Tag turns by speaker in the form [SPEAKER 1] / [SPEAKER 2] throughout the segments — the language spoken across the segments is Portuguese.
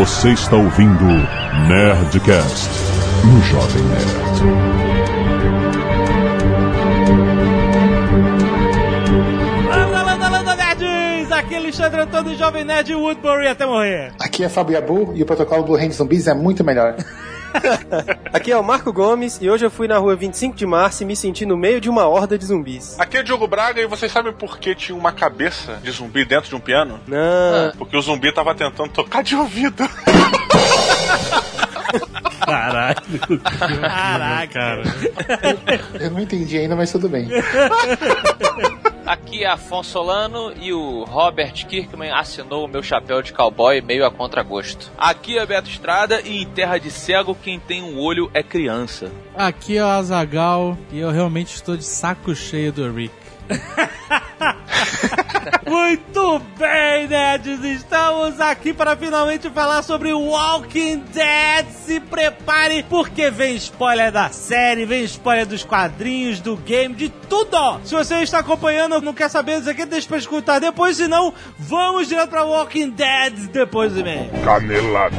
[SPEAKER 1] Você está ouvindo Nerdcast no Jovem Nerd.
[SPEAKER 2] Landa, landa, landa, nerds! Aqui é Alexandre Antônio, Jovem Nerd Woodbury até morrer.
[SPEAKER 3] Aqui é Fábio Abu e o protocolo do de Zumbis é muito melhor.
[SPEAKER 4] Aqui é o Marco Gomes e hoje eu fui na rua 25 de março e me senti no meio de uma horda de zumbis.
[SPEAKER 5] Aqui é Diogo Braga e vocês sabem por que tinha uma cabeça de zumbi dentro de um piano?
[SPEAKER 4] Não.
[SPEAKER 5] Porque o zumbi tava tentando tocar de ouvido.
[SPEAKER 2] Caralho. Caraca. Cara.
[SPEAKER 3] Eu não entendi ainda, mas tudo bem.
[SPEAKER 6] Aqui é Afonso Solano e o Robert Kirkman assinou o meu chapéu de cowboy meio a contragosto.
[SPEAKER 7] Aqui é Beto Estrada e em terra de cego quem tem um olho é criança.
[SPEAKER 8] Aqui é o Azagal e eu realmente estou de saco cheio do Rick.
[SPEAKER 2] Muito bem, nerds! Estamos aqui para finalmente falar sobre Walking Dead. Se prepare, porque vem spoiler da série, vem spoiler dos quadrinhos, do game, de tudo! Se você está acompanhando, não quer saber disso aqui, deixa pra escutar depois, senão vamos direto pra Walking Dead depois do e-mail.
[SPEAKER 1] Canelada.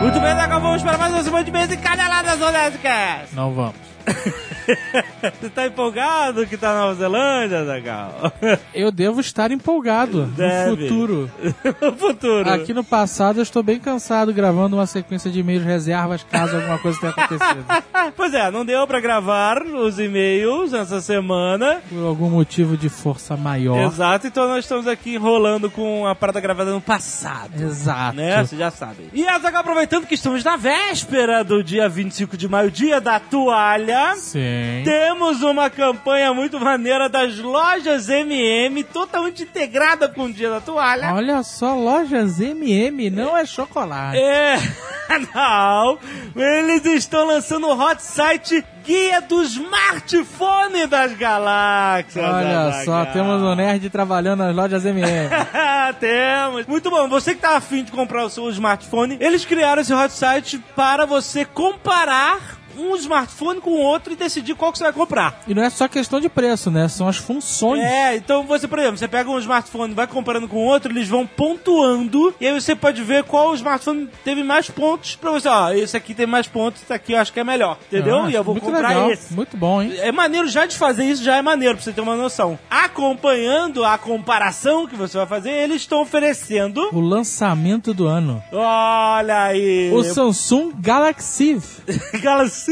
[SPEAKER 2] Muito bem, agora vamos para mais uma semana de mês e caneladas do Nerdcast.
[SPEAKER 8] Não vamos.
[SPEAKER 2] Você tá empolgado que tá na Nova Zelândia, Zagal?
[SPEAKER 8] Eu devo estar empolgado
[SPEAKER 2] Deve.
[SPEAKER 8] no futuro.
[SPEAKER 2] no futuro.
[SPEAKER 8] Aqui no passado eu estou bem cansado gravando uma sequência de e-mails reservas caso alguma coisa tenha acontecido.
[SPEAKER 2] Pois é, não deu pra gravar os e-mails essa semana.
[SPEAKER 8] Por algum motivo de força maior.
[SPEAKER 2] Exato, então nós estamos aqui enrolando com a parada gravada no passado.
[SPEAKER 8] Exato.
[SPEAKER 2] Né? Você já sabe. E Azaghal, aproveitando que estamos na véspera do dia 25 de maio, dia da toalha,
[SPEAKER 8] Sim.
[SPEAKER 2] Temos uma campanha muito maneira das lojas MM, totalmente integrada com o dia da toalha.
[SPEAKER 8] Olha só, lojas MM não é chocolate.
[SPEAKER 2] É, não. Eles estão lançando o hot site Guia do Smartphone das Galáxias.
[SPEAKER 8] Olha só,
[SPEAKER 2] Azaghal.
[SPEAKER 8] temos um nerd trabalhando nas lojas MM.
[SPEAKER 2] Temos. Muito bom. Você que tá afim de comprar o seu smartphone, eles criaram esse hot site para você comparar um smartphone com o outro e decidir qual que você vai comprar.
[SPEAKER 8] E não é só questão de preço, né? São as funções.
[SPEAKER 2] É, então você, por exemplo, você pega um smartphone, vai comparando com o outro, eles vão pontuando, e aí você pode ver qual smartphone teve mais pontos pra você. Ó, esse aqui tem mais pontos, esse aqui eu acho que é melhor. Entendeu?
[SPEAKER 8] Ah,
[SPEAKER 2] e eu vou comprar
[SPEAKER 8] legal.
[SPEAKER 2] esse.
[SPEAKER 8] Muito bom, hein?
[SPEAKER 2] É maneiro já de fazer isso, já é maneiro pra você ter uma noção. Acompanhando a comparação que você vai fazer, eles estão oferecendo.
[SPEAKER 8] O lançamento do ano.
[SPEAKER 2] Olha aí!
[SPEAKER 8] O Samsung Galaxy.
[SPEAKER 2] Galaxy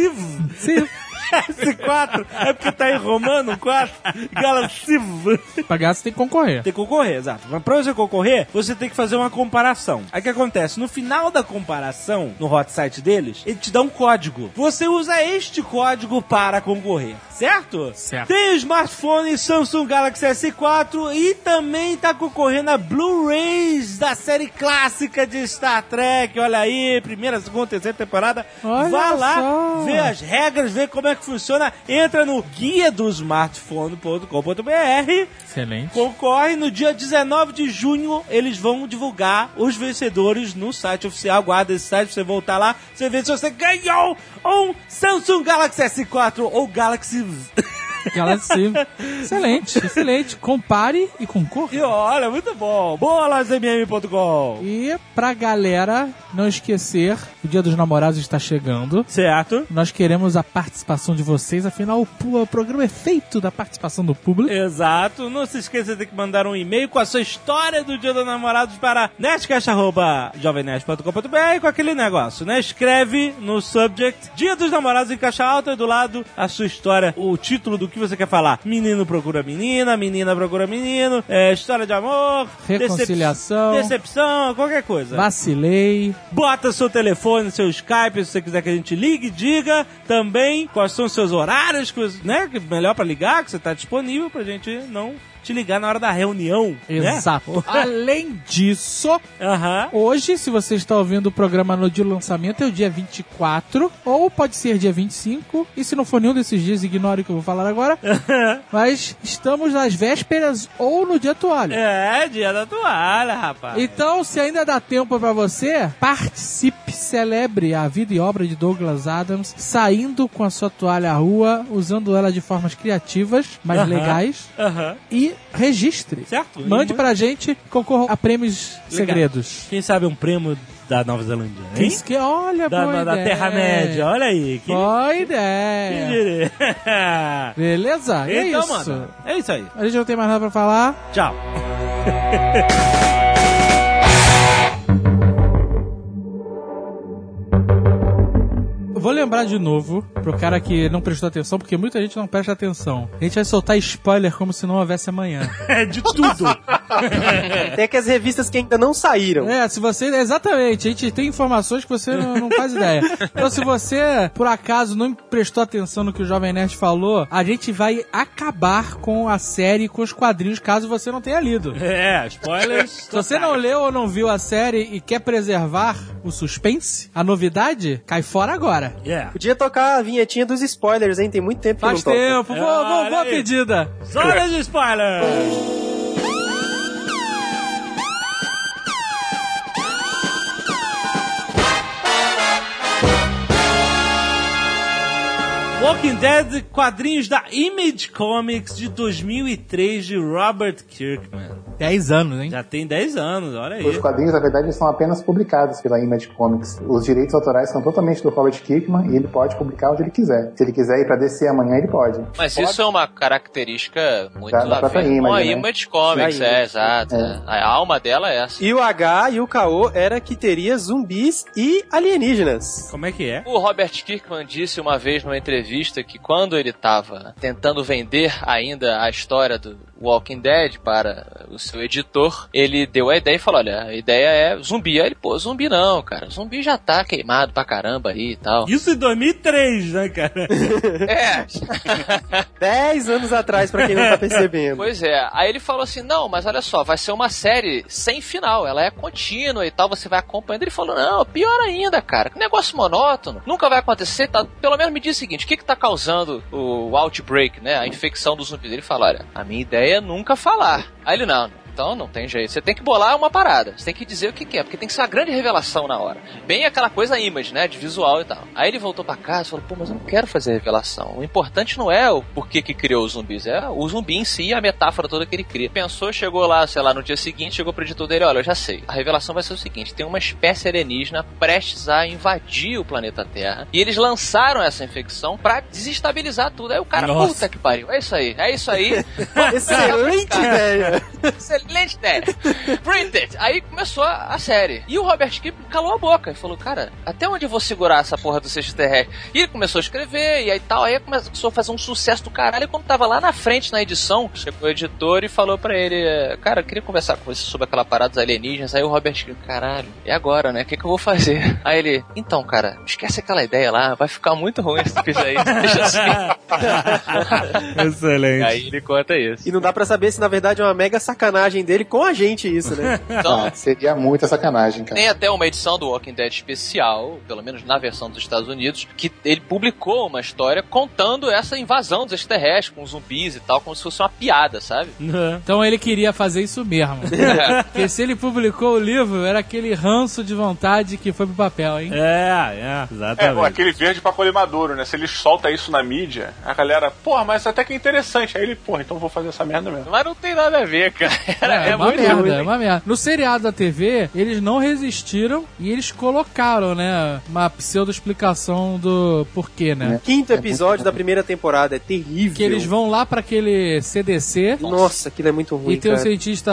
[SPEAKER 8] Sim.
[SPEAKER 2] S4 é porque tá em romano 4 Galaxy
[SPEAKER 8] Pagar você tem que concorrer.
[SPEAKER 2] Tem que concorrer, exato. Mas pra você concorrer, você tem que fazer uma comparação. Aí o que acontece? No final da comparação, no hot site deles, ele te dá um código. Você usa este código para concorrer. Certo?
[SPEAKER 8] Certo.
[SPEAKER 2] Tem o smartphone Samsung Galaxy S4 e também tá concorrendo a Blu-rays da série clássica de Star Trek. Olha aí, primeira, segunda, terceira temporada.
[SPEAKER 8] Olha
[SPEAKER 2] Vá lá,
[SPEAKER 8] só.
[SPEAKER 2] vê as regras, vê como é que funciona. Entra no guia do smartphone.com.br
[SPEAKER 8] Excelente.
[SPEAKER 2] Concorre no dia 19 de junho. Eles vão divulgar os vencedores no site oficial. Guarda esse site pra você voltar lá. Você vê se você ganhou um Samsung Galaxy S4 ou Galaxy.
[SPEAKER 8] Galaxy. excelente, excelente. Compare e concorra.
[SPEAKER 2] E olha, muito bom. Boa lojasmm.com.
[SPEAKER 8] E pra galera não esquecer, o Dia dos Namorados está chegando.
[SPEAKER 2] Certo?
[SPEAKER 8] Nós queremos a participação de vocês, afinal o, programa é feito da participação do público.
[SPEAKER 2] Exato. Não se esqueça de mandar um e-mail com a sua história do Dia dos Namorados para nerdcast.jovemnerd.com.br com aquele negócio, né? Escreve no subject Dia dos Namorados em caixa alta e do lado a sua história, o título do que você quer falar. Menino procura menina, menina procura menino, é, história de amor,
[SPEAKER 8] Reconciliação.
[SPEAKER 2] decep- decepção, qualquer coisa.
[SPEAKER 8] Vacilei.
[SPEAKER 2] Bota seu telefone, seu Skype, se você quiser que a gente ligue, diga também quais são os seus horários, que, né, que melhor pra ligar, que você tá disponível pra gente não te ligar na hora da reunião. né?
[SPEAKER 8] Exato. Além disso, hoje, se você está ouvindo o programa no dia do lançamento, é o dia 24, ou pode ser dia 25, e se não for nenhum desses dias, ignore o que eu vou falar agora. Mas estamos nas vésperas ou no dia toalha.
[SPEAKER 2] É, dia da toalha, rapaz.
[SPEAKER 8] Então, se ainda dá tempo pra você, participe, celebre a vida e obra de Douglas Adams, saindo com a sua toalha à rua, usando ela de formas criativas, mais
[SPEAKER 2] Aham.
[SPEAKER 8] legais,
[SPEAKER 2] Aham.
[SPEAKER 8] e registre.
[SPEAKER 2] Certo.
[SPEAKER 8] Mande pra gente, concorra a prêmios segredos.
[SPEAKER 2] Quem sabe um prêmio da Nova Zelândia, hein?
[SPEAKER 8] Quem que olha,
[SPEAKER 2] Da,
[SPEAKER 8] boa
[SPEAKER 2] da
[SPEAKER 8] ideia.
[SPEAKER 2] Terra-média, olha aí. Que,
[SPEAKER 8] Boa
[SPEAKER 2] que
[SPEAKER 8] ideia.
[SPEAKER 2] diria?
[SPEAKER 8] Beleza? É
[SPEAKER 2] então,
[SPEAKER 8] isso.
[SPEAKER 2] mano, é isso aí.
[SPEAKER 8] A gente não tem mais nada pra falar.
[SPEAKER 2] Tchau.
[SPEAKER 8] Vou lembrar de novo pro cara que não prestou atenção, porque muita gente não presta atenção. A gente vai soltar spoiler como se não houvesse amanhã.
[SPEAKER 2] É de tudo.
[SPEAKER 4] Tem aqui as revistas que ainda não saíram.
[SPEAKER 8] É, se você. Exatamente, a gente tem informações que você não, não faz ideia. Então, se você, por acaso, não prestou atenção no que o Jovem Nerd falou, a gente vai acabar com a série e com os quadrinhos, caso você não tenha lido.
[SPEAKER 2] é, spoilers.
[SPEAKER 8] Se você não leu ou não viu a série e quer preservar o suspense, a novidade, cai fora agora.
[SPEAKER 2] Yeah.
[SPEAKER 4] Podia tocar a vinhetinha dos spoilers, hein? Tem muito tempo que
[SPEAKER 8] Faz
[SPEAKER 4] não toca.
[SPEAKER 8] tempo, boa, boa, boa pedida.
[SPEAKER 2] Zona de spoilers. Walking Dead, quadrinhos da Image Comics de 2003 de Robert Kirkman.
[SPEAKER 8] 10 anos, hein?
[SPEAKER 2] Já tem 10 anos, olha
[SPEAKER 3] Os
[SPEAKER 2] aí.
[SPEAKER 3] quadrinhos, na verdade, são apenas publicados pela Image Comics. Os direitos autorais são totalmente do Robert Kirkman e ele pode publicar onde ele quiser. Se ele quiser ir pra DC amanhã, ele pode.
[SPEAKER 6] Mas isso é uma característica muito
[SPEAKER 3] Da- da própria
[SPEAKER 6] ver com a
[SPEAKER 3] Image, né?
[SPEAKER 6] Image Comics, é, exato. A alma dela é essa.
[SPEAKER 4] E o H e o Caô era que teria zumbis e alienígenas.
[SPEAKER 2] Como é que é?
[SPEAKER 6] O Robert Kirkman disse uma vez numa entrevista que quando ele estava tentando vender ainda a história do Walking Dead para o seu editor, ele deu a ideia e falou: Olha, a ideia é zumbi. Aí ele, pô, zumbi não, cara. Zumbi já tá queimado pra caramba aí e tal.
[SPEAKER 2] Isso em 2003, né, cara?
[SPEAKER 6] É.
[SPEAKER 4] Dez anos atrás, pra quem não tá percebendo.
[SPEAKER 6] Pois é. Aí ele falou assim: não, mas olha só, vai ser uma série sem final, ela é contínua e tal, você vai acompanhando. Ele falou: não, pior ainda, cara, que negócio monótono, nunca vai acontecer. Tá, pelo menos me diz o seguinte: o que que tá causando o outbreak, né? A infecção dos zumbis? Ele falou: olha, a minha ideia é nunca falar. Aí ele: não, então não tem jeito. Você tem que bolar uma parada. Você tem que dizer o que, que é, porque tem que ser uma grande revelação na hora. Bem aquela coisa image, né? De visual e tal. Aí ele voltou pra casa e falou: pô, mas eu não quero fazer revelação. O importante não é o porquê que criou os zumbis, é o zumbi em si e a metáfora toda que ele cria. Pensou, chegou lá, sei lá, no dia seguinte, chegou pro editor dele: olha, eu já sei. A revelação vai ser o seguinte: tem uma espécie alienígena prestes a invadir o planeta Terra. E eles lançaram essa infecção pra desestabilizar tudo. Aí o cara,
[SPEAKER 2] Nossa.
[SPEAKER 6] puta que pariu. É isso aí, é isso aí.
[SPEAKER 4] Excelente ideia.
[SPEAKER 6] Excelente ideia. Print it. Aí começou a, série. E o Robert Kirkman calou a boca e falou, cara, até onde eu vou segurar essa porra do sexto terrestre? E ele começou a escrever e aí tal. Aí começou a fazer um sucesso do caralho. E quando tava lá na frente na edição, chegou o editor e falou pra ele, cara, eu queria conversar com você sobre aquela parada dos alienígenas. Aí o Robert Kirkman, caralho, e agora, né? O que, que eu vou fazer? Aí ele, então, cara, esquece aquela ideia lá, vai ficar muito ruim se tu fizer isso. Deixa assim.
[SPEAKER 2] Excelente.
[SPEAKER 6] Aí ele conta isso.
[SPEAKER 4] E não dá pra saber se na verdade é uma mega sacanagem dele com a gente isso, né?
[SPEAKER 6] Então,
[SPEAKER 3] Ah, seria muita sacanagem, cara.
[SPEAKER 6] Tem até uma edição do Walking Dead especial, pelo menos na versão dos Estados Unidos, que ele publicou uma história contando essa invasão dos extraterrestres com zumbis e tal, como se fosse uma piada, sabe?
[SPEAKER 8] Então ele queria fazer isso mesmo. Porque se ele publicou o livro, era aquele ranço de vontade que foi pro papel, hein?
[SPEAKER 2] É, é,
[SPEAKER 5] É,
[SPEAKER 2] exatamente.
[SPEAKER 5] aquele verde pra colher maduro, né? Se ele solta isso na mídia, a galera, porra, mas até que é interessante. Aí ele, porra, então vou fazer essa merda mesmo.
[SPEAKER 6] Mas não tem nada a ver, cara.
[SPEAKER 8] É,
[SPEAKER 6] É,
[SPEAKER 8] uma
[SPEAKER 6] muito
[SPEAKER 8] merda,
[SPEAKER 6] ruim.
[SPEAKER 8] é uma merda. No seriado da TV, eles não resistiram e eles colocaram, né, uma pseudo-explicação do porquê, né?
[SPEAKER 4] Quinto episódio da primeira temporada é terrível.
[SPEAKER 8] Que eles vão lá pra aquele CDC
[SPEAKER 4] Nossa, aquilo é muito ruim,
[SPEAKER 8] e tem um
[SPEAKER 4] cara.
[SPEAKER 8] cientista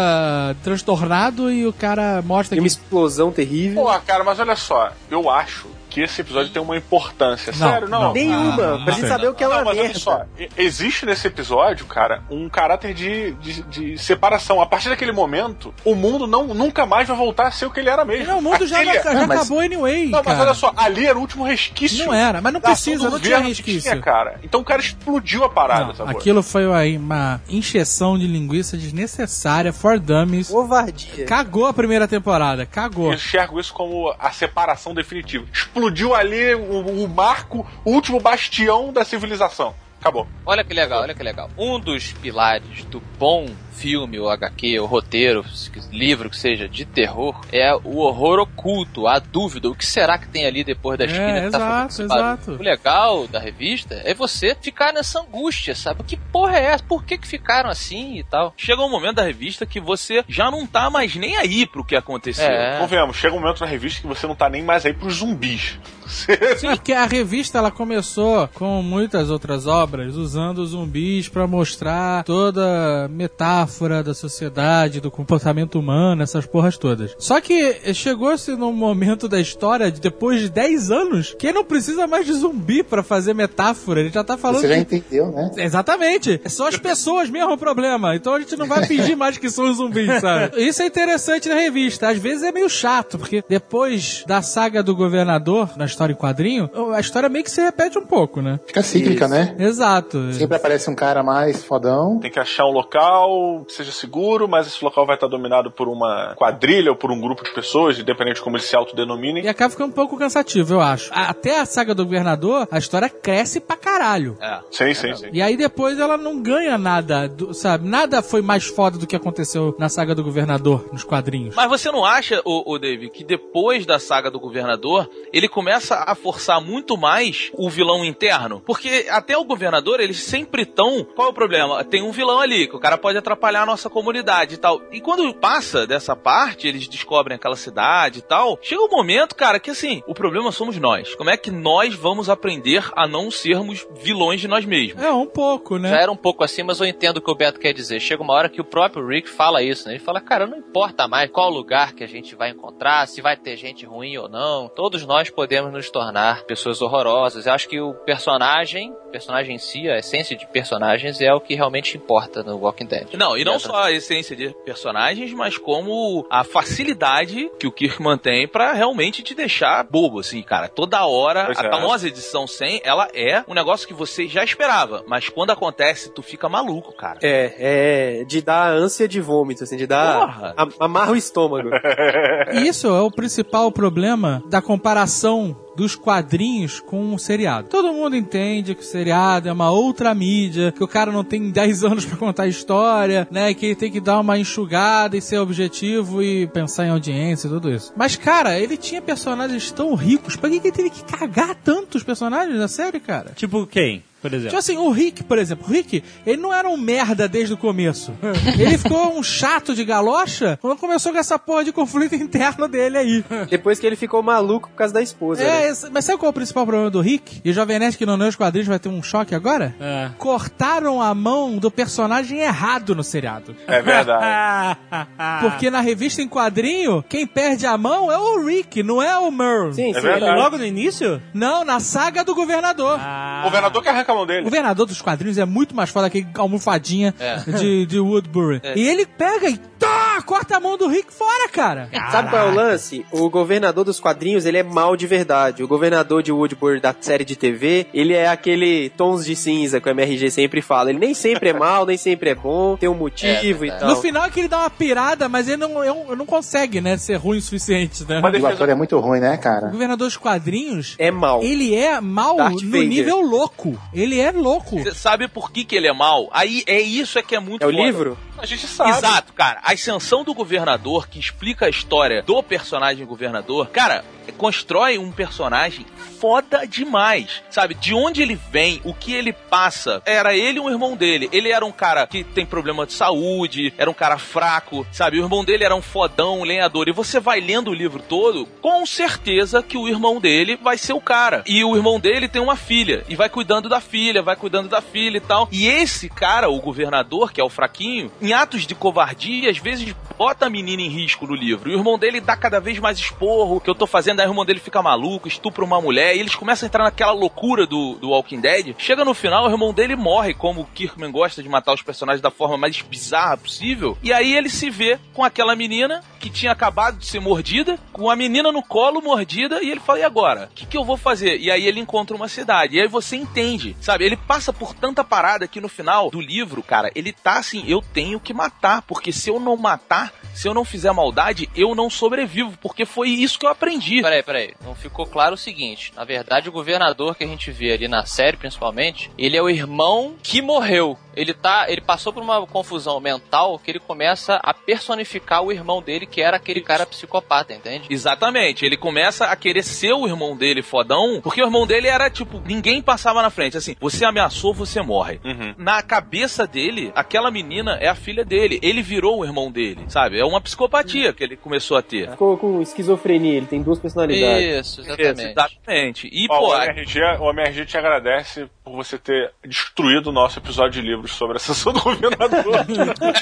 [SPEAKER 8] transtornado e o cara mostra
[SPEAKER 4] E uma
[SPEAKER 8] que...
[SPEAKER 4] explosão terrível.
[SPEAKER 5] Porra, cara, mas olha só, eu acho que esse episódio tem uma importância.
[SPEAKER 8] Não,
[SPEAKER 5] Sério, não.
[SPEAKER 8] não.
[SPEAKER 4] Nenhuma.
[SPEAKER 8] Ah,
[SPEAKER 4] pra gente
[SPEAKER 8] não.
[SPEAKER 4] saber o que é
[SPEAKER 5] Não, mas olha só, existe nesse episódio, cara, um caráter de, de, de separação. A partir daquele momento, o mundo não, nunca mais vai voltar a ser o que ele era mesmo.
[SPEAKER 8] Não, o mundo já,
[SPEAKER 5] Aquele-
[SPEAKER 8] já
[SPEAKER 3] Não, mas-
[SPEAKER 8] acabou anyway,
[SPEAKER 5] Não, mas
[SPEAKER 8] cara.
[SPEAKER 5] olha só, ali era o último resquício.
[SPEAKER 8] Não era, mas não precisa, não tinha resquício.
[SPEAKER 5] tinha, cara. Então o cara explodiu a parada,
[SPEAKER 8] Não,
[SPEAKER 5] sabe?
[SPEAKER 8] aquilo foi uma, uma encheção de linguiça desnecessária, for dummies.
[SPEAKER 4] Covardia.
[SPEAKER 8] Cagou a primeira temporada, cagou.
[SPEAKER 5] Eu enxergo isso como a separação definitiva. Explodiu ali o, o marco, o último bastião da civilização. Acabou.
[SPEAKER 6] Olha que legal, olha que legal. Um dos pilares do bom filme, ou HQ, ou roteiro, livro que seja, de terror, é o horror oculto, a dúvida. O que será que tem ali depois da
[SPEAKER 8] É,
[SPEAKER 6] esquina que tá
[SPEAKER 8] exato, exato.
[SPEAKER 6] O legal da revista é você ficar nessa angústia, sabe? Que porra é essa? Por que que ficaram assim e tal?
[SPEAKER 7] Chega um momento da revista que você já não tá mais nem aí pro que aconteceu.
[SPEAKER 6] É.
[SPEAKER 5] Convenhamos, chega um momento na revista que você não tá nem mais aí pros zumbis.
[SPEAKER 8] Sim, porque a revista ela começou com muitas outras obras usando zumbis pra mostrar toda a metáfora da sociedade, do comportamento humano, essas porras todas. Só que chegou-se num momento da história, de- depois de 10 anos, que não precisa mais de zumbi pra fazer metáfora. Ele já tá falando
[SPEAKER 3] Você já
[SPEAKER 8] de
[SPEAKER 3] entendeu, né?
[SPEAKER 8] Exatamente. São as pessoas mesmo o problema. Então a gente não vai fingir mais que são os zumbis, sabe? Isso é interessante na revista. Às vezes é meio chato, porque depois da saga do governador, na história em quadrinho, a história meio que se repete um pouco, né?
[SPEAKER 3] Fica cíclica,
[SPEAKER 4] Isso.
[SPEAKER 3] né?
[SPEAKER 8] Exato.
[SPEAKER 3] Sempre aparece um cara mais fodão.
[SPEAKER 5] Tem que achar um local que seja seguro, mas esse local vai estar dominado por uma quadrilha ou por um grupo de pessoas, independente de como eles se autodenominem.
[SPEAKER 8] E acaba ficando um pouco cansativo, eu acho. Até a saga do governador, a história cresce pra caralho.
[SPEAKER 7] É.
[SPEAKER 5] Sim, sim, sim.
[SPEAKER 8] E aí depois ela não ganha nada, do- sabe? Nada foi mais foda do que aconteceu na saga do governador, nos quadrinhos.
[SPEAKER 7] Mas você não acha, o, o David, que depois da saga do governador, ele começa a forçar muito mais o vilão interno? Porque até o governador, eles sempre estão. Qual é o problema? Tem um vilão ali, que o cara pode atrapalhar a nossa comunidade e tal. E quando passa dessa parte, eles descobrem aquela cidade e tal, chega um momento, cara, que assim, o problema somos nós. Como é que nós vamos aprender a não sermos vilões de nós mesmos?
[SPEAKER 8] É, um pouco, né?
[SPEAKER 6] Já era um pouco assim, mas eu entendo o que o Beto quer dizer. Chega uma hora que o próprio Rick fala isso, né? Ele fala, cara, não importa mais qual lugar que a gente vai encontrar, se vai ter gente ruim ou não, todos nós podemos nos tornar pessoas horrorosas. Eu acho que o personagem, o personagem em si, a essência de personagens é o que realmente importa no Walking Dead.
[SPEAKER 7] Não, e não só a essência de personagens, mas como a facilidade que o Kirkman tem pra realmente te deixar bobo, assim, cara. Toda hora,
[SPEAKER 5] Pois
[SPEAKER 7] a
[SPEAKER 5] é.
[SPEAKER 7] famosa edição 100, ela é um negócio que você já esperava, mas quando acontece, tu fica maluco, cara.
[SPEAKER 4] É, é de dar ânsia de vômito, assim, de dar.
[SPEAKER 7] Porra.
[SPEAKER 4] a- amarra o estômago.
[SPEAKER 8] Isso é o principal problema da comparação dos quadrinhos com o seriado. Todo mundo entende que o seriado é uma outra mídia, que o cara não tem 10 anos pra contar a história, né? Que ele tem que dar uma enxugada e ser objetivo e pensar em audiência e tudo isso. Mas, cara, ele tinha personagens tão ricos. Pra que, que ele teve que cagar tantos personagens na série, cara?
[SPEAKER 2] Tipo quem, por
[SPEAKER 8] Tipo
[SPEAKER 2] exemplo?
[SPEAKER 8] assim, o Rick, por exemplo, o Rick, ele não era um merda desde o começo. ele ficou um chato de galocha quando começou com essa porra de conflito interno dele aí.
[SPEAKER 4] Depois que ele ficou maluco por causa da esposa. né?
[SPEAKER 8] É, esse- mas sabe qual é o principal problema do Rick? E o Jovem Nerd que não leu os quadrinhos vai ter um choque agora?
[SPEAKER 2] É.
[SPEAKER 8] Cortaram a mão do personagem errado no seriado.
[SPEAKER 5] É verdade.
[SPEAKER 8] Porque na revista em quadrinho, quem perde a mão é o Rick, não é o Merle.
[SPEAKER 4] Sim, sim.
[SPEAKER 5] verdade.
[SPEAKER 2] Logo no início?
[SPEAKER 8] Não, na saga do governador.
[SPEAKER 2] Ah.
[SPEAKER 5] O governador que arranca a mão
[SPEAKER 8] O
[SPEAKER 5] dele.
[SPEAKER 8] governador dos quadrinhos é muito mais foda que aquele almofadinha
[SPEAKER 6] É.
[SPEAKER 8] de, de Woodbury. E ele pega e tá, corta a mão do Rick fora, cara.
[SPEAKER 4] Sabe qual é o lance? O governador dos quadrinhos, ele é mal de verdade. O governador de Woodbury da série de TV, ele é aquele tons de cinza que o MRG sempre fala. Ele nem sempre é mal, nem sempre é bom, tem um motivo
[SPEAKER 6] É
[SPEAKER 4] e tal.
[SPEAKER 8] No final é que ele dá uma pirada, mas ele não, eu- não consegue, né, ser ruim o suficiente, né?
[SPEAKER 3] O ator é muito ruim, né,
[SPEAKER 8] O
[SPEAKER 3] cara?
[SPEAKER 8] governador dos quadrinhos,
[SPEAKER 4] É mal.
[SPEAKER 8] ele é mal
[SPEAKER 4] Darth
[SPEAKER 8] no
[SPEAKER 4] Vader.
[SPEAKER 8] nível louco. Ele é louco.
[SPEAKER 7] Você sabe por que, que ele é mal? Aí é isso é que é muito
[SPEAKER 4] É o
[SPEAKER 7] foda.
[SPEAKER 4] livro?
[SPEAKER 5] A gente sabe.
[SPEAKER 7] Exato, cara. A ascensão do governador, que explica a história do personagem governador, cara, constrói um personagem foda demais. Sabe? De onde ele vem, o que ele passa. Era ele um irmão dele. Ele era um cara que tem problema de saúde, era um cara fraco, sabe? O irmão dele era um fodão, um lenhador. E você vai lendo o livro todo, com certeza que o irmão dele vai ser o cara. E o irmão dele tem uma filha. E vai cuidando da filha, vai cuidando da filha e tal. E esse cara, o governador, que é o fraquinho, em atos de covardia, às vezes bota a menina em risco no livro. E o irmão dele dá cada vez mais esporro, que eu tô fazendo aí o irmão dele fica maluco, estupra uma mulher, e eles começam a entrar naquela loucura do, do Walking Dead. Chega no final, o irmão dele morre, como o Kirkman gosta de matar os personagens da forma mais bizarra possível. E aí ele se vê com aquela menina que tinha acabado de ser mordida, com a menina no colo mordida, e ele fala: e agora? O que, que eu vou fazer? E aí ele encontra uma cidade. E aí você entende, sabe? Ele passa por tanta parada que no final do livro, cara, ele tá assim: eu tenho que matar, porque se eu não matar, se eu não fizer maldade, eu não sobrevivo, porque foi isso que eu aprendi.
[SPEAKER 6] Peraí, peraí. Não ficou claro o seguinte: na verdade, o governador que a gente vê ali na série, principalmente, ele é o irmão que morreu. Ele tá. Ele passou por uma confusão mental que ele começa a personificar o irmão dele, que era aquele cara psicopata, entende?
[SPEAKER 7] Exatamente, ele começa a querer ser o irmão dele fodão, porque o irmão dele era tipo, ninguém passava na frente, assim, você ameaçou, você morre.
[SPEAKER 5] Uhum.
[SPEAKER 7] Na cabeça dele, aquela menina é a filha dele, ele virou o irmão dele, sabe? É uma psicopatia que ele começou a ter.
[SPEAKER 4] Ficou com esquizofrenia, ele tem duas personalidades.
[SPEAKER 6] Isso, exatamente.
[SPEAKER 7] Exatamente. E,
[SPEAKER 5] Ó,
[SPEAKER 7] pô,
[SPEAKER 5] o, MRG, o MRG te agradece por você ter destruído o nosso episódio de livros sobre a sessão do governador.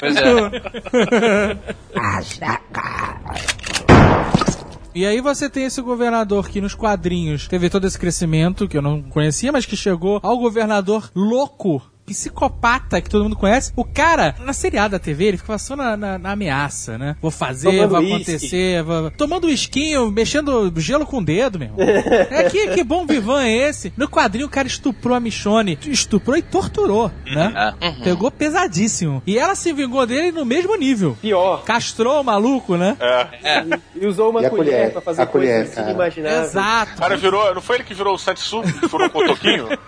[SPEAKER 6] Pois é.
[SPEAKER 8] E aí você tem esse governador que nos quadrinhos teve todo esse crescimento, que eu não conhecia, mas que chegou ao governador louco. Psicopata que todo mundo conhece. O cara, na seriada da TV, ele ficava só na, na- na ameaça, né? Vou fazer,
[SPEAKER 4] Tomando
[SPEAKER 8] vai acontecer. Vou... Tomando esquinho, mexendo gelo com o dedo, meu irmão. é que, que bom vivan é esse? No quadrinho, o cara estuprou a Michonne. Estuprou e torturou, né?
[SPEAKER 6] Uhum.
[SPEAKER 8] Pegou pesadíssimo. E ela se vingou dele no mesmo nível.
[SPEAKER 4] Pior.
[SPEAKER 8] Castrou o maluco, né?
[SPEAKER 5] é.
[SPEAKER 4] E usou uma
[SPEAKER 3] E
[SPEAKER 4] colher,
[SPEAKER 3] colher?
[SPEAKER 4] pra fazer
[SPEAKER 3] A colher,
[SPEAKER 4] coisas inimagináveis.
[SPEAKER 8] Exato.
[SPEAKER 5] O cara virou. Não foi ele que virou o Satsu? Que virou o Kotoquinho?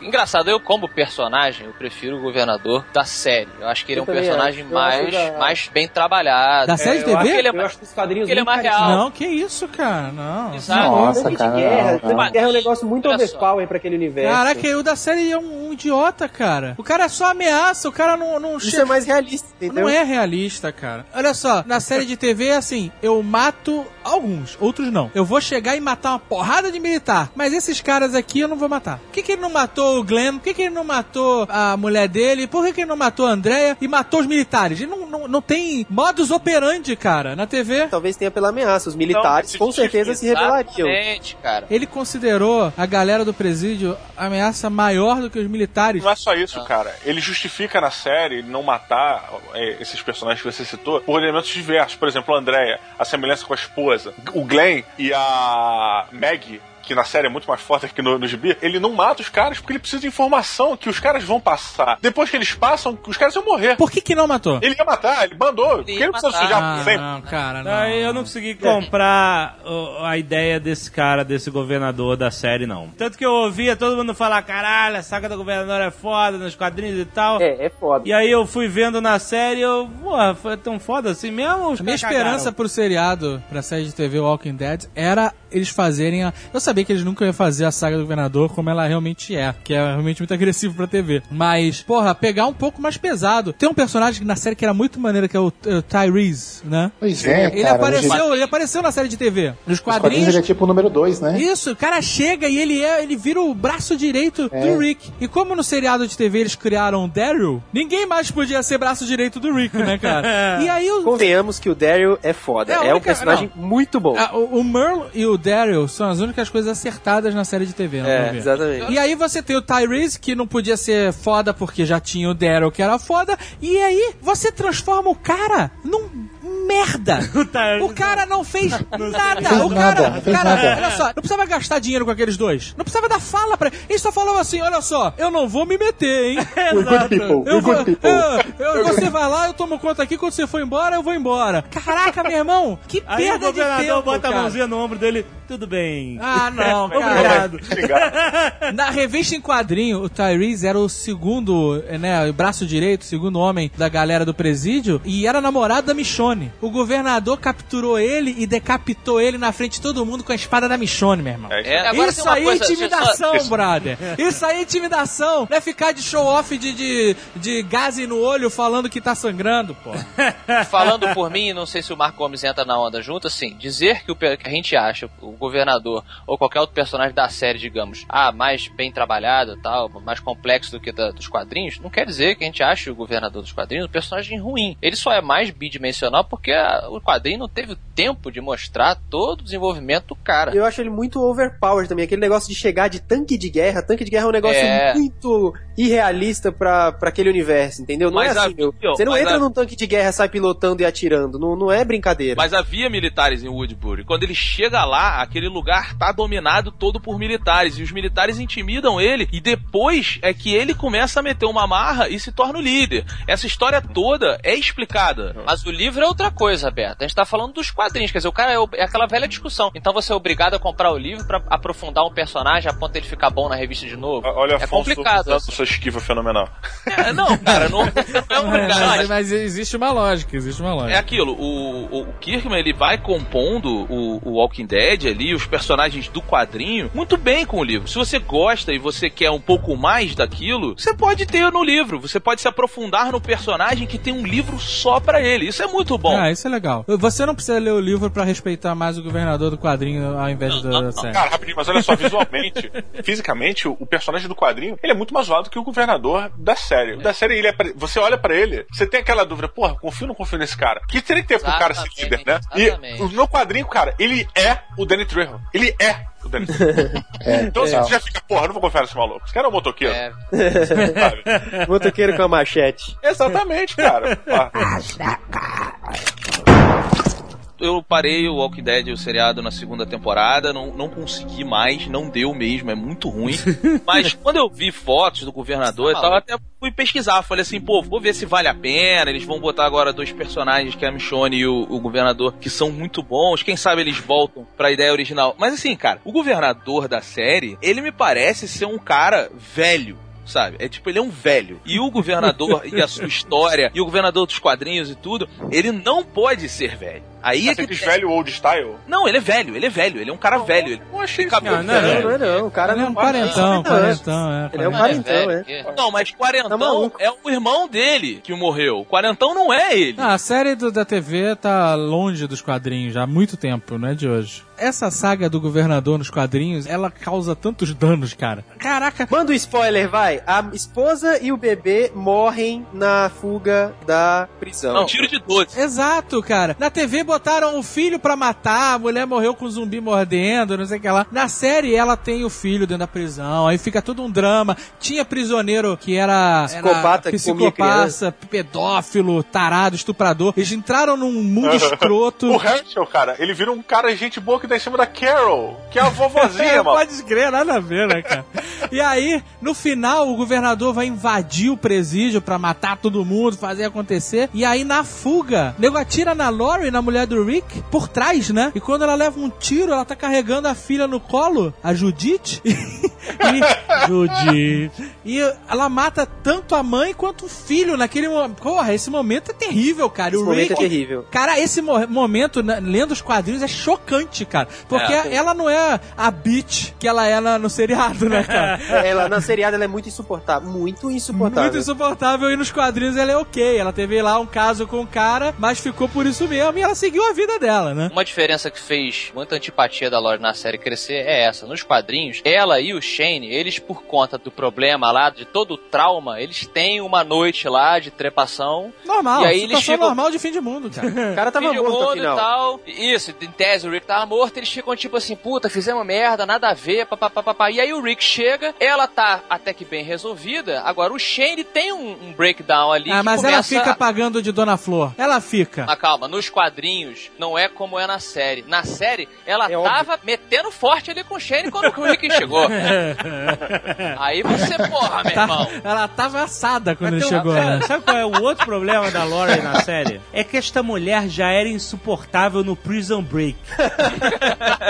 [SPEAKER 6] Engraçado, eu como personagem, eu prefiro o governador da série. Eu acho que ele é
[SPEAKER 4] Eu
[SPEAKER 6] um
[SPEAKER 4] também
[SPEAKER 6] personagem
[SPEAKER 4] acho.
[SPEAKER 6] Mais,
[SPEAKER 4] da-
[SPEAKER 6] mais bem trabalhado.
[SPEAKER 8] Da série de
[SPEAKER 4] eu
[SPEAKER 8] TV?
[SPEAKER 6] Ele é
[SPEAKER 4] Eu
[SPEAKER 6] mais-
[SPEAKER 4] acho que os quadrinhos
[SPEAKER 6] ele é mais real.
[SPEAKER 8] Não, que isso, cara, não.
[SPEAKER 6] Exato.
[SPEAKER 3] Nossa,
[SPEAKER 4] Tanque
[SPEAKER 3] cara,
[SPEAKER 4] de guerra.
[SPEAKER 3] não, não.
[SPEAKER 4] guerra é um negócio muito overpower pra aquele universo.
[SPEAKER 8] Caraca, e o da série é um, um idiota, cara. O cara só ameaça, o cara não, não
[SPEAKER 4] Isso
[SPEAKER 8] chega.
[SPEAKER 4] é mais realista, entendeu?
[SPEAKER 8] Não é realista, cara. Olha só, na série de TV é assim: eu mato alguns, outros não. Eu vou chegar e matar uma porrada de militar. Mas esses caras aqui eu não vou matar. Por que, que ele não matou o Glenn? Por que, que ele não matou a mulher dele? Por que, que ele não matou a Andrea e matou os militares? Ele não, não, não tem modus operandi, cara, na TV.
[SPEAKER 4] Talvez tenha pela ameaça. Os militares
[SPEAKER 5] Não,
[SPEAKER 4] com certeza se rebelariam.
[SPEAKER 6] Exatamente, cara.
[SPEAKER 8] Ele considerou a galera do presídio ameaça maior do que os militares.
[SPEAKER 5] Não é só isso, cara. Ele justifica na série não matar é, esses personagens que você citou por elementos diversos. Por exemplo, a Andrea, a semelhança com a esposa. O Glenn e a Maggie. Que na série é muito mais forte que no, no gibi, ele não mata os caras porque ele precisa de informação que os caras vão passar. Depois que eles passam, os caras vão morrer.
[SPEAKER 8] Por que que não matou?
[SPEAKER 5] Ele ia matar, ele mandou. Porque ele precisa
[SPEAKER 6] matar.
[SPEAKER 5] sujar
[SPEAKER 8] Ah,
[SPEAKER 5] sempre.
[SPEAKER 8] não, cara, não.
[SPEAKER 2] Aí eu não consegui comprar a ideia desse cara, desse governador da série, não. Tanto que eu ouvia todo mundo falar, caralho, a saga do governador é foda nos quadrinhos e tal.
[SPEAKER 4] É, é foda.
[SPEAKER 2] E aí eu fui vendo na série, eu, porra, foi tão foda assim mesmo? Os
[SPEAKER 8] A minha esperança
[SPEAKER 2] cagaram?
[SPEAKER 8] pro seriado, pra série de TV Walking Dead, era eles fazerem a... Eu sabia que eles nunca iam fazer a saga do governador como ela realmente é, que é realmente muito agressivo pra TV. Mas, porra, pegar um pouco mais pesado. Tem um personagem na série que era muito maneiro, que é o, é o Tyrese, né?
[SPEAKER 3] Pois é,
[SPEAKER 8] Ele
[SPEAKER 3] cara.
[SPEAKER 8] apareceu, ele apareceu na série de TV. Nos
[SPEAKER 3] quadrinhos
[SPEAKER 8] quadrinhos.
[SPEAKER 3] ele é tipo o número 2, né?
[SPEAKER 8] Isso, o cara chega e ele é, ele vira o braço direito
[SPEAKER 3] É.
[SPEAKER 8] do Rick. E como no seriado de TV eles criaram o Daryl, ninguém mais podia ser braço direito do Rick, né, cara? e aí o,
[SPEAKER 4] Convenhamos que o Daryl é foda.
[SPEAKER 8] É a
[SPEAKER 4] É, um personagem muito bom.
[SPEAKER 8] Ah, o, o Merle e o Daryl são as únicas coisas acertadas na série de TV, não
[SPEAKER 4] É, exatamente.
[SPEAKER 8] E aí você tem o Tyrese, que não podia ser foda porque já tinha o Daryl, que era foda. E aí você transforma o cara num merda.
[SPEAKER 2] Tyrese-
[SPEAKER 8] O cara não fez nada. o cara,
[SPEAKER 3] nada, não fez
[SPEAKER 8] cara,
[SPEAKER 3] nada.
[SPEAKER 8] olha só, não precisava gastar dinheiro com aqueles dois. Não precisava dar fala pra ele. Ele só falou assim: olha só, eu não vou me meter, hein?
[SPEAKER 3] We're good people,
[SPEAKER 8] Eu vou,
[SPEAKER 3] people.
[SPEAKER 8] eu- eu- você vai lá, eu tomo conta aqui, quando você for embora, eu vou embora. Caraca, meu irmão, que
[SPEAKER 2] Aí o
[SPEAKER 8] perda de
[SPEAKER 2] governador
[SPEAKER 8] tempo,
[SPEAKER 2] bota
[SPEAKER 8] cara.
[SPEAKER 2] a mãozinha no ombro dele, tudo bem.
[SPEAKER 8] Ah, não, cara.
[SPEAKER 2] Obrigado.
[SPEAKER 5] Obrigado.
[SPEAKER 8] Na revista em quadrinho, o Tyrese era o segundo, né, o braço direito, o segundo homem da galera do presídio e era namorado da Michonne. O governador capturou ele e decapitou ele na frente de todo mundo com a espada da Michonne, meu irmão.
[SPEAKER 5] É isso aí.
[SPEAKER 6] agora
[SPEAKER 8] Isso
[SPEAKER 6] tem uma
[SPEAKER 8] aí
[SPEAKER 6] coisa,
[SPEAKER 8] é
[SPEAKER 6] eu só-
[SPEAKER 8] intimidação, brother. Isso aí é intimidação. Não é ficar de show-off de, de, de no olho falando que tá sangrando, pô.
[SPEAKER 6] Falando por mim, não sei se o Marco Gomes entra na onda junto, assim, dizer que o que a gente acha o governador ou qualquer outro personagem da série, digamos, ah, mais bem trabalhado, tal, mais complexo do que da- dos quadrinhos, não quer dizer que a gente ache o governador dos quadrinhos um personagem ruim. Ele só é mais bidimensional porque o quadrinho não teve tempo de mostrar todo o desenvolvimento do cara.
[SPEAKER 4] Eu acho ele muito overpowered também. Aquele negócio de chegar de tanque de guerra. Tanque de guerra é um negócio
[SPEAKER 6] É.
[SPEAKER 4] muito irrealista pra, pra aquele universo, entendeu? Não
[SPEAKER 7] Mas
[SPEAKER 4] é assim,
[SPEAKER 7] a-
[SPEAKER 4] meu.
[SPEAKER 7] ó,
[SPEAKER 4] Você não entra
[SPEAKER 7] a-
[SPEAKER 4] num tanque de guerra, sai pilotando e atirando. Não, não é brincadeira.
[SPEAKER 7] Mas havia militares em Woodbury. Quando ele chega lá, aquele lugar tá dominado todo por militares. E os militares intimidam ele. E depois é que ele começa a meter uma marra e se torna o líder. Essa história toda é explicada.
[SPEAKER 6] Mas o livro é outra coisa, Beto. A gente tá falando dos quadrinhos, quer dizer, o cara é, o- é aquela velha discussão. Então você é obrigado a comprar o livro pra aprofundar um personagem a ponto dele ficar bom na revista de novo.
[SPEAKER 5] Olha,
[SPEAKER 6] é
[SPEAKER 5] Afonso,
[SPEAKER 6] complicado. assim.
[SPEAKER 5] sua esquiva fenomenal.
[SPEAKER 7] É, não, cara, não, não é
[SPEAKER 8] É,
[SPEAKER 7] obrigado.
[SPEAKER 8] mas, mas existe uma lógica, existe uma
[SPEAKER 7] É
[SPEAKER 8] lógica.
[SPEAKER 7] aquilo, o, o, Kirkman ele vai compondo o, o Walking Dead ali, os personagens do quadrinho, muito bem com o livro. Se você gosta e você quer um pouco mais daquilo, você pode ter no livro. Você pode se aprofundar no personagem que tem um livro só pra ele. Isso é muito bom.
[SPEAKER 8] Ah, isso é legal. Você não precisa ler o livro pra respeitar mais o governador do quadrinho ao invés do da série.
[SPEAKER 5] Cara, rapidinho, mas olha só, visualmente, fisicamente, o, personagem do quadrinho, ele é muito mais zoado que o governador da série. O da série, ele é pra- você olha pra ele, você tem aquela dúvida, porra, confio ou não confio nesse cara? Que teria que ter pro cara ser líder, né?
[SPEAKER 6] exatamente.
[SPEAKER 5] E o meu quadrinho, cara, ele é o Danny Trejo. Ele é.
[SPEAKER 3] É,
[SPEAKER 5] Então você já fica, porra, eu não vou confiar nesse maluco. Esse cara é um motoqueiro.
[SPEAKER 6] É?
[SPEAKER 4] Motoqueiro com a machete.
[SPEAKER 5] Exatamente, cara.
[SPEAKER 7] Eu parei o Walking Dead, o seriado, na segunda temporada, não, não consegui mais, não deu mesmo, é muito ruim. Mas quando eu vi fotos do governador e tal, eu até fui pesquisar, falei assim, pô, vou ver se vale a pena. Eles vão botar agora dois personagens, que é a Michonne e o, o governador, que são muito bons. Quem sabe eles voltam pra ideia original. Mas assim, cara, o governador da série, ele me parece ser um cara velho. Sabe? É tipo, ele é um velho. E o governador e a sua história, e o governador dos quadrinhos e tudo, ele não pode ser velho. Aí é
[SPEAKER 5] Você
[SPEAKER 7] que.
[SPEAKER 5] diz velho old style?
[SPEAKER 7] Não, ele é velho, ele é velho, ele é um cara velho. Ele
[SPEAKER 5] Eu achei isso.
[SPEAKER 7] cabelo
[SPEAKER 8] Não, não é
[SPEAKER 7] velho.
[SPEAKER 4] Não, não é não. O cara
[SPEAKER 8] Ele é
[SPEAKER 4] não
[SPEAKER 8] um quarentão, quarentão, é.
[SPEAKER 4] Ele é um
[SPEAKER 6] não
[SPEAKER 4] quarentão,
[SPEAKER 6] velho,
[SPEAKER 4] é.
[SPEAKER 6] que-
[SPEAKER 7] Não, mas
[SPEAKER 4] Tá
[SPEAKER 7] quarentão
[SPEAKER 4] maluco.
[SPEAKER 7] é o irmão dele que morreu. O quarentão não é ele.
[SPEAKER 8] Ah, a série do- da TV tá longe dos quadrinhos já há muito tempo, não é de hoje. Essa saga do governador nos quadrinhos, ela causa tantos danos, cara. Caraca,
[SPEAKER 4] Manda o spoiler, vai. A esposa e o bebê morrem na fuga da prisão.
[SPEAKER 7] Não, tiro de 12.
[SPEAKER 8] Exato, cara. Na TV botaram o filho pra matar, a mulher morreu com um zumbi mordendo, não sei o que lá. Na série, ela tem o filho dentro da prisão, aí fica todo um drama. Tinha prisioneiro que era
[SPEAKER 4] Psicopata
[SPEAKER 8] era psicopata, pedófilo, tarado, estuprador. Eles entraram num mundo escroto.
[SPEAKER 5] O Herschel, cara, ele vira um cara gente boa que dá em cima da Carol, que é a vovozinha,
[SPEAKER 8] É,
[SPEAKER 5] mano.
[SPEAKER 8] pode crer, nada a ver, né, cara? e aí, no final, o governador vai invadir o presídio pra matar todo mundo, fazer acontecer. E aí, na fuga, o nego atira na Lori, na mulher do Rick, por trás, né? E quando ela leva um tiro, ela tá carregando a filha no colo, a Judith. e, Judith. E ela mata tanto a mãe quanto o filho naquele momento. Porra, esse momento é terrível, cara.
[SPEAKER 4] Esse
[SPEAKER 8] o
[SPEAKER 4] momento
[SPEAKER 8] Rick,
[SPEAKER 4] é terrível.
[SPEAKER 8] Cara, esse mo- momento, né, lendo os quadrinhos, é chocante, cara. Porque
[SPEAKER 7] É.
[SPEAKER 8] ela não é a bitch que ela é na- no seriado, né, cara?
[SPEAKER 4] Ela, na seriada, ela é muito insuportável. Muito insuportável.
[SPEAKER 8] Muito insuportável e nos quadrinhos ela é ok. Ela teve lá um caso com o cara, mas ficou por isso mesmo e ela seguiu a vida dela, né?
[SPEAKER 6] Uma diferença que fez muita antipatia da Lori na série crescer é essa. Nos quadrinhos, ela e o Shane, eles, por conta do problema lá, de todo o trauma, eles têm uma noite lá de trepação.
[SPEAKER 8] Normal,
[SPEAKER 6] E aí eles ficam-
[SPEAKER 8] normal de fim de mundo, cara.
[SPEAKER 4] O cara tava
[SPEAKER 6] fim de
[SPEAKER 4] morto
[SPEAKER 6] mundo
[SPEAKER 4] afinal.
[SPEAKER 6] e tal. Isso, em tese o Rick tava morto, eles ficam tipo assim, puta, fizemos merda, nada a ver, papapá. E aí o Rick chega, ela tá até que bem resolvida. Agora o Shane tem um, um breakdown ali.
[SPEAKER 8] Ah, mas ela
[SPEAKER 6] começa
[SPEAKER 8] fica
[SPEAKER 6] a-
[SPEAKER 8] pagando de Dona Flor. Ela fica.
[SPEAKER 6] Mas calma, nos quadrinhos não é como é na série. Na série, ela
[SPEAKER 4] É
[SPEAKER 6] tava metendo forte ali com o Shane quando o Rick chegou. Aí você, porra, meu
[SPEAKER 8] Tá-
[SPEAKER 6] irmão.
[SPEAKER 8] ela tava assada quando
[SPEAKER 2] Mas
[SPEAKER 8] ele chegou,
[SPEAKER 2] sabe,
[SPEAKER 8] né?
[SPEAKER 2] sabe qual é o outro problema da Laurie na série? É que esta mulher já era insuportável no Prison Break.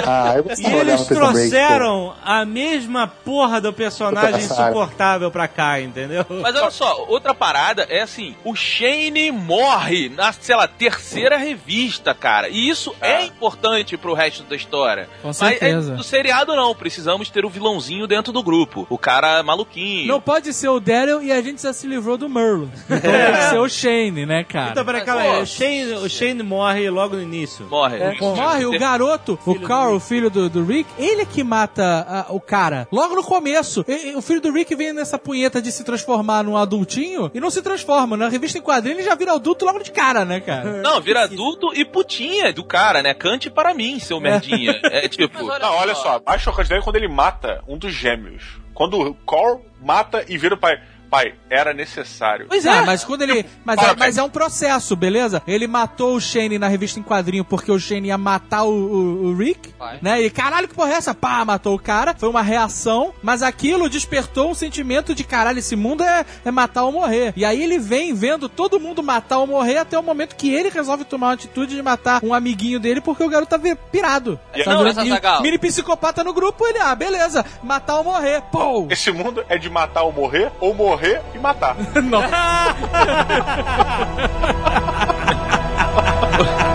[SPEAKER 3] Ah, eu
[SPEAKER 2] E eles
[SPEAKER 3] Break,
[SPEAKER 2] trouxeram a mesma porra do personagem insuportável pra cá, entendeu?
[SPEAKER 7] Mas olha só, outra parada é assim, o Shane morre na, sei lá, terceira revista, cara. E isso é importante pro resto da história.
[SPEAKER 8] Com
[SPEAKER 7] Mas
[SPEAKER 8] certeza.
[SPEAKER 7] é, do seriado não, precisamos ter o vilãozinho dentro do grupo. O cara maluquinho.
[SPEAKER 8] Não pode ser o Daryl e a gente já se livrou do Merlo. Então tem que ser o Shane, né, cara?
[SPEAKER 2] Então, peraí, calma aí. O Shane, o Shane morre logo no início.
[SPEAKER 7] Morre.
[SPEAKER 8] É, morre o garoto, o Carl, o filho do, do Rick, ele é que mata ah, o cara. Logo no começo. E- e o filho do Rick vem nessa punheta de se transformar num adultinho e não se transforma. Na revista em quadrinho ele já vira adulto logo de cara, né, cara?
[SPEAKER 7] Não, vira adulto e putinha do cara, né? Cante para mim, seu merdinha. É tipo.
[SPEAKER 6] Olha
[SPEAKER 5] Não, olha só, mais chocante é quando ele mata um dos gêmeos. Quando o Carl mata e vira o pai. Pai, era necessário.
[SPEAKER 8] Pois é, mas quando ele. Mas é, mas é um processo, beleza? Ele matou o Shane na revista em quadrinho porque o Shane ia matar o, o- o Rick,
[SPEAKER 6] Vai.
[SPEAKER 8] né? E caralho, que porra é essa? Pá, matou o cara. Foi uma reação, mas aquilo despertou um sentimento de caralho, esse mundo é, é matar ou morrer. E aí ele vem vendo todo mundo matar ou morrer até o momento que ele resolve tomar uma atitude de matar um amiguinho dele porque o garoto tá pirado. Sabe?
[SPEAKER 6] Não,
[SPEAKER 8] E
[SPEAKER 6] Azaghal-
[SPEAKER 8] mini psicopata no grupo, ele, ah, beleza, matar ou morrer. Pô!
[SPEAKER 5] Esse mundo é de matar ou morrer, ou morrer e matar.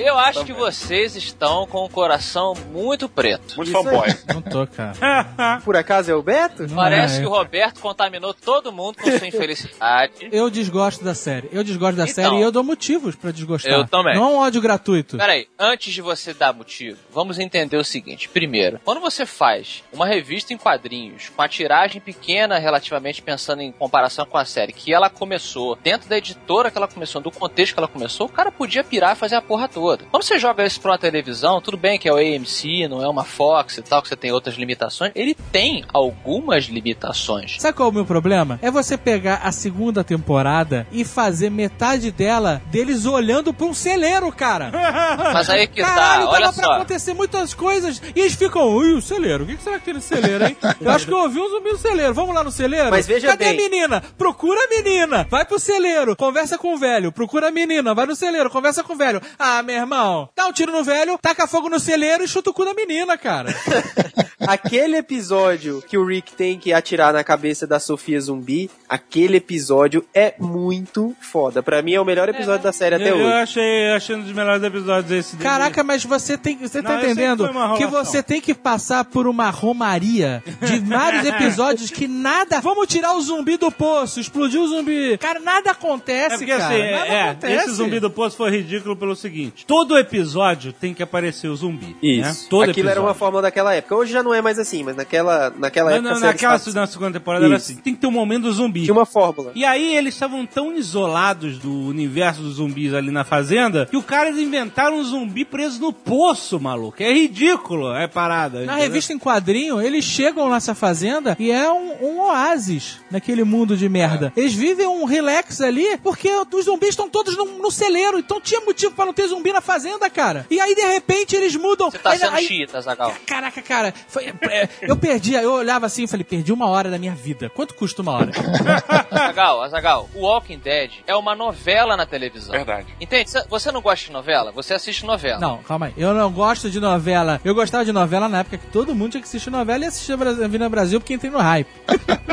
[SPEAKER 6] Eu acho que vocês estão com o coração muito preto.
[SPEAKER 5] Muito
[SPEAKER 4] Isso aí.
[SPEAKER 5] fanboy.
[SPEAKER 8] Não tô, cara.
[SPEAKER 4] Por acaso é o Beto?
[SPEAKER 6] Parece
[SPEAKER 8] é.
[SPEAKER 6] que o Roberto contaminou todo mundo com sua infelicidade.
[SPEAKER 8] Eu desgosto da série. Eu desgosto da
[SPEAKER 6] Então.
[SPEAKER 8] série e eu dou motivos pra desgostar.
[SPEAKER 7] Eu também.
[SPEAKER 8] Não é um ódio gratuito.
[SPEAKER 6] Peraí, antes de você dar motivo, vamos entender o seguinte. Primeiro, quando você faz uma revista em quadrinhos com a tiragem pequena relativamente pensando em comparação com a série, que ela começou dentro da editora que ela começou, do contexto que ela começou, o cara podia pirar e fazer a porra toda. Quando você joga isso pra uma televisão, tudo bem que é o AMC, não é uma Fox e tal, que você tem outras limitações, ele tem algumas limitações.
[SPEAKER 8] Sabe qual é o meu problema? É você pegar a segunda temporada e fazer metade dela deles olhando pra um celeiro, cara.
[SPEAKER 6] Mas aí que
[SPEAKER 8] Caralho,
[SPEAKER 6] tá, olha
[SPEAKER 8] dava pra
[SPEAKER 6] só.
[SPEAKER 8] acontecer muitas coisas e eles ficam, ui, o celeiro, o que que será que tem no celeiro, hein? Eu acho que eu ouvi um zumbi no celeiro, vamos lá no celeiro?
[SPEAKER 4] Mas veja
[SPEAKER 8] Cadê
[SPEAKER 4] bem.
[SPEAKER 8] a menina? Procura a menina, vai pro celeiro, conversa com o velho, procura a menina, vai no celeiro, conversa com o velho. Ah, meu irmão, dá um tiro no velho, taca fogo no celeiro e chuta o cu da menina, cara.
[SPEAKER 4] Aquele episódio que o Rick tem que atirar na cabeça da Sofia Zumbi, aquele episódio é muito foda. Pra mim é o melhor episódio da série até
[SPEAKER 2] eu, eu
[SPEAKER 4] hoje.
[SPEAKER 2] achei, achei um dos melhores episódios esse dele.
[SPEAKER 8] Caraca, mas você tem, você
[SPEAKER 2] Não,
[SPEAKER 8] tá
[SPEAKER 2] eu sei que
[SPEAKER 8] entendendo que você tem que passar por uma romaria de vários episódios que nada. Vamos tirar o zumbi do poço, explodir o zumbi. Cara, nada acontece,
[SPEAKER 2] É porque
[SPEAKER 8] cara.
[SPEAKER 2] assim,
[SPEAKER 8] nada
[SPEAKER 2] é,
[SPEAKER 8] acontece.
[SPEAKER 2] esse zumbi do poço foi ridículo pelo seguinte: todo episódio tem que aparecer o zumbi.
[SPEAKER 4] Isso.
[SPEAKER 2] Né? Todo
[SPEAKER 4] Aquilo era
[SPEAKER 2] episódio.
[SPEAKER 4] uma fórmula daquela época. Hoje já não é mais assim, mas naquela, naquela
[SPEAKER 2] Mas
[SPEAKER 4] época.
[SPEAKER 2] naquela
[SPEAKER 4] estava-
[SPEAKER 2] na segunda temporada era
[SPEAKER 4] Isso.
[SPEAKER 2] assim: tem que ter um momento do zumbi.
[SPEAKER 4] Tinha uma fórmula.
[SPEAKER 2] E aí eles estavam tão isolados do universo dos zumbis ali na fazenda que o cara eles inventaram um zumbi preso no poço, maluco. É ridículo, é parada.
[SPEAKER 8] Na
[SPEAKER 2] entendeu?
[SPEAKER 8] revista em quadrinho, eles chegam nessa fazenda e é um, um oásis naquele mundo de merda.
[SPEAKER 2] É.
[SPEAKER 8] Eles vivem um relax ali porque os zumbis estão todos no, no celeiro, então tinha motivo pra não ter zumbi na fazenda, cara. E aí, de repente, eles mudam.
[SPEAKER 6] Você tá
[SPEAKER 8] Aí-
[SPEAKER 6] sendo
[SPEAKER 8] aí-
[SPEAKER 6] chita, Zagal.
[SPEAKER 8] Caraca, cara, foi- é, eu perdi, eu olhava assim e falei, perdi uma hora da minha vida. Quanto custa uma hora?
[SPEAKER 6] Azagal, Azagal, o Walking Dead é uma novela na televisão.
[SPEAKER 5] Verdade.
[SPEAKER 6] Entende? Cê- Você não gosta de novela? Você assiste novela.
[SPEAKER 8] Não, calma aí. Eu não gosto de novela. Eu gostava de novela na época que todo mundo tinha que assistir novela e assistir a Bra- Avenida Brasil porque entrei no hype.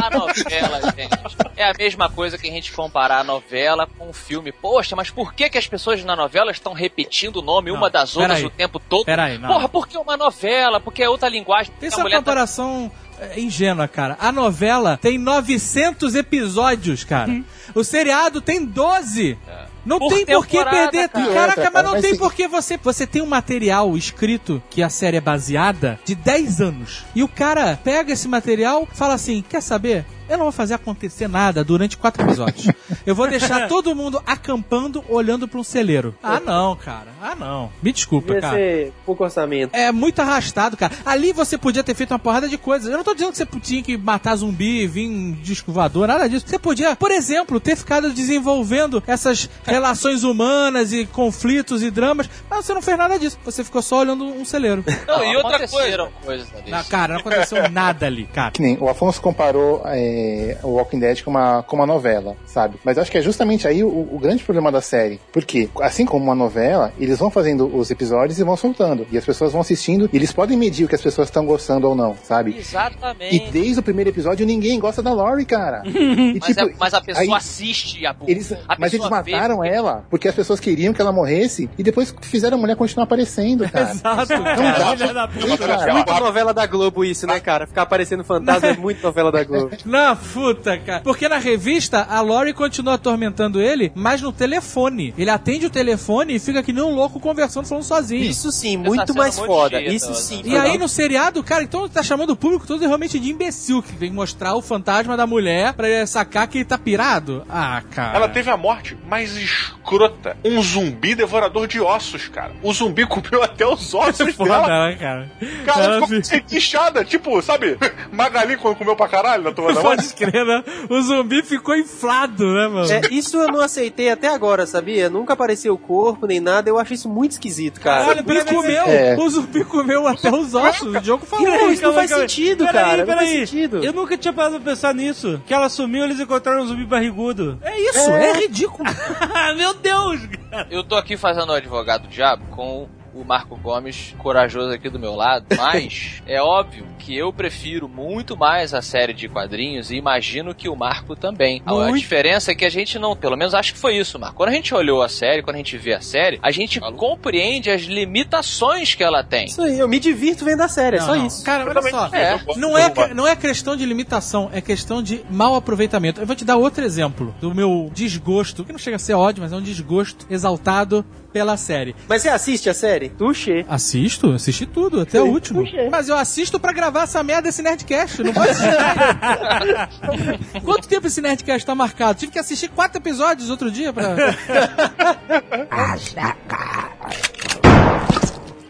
[SPEAKER 6] A novela, gente, é a mesma coisa que a gente comparar a novela com o filme. Poxa, mas por que, que as pessoas na novela estão repetindo o nome
[SPEAKER 8] Não,
[SPEAKER 6] uma das outras
[SPEAKER 8] peraí.
[SPEAKER 6] o tempo todo?
[SPEAKER 8] Peraí, não.
[SPEAKER 6] Porra, porque é uma novela, porque é outra linguagem. porque
[SPEAKER 8] Isso
[SPEAKER 6] a
[SPEAKER 8] é
[SPEAKER 6] tá-
[SPEAKER 8] comparação é, ingênua, cara. A novela tem 900 episódios, cara. O seriado tem 12. Não
[SPEAKER 6] Por
[SPEAKER 8] tem por que perder.
[SPEAKER 6] cara.
[SPEAKER 8] Caraca,
[SPEAKER 3] Outra,
[SPEAKER 8] mas
[SPEAKER 3] cara,
[SPEAKER 8] não
[SPEAKER 3] mas
[SPEAKER 8] tem
[SPEAKER 3] se-
[SPEAKER 8] por que você. Você tem um material escrito que a série é baseada de 10 anos. E o cara pega esse material fala assim: quer saber? Eu não vou fazer acontecer nada durante quatro episódios. Eu vou deixar todo mundo acampando olhando pra um celeiro. Ah, não, cara. Ah, não. Me desculpa,
[SPEAKER 4] Devia
[SPEAKER 8] cara.
[SPEAKER 4] ser pouco orçamento.
[SPEAKER 8] É muito arrastado, cara. Ali você podia ter feito uma porrada de coisas. Eu não tô dizendo que você tinha que matar zumbi, vir um disco voador, nada disso. Você podia, por exemplo, ter ficado desenvolvendo essas relações humanas e conflitos e dramas, mas você não fez nada disso. Você ficou só olhando um celeiro.
[SPEAKER 7] Não, e outra coisa.
[SPEAKER 6] coisas ali.
[SPEAKER 8] Na, cara, não aconteceu nada ali, cara.
[SPEAKER 3] Que nem o Afonso comparou é, vender o Walking Dead como uma, como uma novela, sabe? Mas eu acho que é justamente aí o, o grande problema da série. Porque, assim como uma novela, eles vão fazendo os episódios e vão soltando. E as pessoas vão assistindo e eles podem medir o que as pessoas estão gostando ou não, sabe? E
[SPEAKER 6] Exatamente.
[SPEAKER 3] desde o primeiro episódio ninguém gosta da Laurie, cara. E,
[SPEAKER 6] Mas,
[SPEAKER 3] tipo,
[SPEAKER 6] é- mas a pessoa
[SPEAKER 3] aí-
[SPEAKER 6] assiste a
[SPEAKER 3] eles,
[SPEAKER 6] a
[SPEAKER 3] mas eles
[SPEAKER 6] vê,
[SPEAKER 3] mataram
[SPEAKER 6] porque-
[SPEAKER 3] ela porque as pessoas queriam que ela morresse e depois fizeram a mulher continuar aparecendo, cara.
[SPEAKER 2] Exato,
[SPEAKER 3] Não
[SPEAKER 2] cara.
[SPEAKER 3] dá
[SPEAKER 2] puta.
[SPEAKER 3] cara.
[SPEAKER 4] Muito novela da Globo isso, né, cara? Ficar aparecendo fantasma é muito novela da Globo.
[SPEAKER 8] Puta, cara. Porque na revista, a Lori continua atormentando ele, mas no telefone. Ele atende o telefone e fica que nem um louco conversando, falando sozinho.
[SPEAKER 4] Isso sim, muito
[SPEAKER 6] cena
[SPEAKER 4] mais
[SPEAKER 6] é
[SPEAKER 4] foda. Isso
[SPEAKER 6] né?
[SPEAKER 4] sim.
[SPEAKER 8] E aí no seriado, cara, então tá chamando o público todo realmente de imbecil, que vem mostrar o fantasma da mulher pra ele sacar que ele tá pirado. Ah, cara.
[SPEAKER 5] Ela teve a morte mais escrota. Um zumbi devorador de ossos, cara. O zumbi comeu até os ossos
[SPEAKER 8] Foda,
[SPEAKER 5] dela.
[SPEAKER 8] né, cara?
[SPEAKER 5] Cara,
[SPEAKER 8] Ela
[SPEAKER 5] ficou inchada. Tipo, sabe? Magali quando comeu pra caralho na turma da morte.
[SPEAKER 8] Pode crer, né? O zumbi ficou inflado, né, mano?
[SPEAKER 4] É, isso eu não aceitei até agora, sabia? Nunca apareceu o corpo nem nada. Eu acho isso muito esquisito, cara.
[SPEAKER 8] o zumbi comeu,
[SPEAKER 3] É.
[SPEAKER 8] o zumbi comeu até os ossos. O Diogo falou.
[SPEAKER 4] Pô, isso não faz sentido,
[SPEAKER 2] Peraí,
[SPEAKER 4] cara. Não faz
[SPEAKER 2] peraí.
[SPEAKER 4] sentido.
[SPEAKER 2] Eu nunca tinha parado pra pensar nisso. Que ela sumiu, eles encontraram um zumbi barrigudo.
[SPEAKER 8] É isso, é, ridículo.
[SPEAKER 2] Meu Deus, cara.
[SPEAKER 6] Eu tô aqui fazendo o advogado do diabo com o Marco Gomes corajoso aqui do meu lado, mas é óbvio que eu prefiro muito mais a série de quadrinhos e imagino que o Marco também. A- A
[SPEAKER 4] Muito.
[SPEAKER 6] diferença é que a gente não, pelo menos acho que foi isso, Marco. Quando a gente olhou a série, quando a gente vê a série, a gente compreende as limitações que ela tem.
[SPEAKER 4] Isso aí, eu me divirto vendo a série, é só
[SPEAKER 8] Não,
[SPEAKER 4] isso.
[SPEAKER 8] Cara, olha só.
[SPEAKER 6] É.
[SPEAKER 8] Não é, não é questão de limitação, é questão de mau aproveitamento. Eu vou te dar outro exemplo do meu desgosto, que não chega a ser ódio, mas é um desgosto exaltado pela série.
[SPEAKER 4] Mas você assiste a série? Tuxê.
[SPEAKER 8] Assisto, assisti tudo, até o último. Mas eu assisto pra gravar essa merda desse Nerdcast, não mais. Quanto tempo esse Nerdcast tá marcado? Tive que assistir quatro episódios outro dia pra...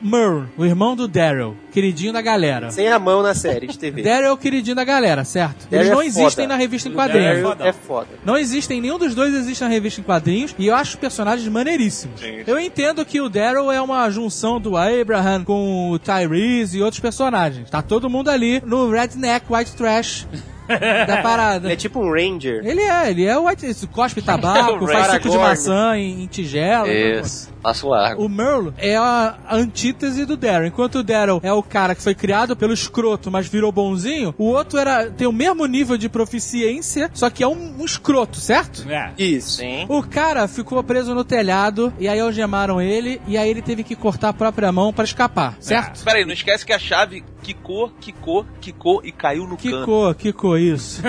[SPEAKER 8] Merle, o irmão do Daryl, queridinho da galera.
[SPEAKER 4] Sem a mão na série de TV.
[SPEAKER 8] Daryl é o queridinho da galera, certo?
[SPEAKER 4] Daryl
[SPEAKER 8] Eles não
[SPEAKER 4] é
[SPEAKER 8] existem
[SPEAKER 4] foda.
[SPEAKER 8] na revista em quadrinhos.
[SPEAKER 2] Daryl
[SPEAKER 4] É foda.
[SPEAKER 8] Não existem, nenhum dos dois existe na revista em quadrinhos, e eu acho os personagens maneiríssimos.
[SPEAKER 5] Sim.
[SPEAKER 8] Eu entendo que o Daryl é uma junção do Abraham com o Tyrese e outros personagens. Tá todo mundo ali no redneck white trash da parada.
[SPEAKER 4] Ele é tipo um Ranger.
[SPEAKER 8] Ele é, ele é o white, cospe tabaco,
[SPEAKER 6] O
[SPEAKER 8] faz suco de maçã em, em tigela.
[SPEAKER 6] Isso. Passo largo.
[SPEAKER 8] O Merle é a antítese do Daryl. Enquanto o Daryl é o cara que foi criado pelo escroto, mas virou bonzinho, o outro era tem o mesmo nível de proficiência, só que é um, um escroto, certo?
[SPEAKER 2] É.
[SPEAKER 4] Isso.
[SPEAKER 6] Sim.
[SPEAKER 8] O cara ficou preso no telhado e aí algemaram ele e aí ele teve que cortar a própria mão pra escapar, certo?
[SPEAKER 7] Peraí, não esquece que a chave quicou, quicou, quicou e caiu no cano.
[SPEAKER 8] Quicou, quicou isso.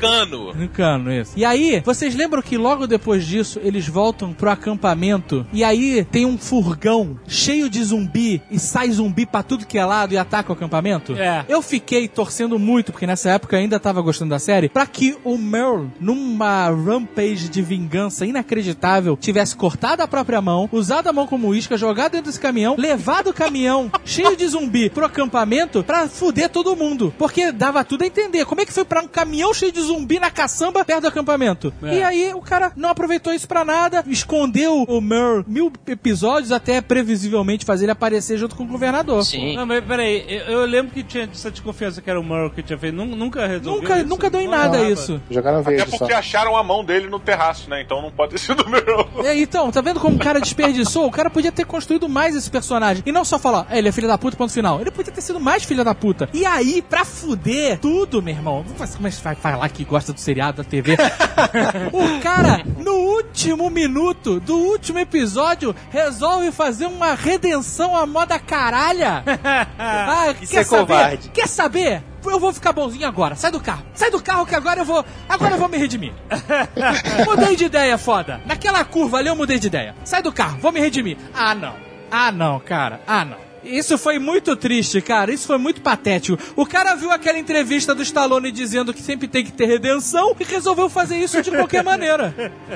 [SPEAKER 7] Cano.
[SPEAKER 8] No cano, isso. E aí, vocês lembram que logo depois disso eles voltam pro acampamento e aí tem um furgão cheio de zumbi e sai zumbi pra tudo que é lado e ataca o acampamento?
[SPEAKER 2] É.
[SPEAKER 8] Eu fiquei torcendo muito, porque nessa época eu ainda tava gostando da série, pra que o Merle, numa rampage de vingança inacreditável, tivesse cortado a própria mão, usado a mão como isca, jogado dentro desse caminhão, levado o caminhão cheio de zumbi pro acampamento pra fuder todo mundo. Porque dava tudo a entender. Como é que foi pra um caminhão cheio de zumbi na caçamba perto do acampamento?
[SPEAKER 2] É.
[SPEAKER 8] E aí o cara não aproveitou isso pra nada, escondeu o Merle mil episódios até previsivelmente fazer ele aparecer junto com o governador.
[SPEAKER 6] Sim.
[SPEAKER 2] Não, mas peraí, eu, eu lembro que tinha essa desconfiança que era o Merle que tinha feito. Nun- Nunca resolveu
[SPEAKER 8] Nunca,
[SPEAKER 2] isso?
[SPEAKER 8] nunca deu em
[SPEAKER 2] Não
[SPEAKER 8] nada
[SPEAKER 2] lembrava.
[SPEAKER 8] isso.
[SPEAKER 3] Jogaram
[SPEAKER 5] Até
[SPEAKER 3] verde só.
[SPEAKER 5] porque acharam a mão dele no terraço, né? Então não pode ter sido o meu.
[SPEAKER 8] É, então, tá vendo como o cara desperdiçou? O cara podia ter construído mais esse personagem. E não só falar, "É, ele é filho da puta, ponto final. Ele podia ter sido mais filho da puta. E aí, pra fuder tudo, meu irmão, mas como é que vai falar que gosta do seriado da TV? o cara, no último minuto do último episódio, resolve fazer uma redenção à moda caralha. Ah,
[SPEAKER 4] Isso
[SPEAKER 8] quer
[SPEAKER 4] é
[SPEAKER 8] saber?
[SPEAKER 4] covarde.
[SPEAKER 8] Quer saber? Eu vou ficar bonzinho agora. Sai do carro. Sai do carro que agora eu vou. Agora eu vou me redimir. mudei de ideia, foda. Naquela curva ali eu mudei de ideia. Sai do carro, vou me redimir. Ah, não. Ah, não, cara. Ah, não. Isso foi muito triste, cara. Isso foi muito patético. O cara viu aquela entrevista do Stallone dizendo que sempre tem que ter redenção e resolveu fazer isso de qualquer maneira.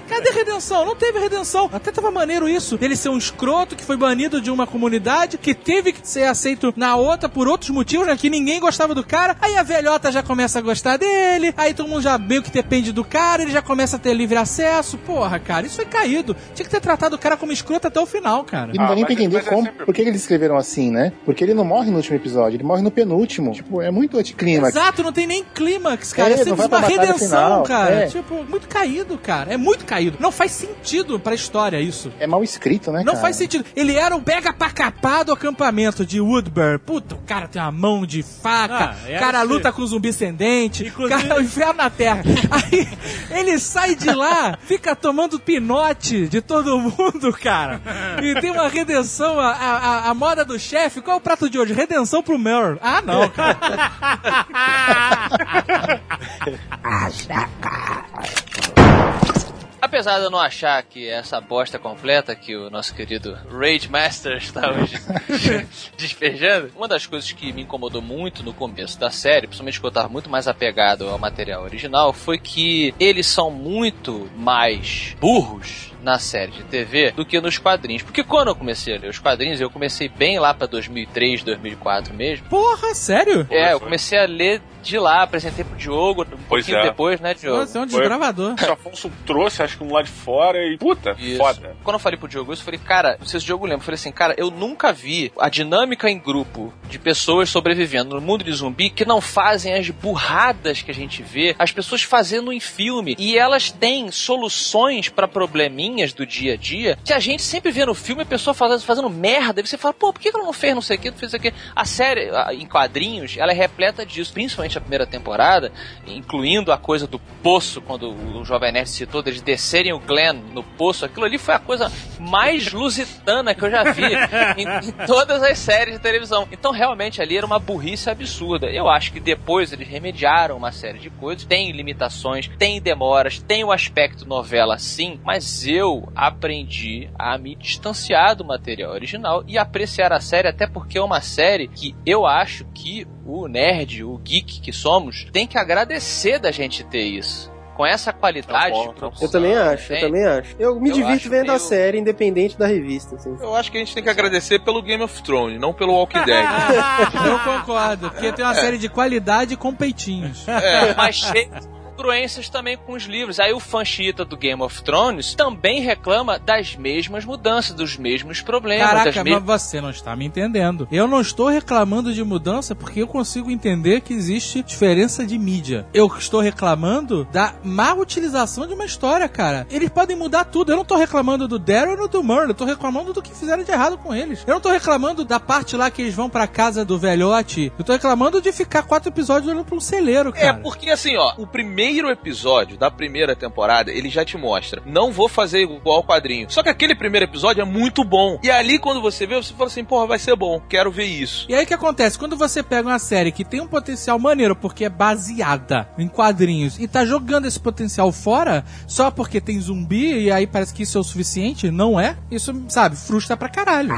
[SPEAKER 8] Cadê redenção? Não teve redenção. Até tava maneiro isso. Ele ser um escroto que foi banido de uma comunidade, que teve que ser aceito na outra por outros motivos, né? Que ninguém gostava do cara. Aí a velhota já começa a gostar dele. Aí todo mundo já meio que depende do cara. Ele já começa a ter livre acesso. Porra, cara, isso foi caído. Tinha que ter tratado o cara como escroto até o final, cara.
[SPEAKER 3] E não dá
[SPEAKER 5] Ah,
[SPEAKER 3] nem pra
[SPEAKER 5] mas-
[SPEAKER 3] entender
[SPEAKER 5] é
[SPEAKER 3] como,
[SPEAKER 5] sempre-
[SPEAKER 3] por que eles escreveram assim assim, né? Porque ele não morre no último episódio, ele morre no penúltimo. Tipo, é muito anticlímax.
[SPEAKER 8] Exato, não tem nem clímax, cara.
[SPEAKER 3] É,
[SPEAKER 8] É, uma redenção,
[SPEAKER 3] final,
[SPEAKER 8] cara.
[SPEAKER 3] é.
[SPEAKER 8] Tipo, muito caído, cara. É muito caído. Não faz sentido pra história isso.
[SPEAKER 3] É mal escrito, né,
[SPEAKER 8] Não
[SPEAKER 3] cara?
[SPEAKER 8] faz sentido. Ele era o pega pra capar do acampamento de Woodburn. Puta, o cara tem uma mão de faca,
[SPEAKER 2] Ah,
[SPEAKER 8] cara
[SPEAKER 2] assim.
[SPEAKER 8] luta com zumbi ascendente, o
[SPEAKER 2] Inclusive-
[SPEAKER 8] cara o inferno na terra. Aí ele sai de lá, fica tomando pinote de todo mundo, cara. E tem uma redenção, a, a, a moda do chefe. Qual é o prato de hoje? Redenção pro Mel. Ah, não, cara.
[SPEAKER 6] Apesar de eu não achar que essa bosta completa que o nosso querido Rage Master está hoje despejando, uma das coisas que me incomodou muito no começo da série, principalmente porque eu estava muito mais apegado ao material original, foi que eles são muito mais burros na série de TV do que nos quadrinhos. Porque quando eu comecei a ler os quadrinhos, eu comecei bem lá pra 2003, 2004 mesmo.
[SPEAKER 8] Porra, sério?
[SPEAKER 6] É, eu
[SPEAKER 5] foi.
[SPEAKER 6] comecei a ler de lá, apresentei pro Diogo, um
[SPEAKER 5] Pois
[SPEAKER 6] pouquinho
[SPEAKER 5] é.
[SPEAKER 6] depois, né, Diogo?
[SPEAKER 8] Você é um
[SPEAKER 5] Foi.
[SPEAKER 8] desbravador.
[SPEAKER 5] O Afonso trouxe, acho que um lá de fora e. Puta,
[SPEAKER 6] Isso.
[SPEAKER 5] foda.
[SPEAKER 6] Quando eu falei pro Diogo isso, eu falei, cara, não sei se o Diogo lembra, eu falei assim, cara, eu nunca vi a dinâmica em grupo de pessoas sobrevivendo no mundo de zumbi que não fazem as burradas que a gente vê, as pessoas fazendo em filme. E elas têm soluções pra probleminhas do dia a dia que a gente sempre vê no filme a pessoa fazendo, fazendo merda. E você fala, pô, por que ela não fez não sei o que, não fez aqui? A série, em quadrinhos, ela é repleta disso, principalmente a primeira temporada, incluindo a coisa do poço, quando o Jovem Nerd citou, deles descerem o Glenn no poço. Aquilo ali foi a coisa mais lusitana que eu já vi em, em todas as séries de televisão. Então, realmente, ali era uma burrice absurda. Eu acho que depois eles remediaram uma série de coisas. Tem limitações, tem demoras, tem o aspecto novela, sim, mas eu aprendi a me distanciar do material original e apreciar a série, até porque é uma série que eu acho que o nerd, o geek que somos, tem que agradecer da gente ter isso. Com essa qualidade
[SPEAKER 5] Tá bom,
[SPEAKER 6] de
[SPEAKER 5] tá
[SPEAKER 9] Eu também acho, eu também acho. Eu me
[SPEAKER 6] Eu
[SPEAKER 9] divirto vendo a
[SPEAKER 6] meio-
[SPEAKER 9] série, independente da revista, assim.
[SPEAKER 7] Eu acho que a gente tem que agradecer pelo Game of Thrones, não pelo Walking Dead.
[SPEAKER 8] Eu concordo, porque tem uma série de qualidade com peitinhos.
[SPEAKER 6] É, mas cheio de incongruências também com os livros. Aí o fã chita do Game of Thrones também reclama das mesmas mudanças, dos mesmos problemas.
[SPEAKER 8] Caraca,
[SPEAKER 6] me-
[SPEAKER 8] mas você não está me entendendo. Eu não estou reclamando de mudança porque eu consigo entender que existe diferença de mídia. Eu estou reclamando da má utilização de uma história, cara. Eles podem mudar tudo. Eu não estou reclamando do Daryl ou do Murray. Eu tô reclamando do que fizeram de errado com eles. Eu não tô reclamando da parte lá que eles vão pra casa do velhote. Eu tô reclamando de ficar quatro episódios olhando pra um celeiro, cara.
[SPEAKER 7] É, porque assim, ó, o primeiro episódio da primeira temporada, ele já te mostra. Não vou fazer igual ao quadrinho. Só que aquele primeiro episódio é muito bom. E ali, quando você vê, você fala assim, porra, vai ser bom, quero ver isso.
[SPEAKER 8] E aí o que acontece? Quando você pega uma série que tem um potencial maneiro, porque é baseada em quadrinhos, e tá jogando esse potencial fora, só porque tem zumbi, e aí parece que isso é o suficiente, não é? Isso, sabe, frustra pra caralho.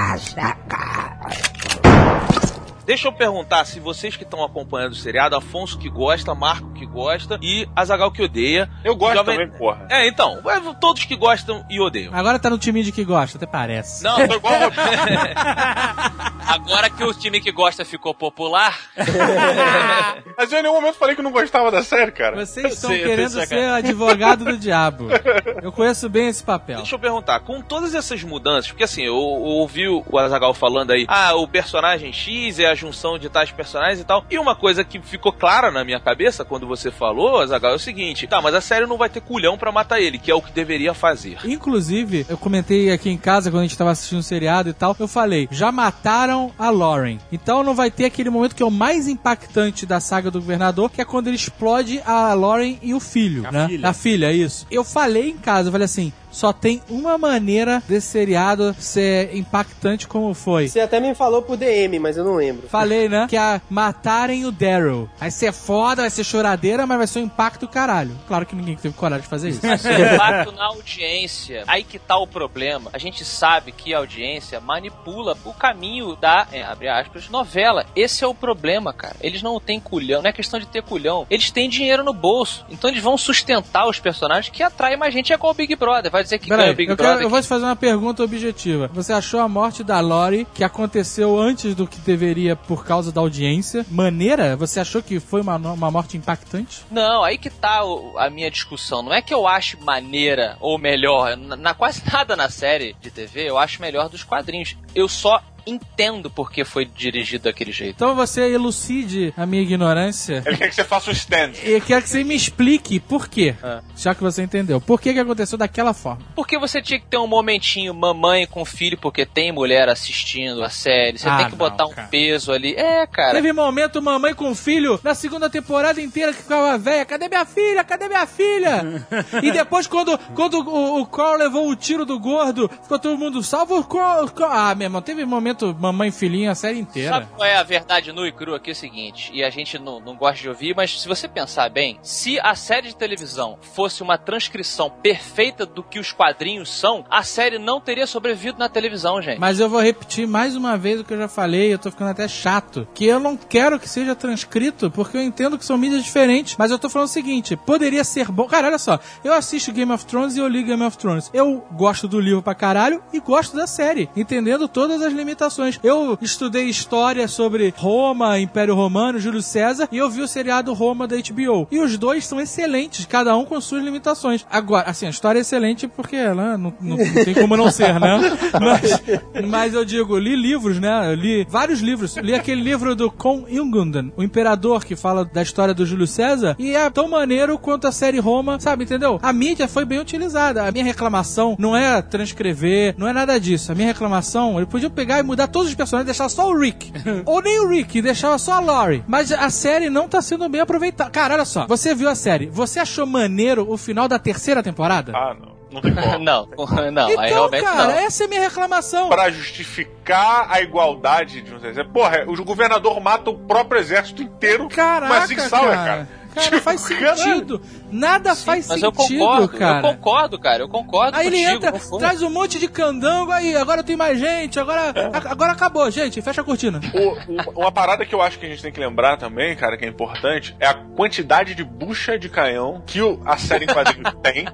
[SPEAKER 7] Deixa eu perguntar se vocês que estão acompanhando o seriado, Afonso que gosta, Marco que gosta e Azagal que odeia.
[SPEAKER 5] Eu gosto
[SPEAKER 7] Jovem-
[SPEAKER 5] também, porra.
[SPEAKER 7] É, então, é, todos que gostam e odeiam.
[SPEAKER 8] Agora tá no time de que gosta, até parece.
[SPEAKER 7] Não,
[SPEAKER 5] Tô igual.
[SPEAKER 6] Agora que o time que gosta ficou popular,
[SPEAKER 5] Mas eu em nenhum momento falei que não gostava da série, cara.
[SPEAKER 8] Vocês estão querendo ser advogado do diabo. Eu conheço bem esse papel.
[SPEAKER 7] Deixa eu perguntar, com todas essas mudanças, porque assim, eu, eu ouvi o Azagal falando aí, ah, o personagem X é a junção de tais personagens e tal. E uma coisa que ficou clara na minha cabeça quando você falou, Azagal, é o seguinte: tá, mas a série não vai ter culhão pra matar ele, que é o que deveria fazer.
[SPEAKER 8] Inclusive, eu comentei aqui em casa quando a gente tava assistindo o seriado e tal, eu falei, já mataram a Lauren. Então não vai ter aquele momento que é o mais impactante da saga do governador, que é quando ele explode a Lauren e o filho,
[SPEAKER 2] A
[SPEAKER 8] né?
[SPEAKER 2] filha.
[SPEAKER 8] A filha, isso. Eu falei em casa, eu falei assim, só tem uma maneira desse seriado ser impactante como foi.
[SPEAKER 9] Você até me falou por DM, mas eu não lembro.
[SPEAKER 8] Falei, né? Que é matarem o Daryl. Vai ser foda, vai ser choradeira, mas vai ser um impacto caralho. Claro que ninguém teve coragem de fazer isso.
[SPEAKER 6] impacto na audiência. Aí que tá o problema. A gente sabe que a audiência manipula o caminho da, é, abre aspas, novela. Esse é o problema, cara. Eles não têm culhão, não é questão de ter culhão. Eles têm dinheiro no bolso. Então eles vão sustentar os personagens que atraem mais gente. É igual o Big Brother. Vai dizer que ganha
[SPEAKER 8] Peraí,
[SPEAKER 6] o Big
[SPEAKER 8] eu,
[SPEAKER 6] Brother.
[SPEAKER 8] quero- eu vou te fazer uma pergunta objetiva. Você achou a morte da Lori, que aconteceu antes do que deveria por causa da audiência, maneira? Você achou que foi uma, uma morte impactante?
[SPEAKER 6] Não, aí que tá a minha discussão. Não é que eu acho maneira ou melhor. Na, na- quase nada na série de TV eu acho melhor dos quadrinhos. Eu só entendo por que foi dirigido daquele jeito.
[SPEAKER 8] Então você elucide a minha ignorância.
[SPEAKER 5] Ele quer que você faça um stand.
[SPEAKER 8] E eu quero que você me explique por quê.
[SPEAKER 6] Ah.
[SPEAKER 8] Já que você entendeu. Por que, que aconteceu daquela forma?
[SPEAKER 6] Porque você tinha que ter um momentinho mamãe com filho, porque tem mulher assistindo a série. Você
[SPEAKER 8] Ah,
[SPEAKER 6] tem que botar
[SPEAKER 8] não,
[SPEAKER 6] um
[SPEAKER 8] cara.
[SPEAKER 6] peso ali. É, cara.
[SPEAKER 8] Teve momento mamãe com filho na segunda temporada inteira que ficava velha. Cadê minha filha? Cadê minha filha? e depois, quando, quando o, o Carl levou o tiro do gordo, ficou todo mundo salvo. O Carl. Ah, meu irmão, teve momento mamãe e filhinho a série inteira.
[SPEAKER 6] Sabe qual é a verdade nua e crua aqui? É o seguinte, e a gente não, não gosta de ouvir, mas se você pensar bem, se a série de televisão fosse uma transcrição perfeita do que os quadrinhos são, a série não teria sobrevivido na televisão, gente.
[SPEAKER 8] Mas eu vou repetir mais uma vez o que eu já falei, eu tô ficando até chato. Que eu não quero que seja transcrito, porque eu entendo que são mídias diferentes. Mas eu tô falando o seguinte: poderia ser bom. Cara, olha só, eu assisto Game of Thrones e eu li Game of Thrones. Eu gosto do livro pra caralho e gosto da série, entendendo todas as limitações. Eu estudei história sobre Roma, Império Romano, Júlio César, e eu vi o seriado Roma da HBO. E os dois são excelentes, cada um com suas limitações. Agora, assim, a história é excelente porque ela não, não- não tem como não ser, né? Mas, mas eu digo, li livros, né? Eu li vários livros. Li aquele livro do Con Ilgundan, o imperador que fala da história do Júlio César, e é tão maneiro quanto a série Roma, sabe, entendeu? A mídia foi bem utilizada. A minha reclamação não é transcrever, não é nada disso. A minha reclamação, ele podia pegar e mudar todos os personagens, deixar só o Rick. Ou nem o Rick, deixava só a Laurie. Mas a série não tá sendo bem aproveitada. Cara, olha só, você viu a série, você achou maneiro o final da terceira temporada?
[SPEAKER 5] Ah, não. Não tem como.
[SPEAKER 6] não, não, aí
[SPEAKER 8] então,
[SPEAKER 6] realmente
[SPEAKER 8] cara,
[SPEAKER 6] não.
[SPEAKER 8] essa é a minha reclamação.
[SPEAKER 5] Pra justificar a igualdade de um exército. Porra, o governador mata o próprio exército inteiro.
[SPEAKER 8] Caraca,
[SPEAKER 5] mas Zig Sauer,
[SPEAKER 8] cara.
[SPEAKER 5] cara.
[SPEAKER 8] Cara,
[SPEAKER 5] Tipo,
[SPEAKER 8] faz
[SPEAKER 5] caralho.
[SPEAKER 8] sentido. Nada faz
[SPEAKER 6] Mas eu
[SPEAKER 8] sentido,
[SPEAKER 6] concordo,
[SPEAKER 8] cara.
[SPEAKER 6] eu concordo, cara, eu concordo
[SPEAKER 8] Aí ele
[SPEAKER 6] contigo,
[SPEAKER 8] entra,
[SPEAKER 6] não foi?
[SPEAKER 8] traz um monte de candango aí, agora tem mais gente, agora,
[SPEAKER 5] É.
[SPEAKER 8] a- agora acabou, gente, fecha a cortina.
[SPEAKER 5] O- o- uma parada que eu acho que a gente tem que lembrar também, cara, que é importante, é a quantidade de bucha de canhão que o- a série em quadrinhos tem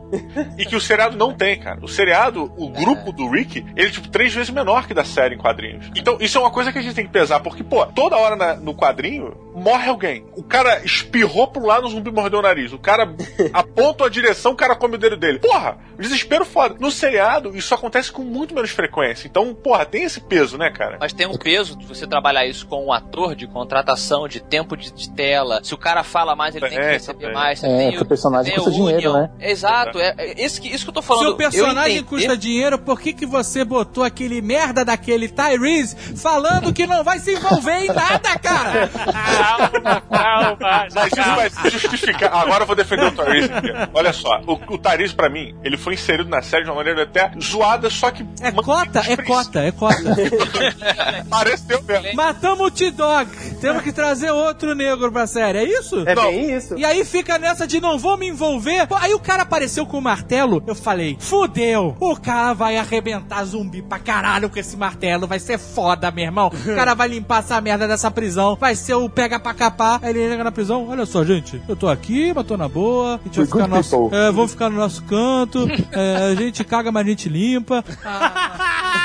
[SPEAKER 5] e que o seriado não tem, cara. O seriado, o grupo do Rick, ele é tipo três vezes menor que da série em quadrinhos. Então, isso é uma coisa que a gente tem que pesar, porque, pô, toda hora na- no quadrinho morre alguém. O cara espirrou pro lado, o zumbi mordeu o nariz. O cara aponta a direção, o cara come o dedo dele. Porra, desespero foda. No seriado, isso acontece com muito menos frequência. Então, porra, tem esse peso, né, cara?
[SPEAKER 6] Mas tem um peso de você trabalhar isso com um ator de contratação, de tempo de, de tela. Se o cara fala mais, ele tem que
[SPEAKER 5] É,
[SPEAKER 6] receber
[SPEAKER 5] também.
[SPEAKER 6] mais. Você
[SPEAKER 3] É, o personagem custa dinheiro, né?
[SPEAKER 6] Exato, é, é isso, que, isso que eu tô
[SPEAKER 8] Se
[SPEAKER 6] falando.
[SPEAKER 8] o personagem custa dinheiro, por que, que você botou aquele merda daquele Tyrese falando que não vai se envolver em nada, cara?
[SPEAKER 6] Calma, calma.
[SPEAKER 5] Mas isso vai se justificar. Agora eu vou defender o Tyrese. Olha só, o, o Tyrese, pra mim, ele foi inserido na série de uma maneira até zoada, só que.
[SPEAKER 8] É cota, é cota, é cota.
[SPEAKER 5] Pareceu mesmo.
[SPEAKER 8] Matamos o T-Dog. Temos que trazer outro negro pra série, é isso?
[SPEAKER 9] É
[SPEAKER 5] Não.
[SPEAKER 9] bem isso.
[SPEAKER 8] E aí fica nessa de não vou me envolver. Aí o cara apareceu com o martelo. Eu falei, fudeu. O cara vai arrebentar zumbi pra caralho com esse martelo. Vai ser foda, meu irmão. O cara vai limpar essa merda dessa prisão. Vai ser o pega pra capar. Aí ele chega na prisão. Olha só, gente. Eu tô aqui, mas tô na boa. A gente vai ficar no nosso, é, vamos ficar no nosso canto. É, a gente caga, mas a gente limpa.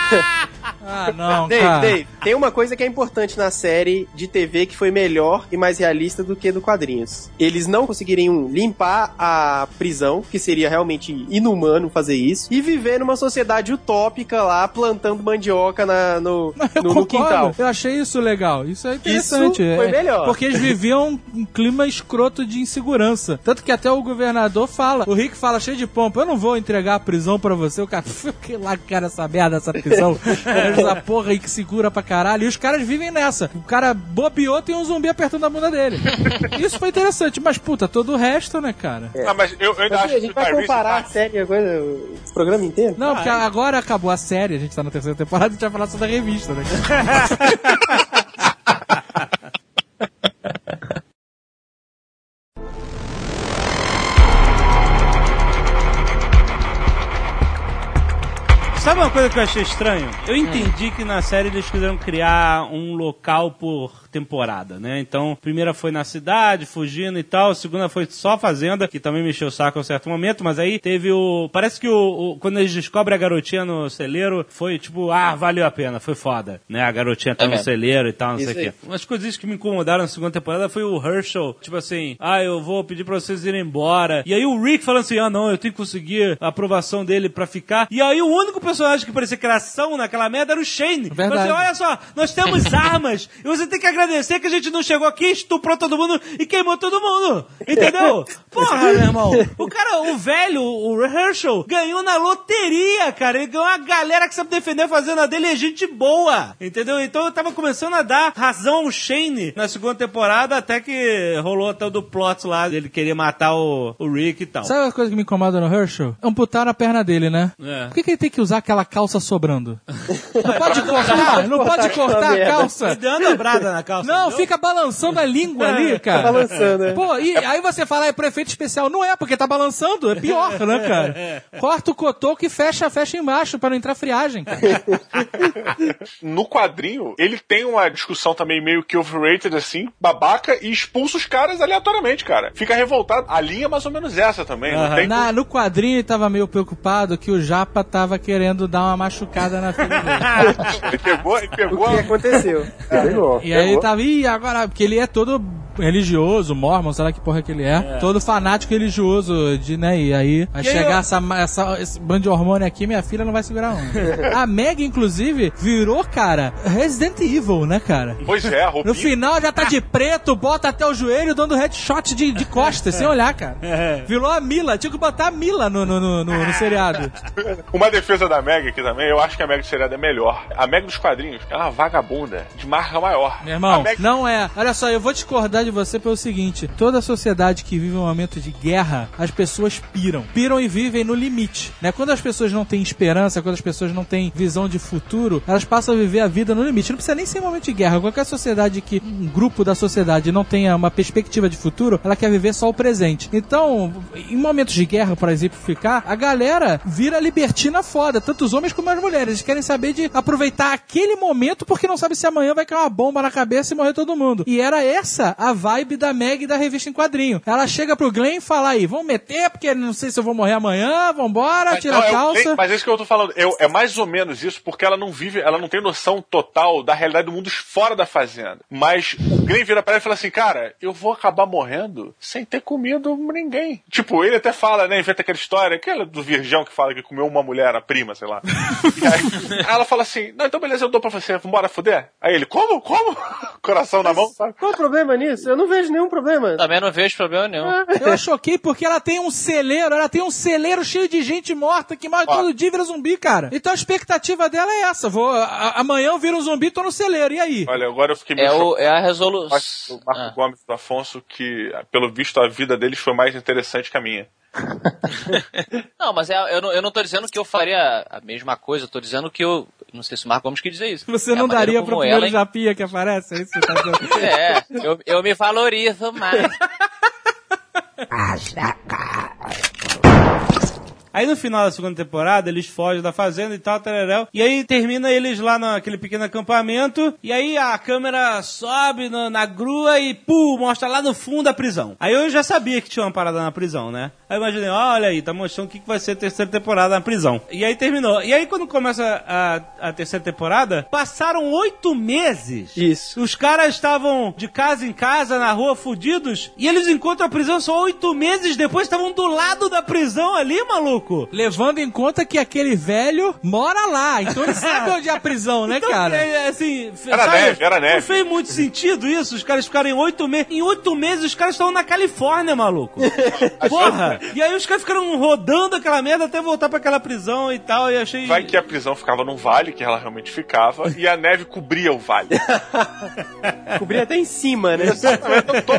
[SPEAKER 8] Ah, ah não,
[SPEAKER 9] Dave,
[SPEAKER 8] cara.
[SPEAKER 9] Dave, tem uma coisa que é importante na série de TV que foi melhor e mais realista do que do quadrinhos. Eles não conseguiriam limpar a prisão, que seria realmente inumano fazer isso, e viver numa sociedade utópica lá, plantando mandioca na- no, no, no quintal.
[SPEAKER 8] Eu achei isso legal. Isso é interessante.
[SPEAKER 9] Isso foi
[SPEAKER 8] É,
[SPEAKER 9] melhor.
[SPEAKER 8] Porque eles viviam um clima escroto de insegurança. Tanto que até o governador fala, o Rick fala cheio de pompa, eu não vou entregar a prisão pra você. O cara, que lá que era essa merda, essa prisão. essa porra aí que segura pra caralho. E os caras vivem nessa. O cara bobeou, tem um zumbi apertando a bunda dele. Isso foi interessante, mas puta, todo o resto, né, cara?
[SPEAKER 5] Ah, mas eu, eu ainda
[SPEAKER 9] Mas,
[SPEAKER 5] acho
[SPEAKER 9] a gente vai comparar a série, a coisa, o programa inteiro?
[SPEAKER 8] Não, porque agora acabou a série, a gente tá na terceira temporada, a gente vai falar só da revista, né?
[SPEAKER 2] Sabe uma coisa que eu achei estranho? Eu entendi que na série eles quiseram criar um local por temporada, né? Então, a primeira foi na cidade, fugindo e tal, a segunda foi só fazenda, que também mexeu o saco a um certo momento, mas aí teve o... Parece que o, o- quando eles descobrem a garotinha no celeiro, foi tipo, ah, valeu a pena, foi foda, né? A garotinha tá
[SPEAKER 6] É
[SPEAKER 2] no
[SPEAKER 6] mesmo.
[SPEAKER 2] celeiro e tal, não
[SPEAKER 9] Isso
[SPEAKER 2] sei o quê. Umas coisas que me incomodaram na segunda temporada foi o Herschel, tipo assim, ah, eu vou pedir pra vocês irem embora. E aí o Rick falando assim, ah, não, eu tenho que conseguir a aprovação dele pra ficar. E aí o único personagem que parecia criação naquela merda era o Shane.
[SPEAKER 8] Verdade.
[SPEAKER 2] Você, olha só, nós temos armas e você tem que agradecer que a gente não chegou aqui, estuprou todo mundo e queimou todo mundo. Entendeu? Porra, meu irmão. O cara, o velho, o Herschel, ganhou na loteria, cara. Ele ganhou uma galera que sabe defender a fazenda dele e é gente boa. Entendeu? Então eu tava começando a dar razão ao Shane na segunda temporada, até que rolou até o do plot lá, ele queria matar o, o Rick e tal.
[SPEAKER 8] Sabe a coisa que me incomoda no Herschel? Amputaram a perna dele, né?
[SPEAKER 2] É.
[SPEAKER 8] Por que, que ele tem que usar aquela calça sobrando? Não pode cortar, não pode cortar a calça.
[SPEAKER 2] Ele deu uma dobrada na calça.
[SPEAKER 8] Não,
[SPEAKER 2] deu?
[SPEAKER 8] fica balançando a língua ali, cara.
[SPEAKER 9] balançando, né?
[SPEAKER 8] Pô, e aí você fala, é pro efeito especial. Não é, porque tá balançando. É pior, né, cara? Corta o cotoco e fecha, fecha embaixo pra não entrar friagem, cara.
[SPEAKER 5] No quadrinho, ele tem uma discussão também meio que overrated, assim, babaca, e expulsa os caras aleatoriamente, cara. Fica revoltado. A linha é mais ou menos essa também. Não
[SPEAKER 2] Aham.
[SPEAKER 5] tem
[SPEAKER 8] Na- no quadrinho ele tava meio preocupado que o Japa tava querendo dar uma machucada na filha dele.
[SPEAKER 5] Ele pegou, ele pegou
[SPEAKER 9] O que aconteceu?
[SPEAKER 3] Pegou.
[SPEAKER 8] E aí. Tava, ih, agora, porque ele é todo religioso, mormon, sei lá que porra que ele é. Todo fanático religioso, de, né? E aí vai
[SPEAKER 2] E aí
[SPEAKER 8] chegar
[SPEAKER 2] eu-
[SPEAKER 8] essa, essa, esse bando de hormônio aqui, minha filha não vai segurar um. a Meg, inclusive, virou, cara, Resident Evil, né, cara?
[SPEAKER 5] Pois é, a roupinha.
[SPEAKER 8] No final já tá de preto, bota até o joelho, dando headshot de, de costas, sem olhar, cara. Virou a Mila, tinha que botar a Mila no, no, no, no- no seriado.
[SPEAKER 5] Uma defesa da Meg aqui também, eu acho que a Meg do seriado é melhor. A Meg dos quadrinhos é uma vagabunda de marca maior.
[SPEAKER 8] Meu irmão,
[SPEAKER 5] Meg-
[SPEAKER 8] não é. Olha só, eu vou discordar de você pelo seguinte: toda sociedade que vive um momento de guerra, as pessoas piram. Piram e vivem no limite. Né? Quando as pessoas não têm esperança, quando as pessoas não têm visão de futuro, elas passam a viver a vida no limite. Não precisa nem ser um momento de guerra. Qualquer sociedade que um grupo da sociedade não tenha uma perspectiva de futuro, ela quer viver só o presente. Então, em momentos de guerra, por exemplificar, a galera vira libertina foda, tanto os homens como as mulheres. Eles querem saber de aproveitar aquele momento porque não sabe se amanhã vai cair uma bomba na cabeça e morrer todo mundo. E era essa a vibe da Meg da revista em quadrinho. Ela chega pro Glenn e fala aí, vamos meter porque não sei se eu vou morrer amanhã, vambora, tira
[SPEAKER 5] Não,
[SPEAKER 8] a
[SPEAKER 5] é
[SPEAKER 8] calça.
[SPEAKER 5] tem- mas é isso que eu tô falando. Eu- é mais ou menos isso, porque ela não vive, ela não tem noção total da realidade do mundo fora da fazenda. Mas o Glenn vira pra ela e fala assim, cara, eu vou acabar morrendo sem ter comido ninguém. Tipo, ele até fala, né, inventa aquela história, aquela do virgão que fala que comeu uma mulher, a prima, sei lá. Aí, aí ela fala assim, não, então beleza, eu dou pra você, vambora fuder. Aí ele, como? Como? Coração na mão, sabe?
[SPEAKER 9] Qual o problema nisso? Eu não vejo nenhum problema.
[SPEAKER 6] Também não vejo problema nenhum.
[SPEAKER 8] Eu choquei porque ela tem um celeiro, ela tem um celeiro cheio de gente morta que morre
[SPEAKER 5] Ó.
[SPEAKER 8] todo dia e vira zumbi, cara. Então a expectativa dela é essa. Vou, a- amanhã eu viro um zumbi, tô no celeiro, e aí?
[SPEAKER 5] Olha, agora eu fiquei meio
[SPEAKER 6] É, o,
[SPEAKER 5] chocado.
[SPEAKER 6] é a resolução.
[SPEAKER 5] O Marco Gomes do Afonso, que pelo visto a vida deles foi mais interessante que a minha.
[SPEAKER 6] Não, mas é- eu, não, eu não tô dizendo que eu faria a mesma coisa, eu tô dizendo que eu. Não sei se o Marco Gomes quis dizer isso.
[SPEAKER 8] Você
[SPEAKER 6] É
[SPEAKER 8] não daria pro primeiro
[SPEAKER 6] ela-
[SPEAKER 8] japinha que aparece? É isso que você tá dizendo?
[SPEAKER 6] É, eu, eu me valorizo mais.
[SPEAKER 2] Aí no final da segunda temporada, eles fogem da fazenda e tal, tereréu. E aí termina eles lá naquele pequeno acampamento. E aí a câmera sobe na, na grua e, pum, mostra lá no fundo a prisão. Aí eu já sabia que tinha uma parada na prisão, né? Aí eu imaginei, olha aí, tá mostrando o que que vai ser a terceira temporada na prisão. E aí terminou. E aí quando começa a, a terceira temporada, passaram oito meses.
[SPEAKER 9] Isso.
[SPEAKER 2] Os caras estavam de casa em casa, na rua, fudidos, e eles encontram a prisão só oito meses depois, estavam do lado da prisão ali, maluco.
[SPEAKER 8] Levando em conta que aquele velho mora lá, então ele sabe onde é a prisão, né,
[SPEAKER 2] Então,
[SPEAKER 8] cara?
[SPEAKER 2] é, assim, f-
[SPEAKER 5] Era neve, era neve.
[SPEAKER 2] Não fez muito sentido isso, os caras ficarem oito meses. Em oito meses, os caras estão na Califórnia, maluco. Porra! E aí os caras ficaram rodando aquela merda até voltar pra aquela prisão e tal, e achei...
[SPEAKER 5] Vai que a prisão ficava num vale, que ela realmente ficava, e a neve cobria o vale.
[SPEAKER 9] Cobrir até em cima, né?
[SPEAKER 5] Exatamente, tô...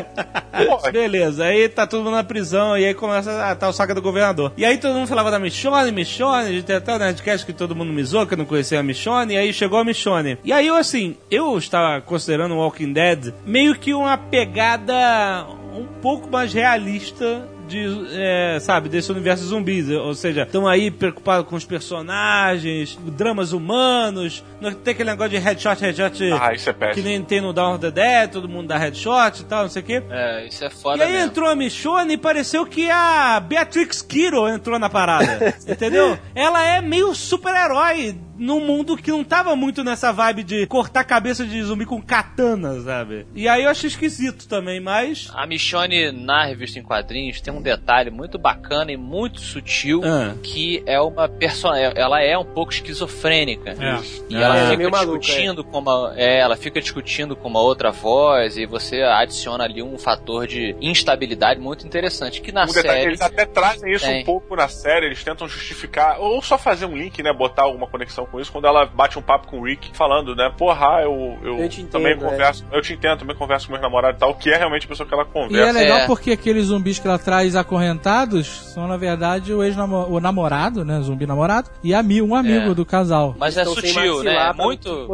[SPEAKER 2] Beleza, aí tá todo mundo na prisão e aí começa a tá o saga do governador. E aí todo mundo falava da a gente tem até o Nerdcast que todo mundo me zoou, que eu não conhecia a Michonne, e aí chegou a Michonne. E aí eu, assim, eu estava considerando o Walking Dead meio que uma pegada um pouco mais realista de, é, sabe, desse universo zumbis. Ou seja, estão aí preocupados com os personagens, dramas humanos, não tem aquele negócio de headshot, headshot
[SPEAKER 5] Ah, isso é
[SPEAKER 2] que
[SPEAKER 5] péssimo.
[SPEAKER 2] nem tem no Dawn of the Dead, todo mundo dá headshot e tal, não sei o quê.
[SPEAKER 6] É, isso é
[SPEAKER 2] E
[SPEAKER 6] foda
[SPEAKER 2] aí
[SPEAKER 6] mesmo.
[SPEAKER 2] entrou a Michonne e pareceu que a Beatrix Kiddo entrou na parada. entendeu? Ela é meio super-herói num mundo que não tava muito nessa vibe de cortar cabeça de zumbi com katana, sabe? E aí eu achei esquisito também, mas.
[SPEAKER 6] A Michonne, na revista em quadrinhos, tem um detalhe muito bacana e muito sutil,
[SPEAKER 2] Ah.
[SPEAKER 6] que é uma personagem. Ela é um pouco esquizofrênica.
[SPEAKER 8] É.
[SPEAKER 6] E ela
[SPEAKER 9] É,
[SPEAKER 6] fica
[SPEAKER 9] meio maluca,
[SPEAKER 6] discutindo com uma. É, ela fica discutindo com uma outra voz e você adiciona ali um fator de instabilidade muito interessante. Que na
[SPEAKER 5] Um detalhe,
[SPEAKER 6] série.
[SPEAKER 5] eles até trazem isso
[SPEAKER 6] tem.
[SPEAKER 5] um pouco na série, eles tentam justificar, ou só fazer um link, né? Botar alguma conexão com isso, quando ela bate um papo com o Rick, falando, né? Porra, eu, eu,
[SPEAKER 9] Eu te entendo,
[SPEAKER 5] também
[SPEAKER 9] é.
[SPEAKER 5] converso, eu te entendo, também converso com meus namorados e tal, que é realmente a pessoa que ela
[SPEAKER 8] E é
[SPEAKER 5] conversa.
[SPEAKER 8] legal
[SPEAKER 6] É.
[SPEAKER 8] porque aqueles zumbis que ela traz acorrentados são, na verdade, o ex-namorado, né? Zumbi namorado, e ami- um amigo
[SPEAKER 6] É.
[SPEAKER 8] do casal.
[SPEAKER 6] Mas é
[SPEAKER 9] Estão sem
[SPEAKER 6] sutil, né? É muito.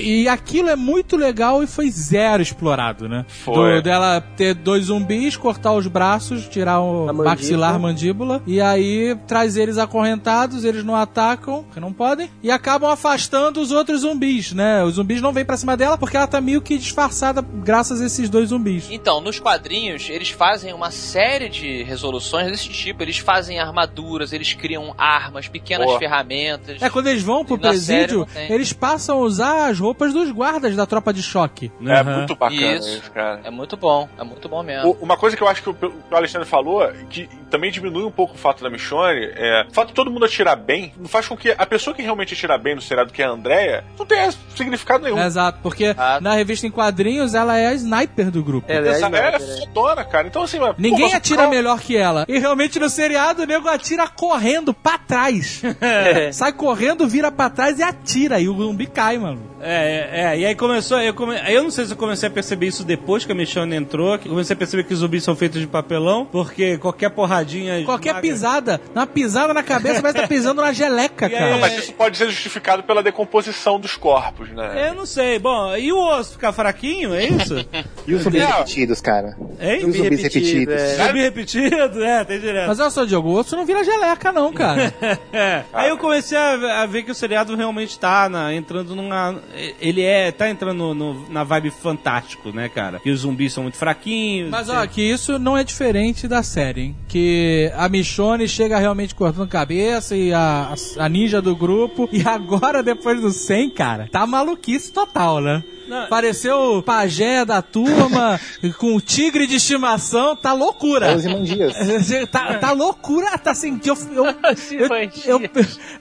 [SPEAKER 8] E, e aquilo é muito legal e foi zero explorado, né?
[SPEAKER 5] Foi.
[SPEAKER 8] Do- dela ter dois zumbis, cortar os braços, tirar o
[SPEAKER 9] A mandíbula.
[SPEAKER 8] maxilar, mandíbula, e aí traz eles acorrentados, eles não atacam, porque não podem, e acabam afastando os outros zumbis, né? Os zumbis não vêm pra cima dela porque ela tá meio que disfarçada graças a esses dois zumbis.
[SPEAKER 6] Então, nos quadrinhos, eles fazem uma série de resoluções desse tipo. Eles fazem armaduras, eles criam armas, pequenas
[SPEAKER 5] Boa.
[SPEAKER 6] ferramentas.
[SPEAKER 8] É, quando eles vão pro presídio, eles passam a usar as roupas dos guardas da tropa de choque.
[SPEAKER 5] É
[SPEAKER 2] Aham.
[SPEAKER 5] muito bacana
[SPEAKER 6] Isso.
[SPEAKER 5] isso, cara.
[SPEAKER 6] É muito bom, é muito bom mesmo.
[SPEAKER 5] O- Uma coisa que eu acho que o, que o Alexandre falou, que também diminui um pouco o fato da Michonne, é o fato de todo mundo atirar bem, faz com que a pessoa que realmente atira bem no seriado, que é a Andrea, não tenha significado nenhum.
[SPEAKER 8] Exato, porque
[SPEAKER 6] Ah.
[SPEAKER 8] na revista em quadrinhos ela é a sniper do grupo.
[SPEAKER 9] Ela é
[SPEAKER 5] Essa ela é
[SPEAKER 9] sniper, é.
[SPEAKER 5] fodona, cara. Então, assim, mas,
[SPEAKER 8] Ninguém atira
[SPEAKER 5] qual-
[SPEAKER 8] melhor que ela. E realmente no seriado o nego atira correndo pra trás. Sai correndo, vira pra trás e atira. E o zumbi cai, mano.
[SPEAKER 2] É, é, é, e aí começou. Eu, come... eu não sei se eu comecei a perceber isso depois que a Michonne entrou. Que comecei a perceber que os zumbis são feitos de papelão, porque qualquer porradinha.
[SPEAKER 8] Qualquer
[SPEAKER 2] esmaga-
[SPEAKER 8] pisada, uma pisada na cabeça, parece que tá pisando na geleca,
[SPEAKER 2] E aí,
[SPEAKER 8] cara.
[SPEAKER 5] Não, mas isso pode ser justificado pela decomposição dos corpos, né?
[SPEAKER 2] Eu não sei. Bom, e o osso ficar fraquinho, é isso?
[SPEAKER 3] E os zumbis
[SPEAKER 5] Não.
[SPEAKER 3] repetidos, cara?
[SPEAKER 2] Hein?
[SPEAKER 3] E os zumbis
[SPEAKER 9] repetido,
[SPEAKER 3] repetidos?
[SPEAKER 9] é.
[SPEAKER 2] Zumbi repetido? É, tem direto.
[SPEAKER 8] Mas olha só, Diogo, o osso não vira geleca, não, cara.
[SPEAKER 2] É. Aí eu comecei a, a ver que o seriado realmente tá na- entrando numa. Ele é. tá entrando no- na vibe fantástico, né, cara? Que os zumbis são muito fraquinhos.
[SPEAKER 8] Mas ó, que isso não é diferente da série, hein? Que a Michonne chega realmente cortando cabeça e a, a ninja do grupo. E agora, depois do 100, cara, tá maluquice total, né?
[SPEAKER 2] Não.
[SPEAKER 8] Pareceu o pajé da turma com o tigre de estimação, tá loucura.
[SPEAKER 3] É
[SPEAKER 8] tá, tá loucura, tá assim, eu, eu, eu, eu, eu,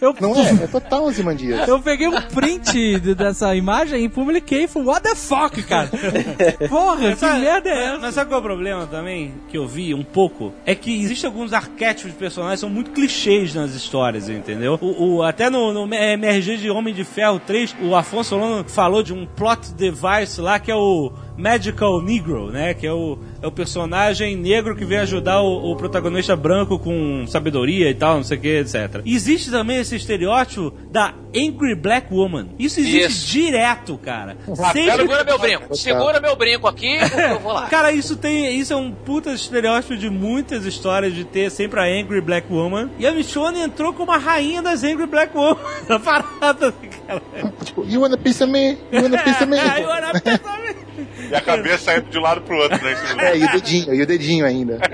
[SPEAKER 8] eu,
[SPEAKER 3] Não é? É total os imandias.
[SPEAKER 8] eu peguei um print de- dessa imagem e publiquei falei, what the fuck, cara? Porra, que
[SPEAKER 2] Sabe-
[SPEAKER 8] merda é
[SPEAKER 2] mas-
[SPEAKER 8] essa?
[SPEAKER 2] Mas sabe qual é o problema também, que eu vi um pouco? É que existem alguns arquétipos de personagens que são muito clichês nas histórias, entendeu? O, o- até no, no MRG de Homem de Ferro 3, o Afonso Solano falou de um plot device lá que é o Magical Negro, né? Que é o, é o personagem negro que vem ajudar o, o protagonista branco com sabedoria e tal, não sei o que, etc. Existe também esse estereótipo da Angry Black Woman. Isso existe
[SPEAKER 6] Isso.
[SPEAKER 2] direto, cara. Sempre
[SPEAKER 6] Segura meu brinco, segura meu brinco aqui, eu vou lá.
[SPEAKER 2] Cara, isso tem. Isso é um puta estereótipo de muitas histórias de ter sempre a Angry Black Woman. E a Michonne entrou como a rainha das Angry Black Woman. A parada, cara.
[SPEAKER 3] Tipo, you wanna piece of me? You wanna piece of me?
[SPEAKER 2] Aí eu era pensamento.
[SPEAKER 5] E a cabeça indo de um lado pro outro, né?
[SPEAKER 3] É, e o dedinho, e o dedinho ainda.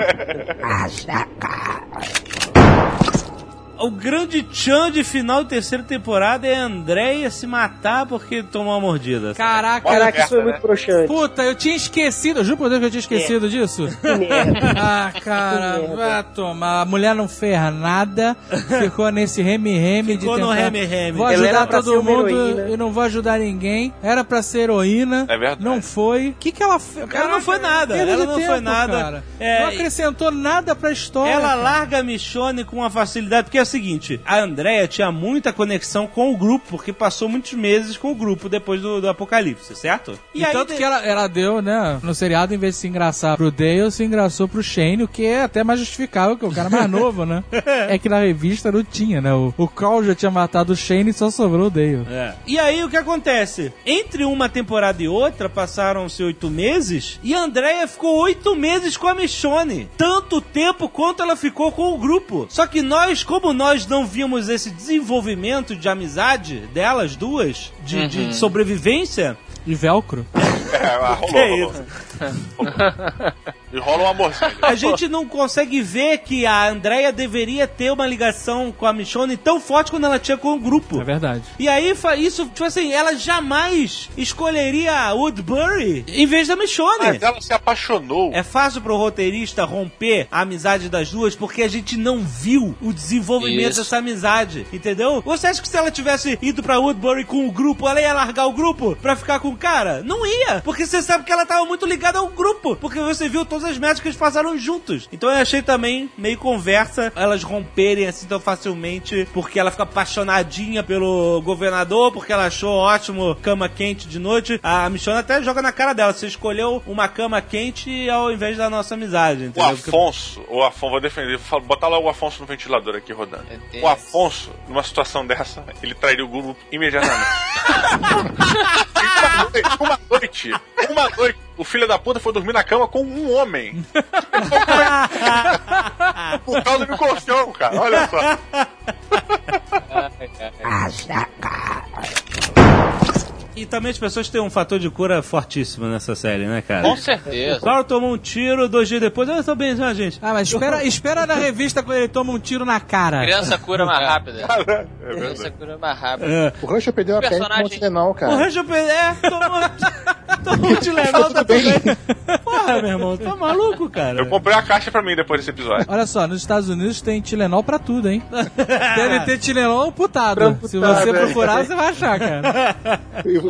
[SPEAKER 2] O grande tchan de final de terceira temporada é a Andrea se matar porque tomou uma mordida.
[SPEAKER 8] Caraca,
[SPEAKER 9] Caraca, isso foi
[SPEAKER 5] merda,
[SPEAKER 9] muito broxante.
[SPEAKER 8] Puta, eu tinha esquecido, eu juro por Deus que eu tinha esquecido disso.
[SPEAKER 9] Que merda.
[SPEAKER 8] Ah, cara,
[SPEAKER 9] Que
[SPEAKER 8] vai tomar. A mulher não fez nada, ficou nesse reme-reme de
[SPEAKER 2] Ficou no reme-reme.
[SPEAKER 8] Vou ajudar todo mundo e não vou ajudar ninguém. Era pra ser heroína.
[SPEAKER 5] É verdade.
[SPEAKER 8] Não foi. O que que ela fez?
[SPEAKER 2] Ela não foi nada, ela não foi nada. É,
[SPEAKER 8] não acrescentou nada pra história.
[SPEAKER 2] Ela
[SPEAKER 8] cara.
[SPEAKER 2] larga a Michonne com uma facilidade, porque é o seguinte, a Andrea tinha muita conexão com o grupo, porque passou muitos meses com o grupo depois do, do apocalipse, certo?
[SPEAKER 8] E, tanto que ela, ela deu, né, no seriado, em vez de se engraçar pro Dale, se engraçou pro Shane, o que é até mais justificável, que é o cara mais novo, né? É que na revista não tinha, né? O, o Carl já tinha matado o Shane e só sobrou o Dale.
[SPEAKER 2] É. E aí o que acontece? Entre uma temporada e outra, passaram-se oito meses, e a Andrea ficou oito meses com a Michonne. Tanto tempo quanto ela ficou com o grupo. Só que nós, como nós não vimos esse desenvolvimento de amizade delas duas, de, de sobrevivência,
[SPEAKER 8] De velcro.
[SPEAKER 5] É, rolou,
[SPEAKER 2] Que
[SPEAKER 5] rolou. E rola um amorzinho.
[SPEAKER 2] A gente não consegue ver que a Andrea deveria ter uma ligação com a Michonne tão forte quando ela tinha com o grupo.
[SPEAKER 8] É verdade.
[SPEAKER 2] E aí, isso, tipo assim, ela jamais escolheria a Woodbury em vez da Michonne.
[SPEAKER 5] Mas ela se apaixonou.
[SPEAKER 2] É fácil pro roteirista romper a amizade das duas porque a gente não viu o desenvolvimento
[SPEAKER 6] Isso.
[SPEAKER 2] dessa amizade, entendeu? Você acha que se ela tivesse ido pra Woodbury com o grupo, ela ia largar o grupo pra ficar com o cara? Não ia, porque você sabe que ela tava muito ligada ao grupo, porque você viu todas as merdas que eles passaram juntos. Então eu achei também meio conversa elas romperem assim tão facilmente, porque ela fica apaixonadinha pelo governador, porque ela achou ótimo cama quente de noite. A Michonne até joga na cara dela, você escolheu uma cama quente ao invés da nossa amizade,
[SPEAKER 5] O
[SPEAKER 2] entendeu? Porque-
[SPEAKER 5] Afonso, o Afonso, vou defender, vou falar- botar lá o Afonso no ventilador aqui rodando.
[SPEAKER 6] Deus.
[SPEAKER 5] O Afonso, numa situação dessa, ele trairia o grupo imediatamente. uma noite, uma noite, o filho da puta foi dormir na cama com um homem. Por causa do colchão, cara. Olha só.
[SPEAKER 2] E também as pessoas têm um fator de cura fortíssimo nessa série, né, cara?
[SPEAKER 6] Com certeza.
[SPEAKER 2] Claro, tomou um tiro, dois dias depois, eu tô bem, já, gente.
[SPEAKER 8] Ah, mas espera, espera na revista quando ele toma um tiro na cara.
[SPEAKER 6] Criança cura mais rápida.
[SPEAKER 5] É
[SPEAKER 6] Criança cura mais rápida.
[SPEAKER 2] É.
[SPEAKER 3] O Rush perdeu a pele com
[SPEAKER 6] Personagem-
[SPEAKER 3] o Tilenol,
[SPEAKER 2] O
[SPEAKER 3] cara.
[SPEAKER 2] Rancho é, tomou, tomou um Tilenol, tá tudo bem. Porra, meu irmão, tá maluco, cara?
[SPEAKER 5] Eu comprei a caixa pra mim depois desse episódio.
[SPEAKER 8] Olha só, nos Estados Unidos tem Tilenol pra tudo, hein? Deve ter Tilenol putado. Se você procurar, você vai achar, cara.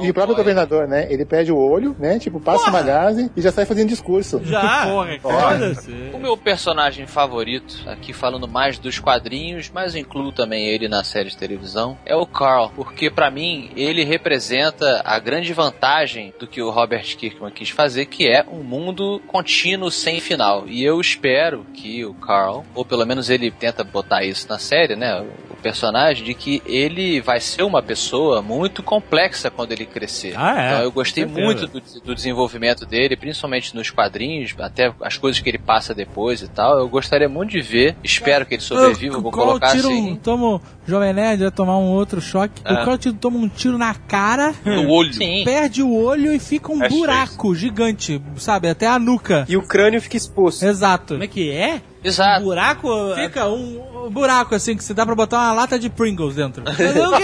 [SPEAKER 3] E, o próprio governador, né? Ele perde o olho, né? Tipo, passa uma gase e já sai fazendo discurso.
[SPEAKER 2] Já?
[SPEAKER 8] Porra.
[SPEAKER 6] O meu personagem favorito, aqui falando mais dos quadrinhos, mas incluo também ele na série de televisão, é o Carl, porque pra mim ele representa a grande vantagem do que o Robert Kirkman quis fazer, que é um mundo contínuo sem final. E eu espero que o Carl, ou pelo menos ele tenta botar isso na série, né, personagem, de que ele vai ser uma pessoa muito complexa quando ele crescer.
[SPEAKER 2] Ah, é.
[SPEAKER 6] Então eu gostei muito do, do desenvolvimento dele, principalmente nos quadrinhos, até as coisas que ele passa depois e tal. Eu gostaria muito de ver. Espero que ele sobreviva. Vou
[SPEAKER 8] Qual
[SPEAKER 6] colocar
[SPEAKER 8] tiro,
[SPEAKER 6] assim.
[SPEAKER 8] Toma, o Jovem Nerd vai tomar um outro choque.
[SPEAKER 6] Ah.
[SPEAKER 8] O Carl toma um tiro na cara,
[SPEAKER 7] No olho.
[SPEAKER 6] Sim.
[SPEAKER 8] perde o olho e fica um
[SPEAKER 5] É
[SPEAKER 8] buraco gigante, sabe? Até a nuca.
[SPEAKER 9] E o crânio fica exposto.
[SPEAKER 8] Exato.
[SPEAKER 2] Como é que é?
[SPEAKER 6] Exato.
[SPEAKER 2] Buraco?
[SPEAKER 8] Fica um, um buraco assim que se dá pra botar uma lata de Pringles dentro.
[SPEAKER 2] É o quê?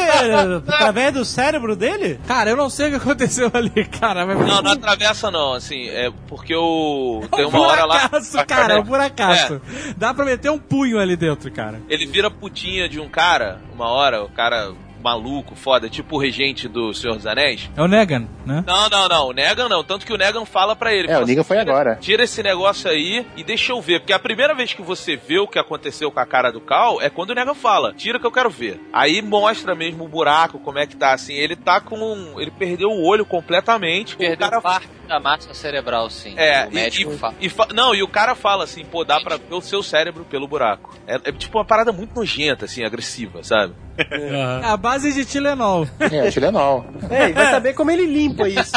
[SPEAKER 2] Através do cérebro dele?
[SPEAKER 8] Cara, eu não sei o que aconteceu ali, cara. Mas...
[SPEAKER 7] Não, não atravessa não, assim, é porque o tem
[SPEAKER 8] um
[SPEAKER 7] uma hora lá
[SPEAKER 8] buracaço, cara, é um buracaço. Dá pra meter um punho ali dentro, cara.
[SPEAKER 7] ele vira putinha de um cara, uma hora, o cara maluco, foda, tipo o regente do Senhor dos Anéis.
[SPEAKER 8] É o Negan, né?
[SPEAKER 7] Não, não, não, o Negan não, tanto que o Negan fala pra ele.
[SPEAKER 3] É, o Negan foi
[SPEAKER 7] "Tira-
[SPEAKER 3] agora."
[SPEAKER 7] Tira esse negócio aí e deixa eu ver, porque a primeira vez que você vê o que aconteceu com a cara do Cal é quando o Negan fala, tira que eu quero ver. Aí mostra mesmo o buraco, como é que tá, assim, ele tá com, um- ele perdeu o olho completamente, o
[SPEAKER 6] Perdeu
[SPEAKER 7] cara
[SPEAKER 6] parte da massa cerebral, sim.
[SPEAKER 7] É,
[SPEAKER 6] o médico
[SPEAKER 7] e,
[SPEAKER 6] fala.
[SPEAKER 7] e, fa- não, e o cara fala assim, pô, dá pra ver o seu cérebro pelo buraco. É, é tipo uma parada muito nojenta, assim, agressiva, sabe?
[SPEAKER 8] É a base de Tilenol.
[SPEAKER 3] É, Tilenol.
[SPEAKER 9] É, e vai saber como ele limpa isso.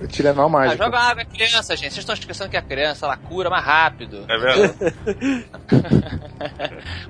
[SPEAKER 3] O Tilenol
[SPEAKER 6] Ah,
[SPEAKER 3] mágico.
[SPEAKER 6] joga água, é criança, gente. Vocês estão esquecendo que a criança ela cura mais rápido.
[SPEAKER 5] É verdade.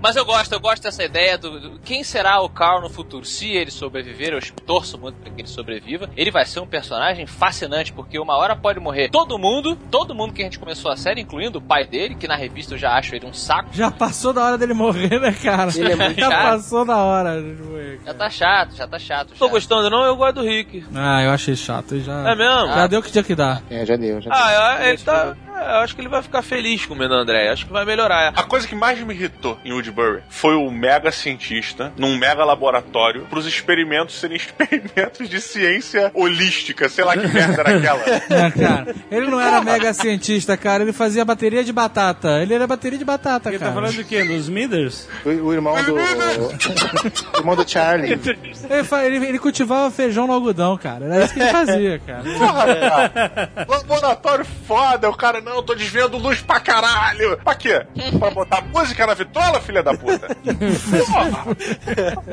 [SPEAKER 6] Mas eu gosto, eu gosto dessa ideia do, do- quem será o Carl no futuro. Se ele sobreviver, eu torço muito para que ele sobreviva. Ele vai ser um personagem fascinante, porque uma hora pode morrer todo mundo, todo mundo que a gente começou a série, incluindo o pai dele, que na revista eu já acho ele um saco.
[SPEAKER 8] Já passou da hora dele morrer, né, cara?
[SPEAKER 6] Ele é muito
[SPEAKER 8] Já
[SPEAKER 6] chato.
[SPEAKER 8] passou da hora de morrer.
[SPEAKER 6] Já tá chato, já tá chato.
[SPEAKER 7] Tô gostando, não, eu gosto do Rick.
[SPEAKER 8] Ah, eu achei chato. Já,
[SPEAKER 7] É mesmo?
[SPEAKER 8] já deu o que tinha que dar.
[SPEAKER 3] É, já deu, já deu.
[SPEAKER 7] Ah, ele tá. É, Eu acho que ele vai ficar feliz comendo o André. Acho que vai melhorar.
[SPEAKER 5] A coisa que mais me irritou em Woodbury foi o mega cientista num mega laboratório pros experimentos serem experimentos de ciência holística. Sei lá que merda era aquela.
[SPEAKER 8] É, cara. Ele não era mega cientista, cara. Ele fazia bateria de batata. Ele era bateria de batata,
[SPEAKER 2] Ele
[SPEAKER 8] cara.
[SPEAKER 2] tá falando do quê? Dos Smithers?
[SPEAKER 3] O, o irmão do. o irmão do Charlie.
[SPEAKER 8] Ele, ele- ele cultivava feijão no algodão, cara. Era isso que ele fazia, cara.
[SPEAKER 5] Porra, cara. Laboratório foda. O cara, não, não, eu tô desviando luz pra caralho. Pra quê? Pra botar música na vitrola, filha da puta? Porra.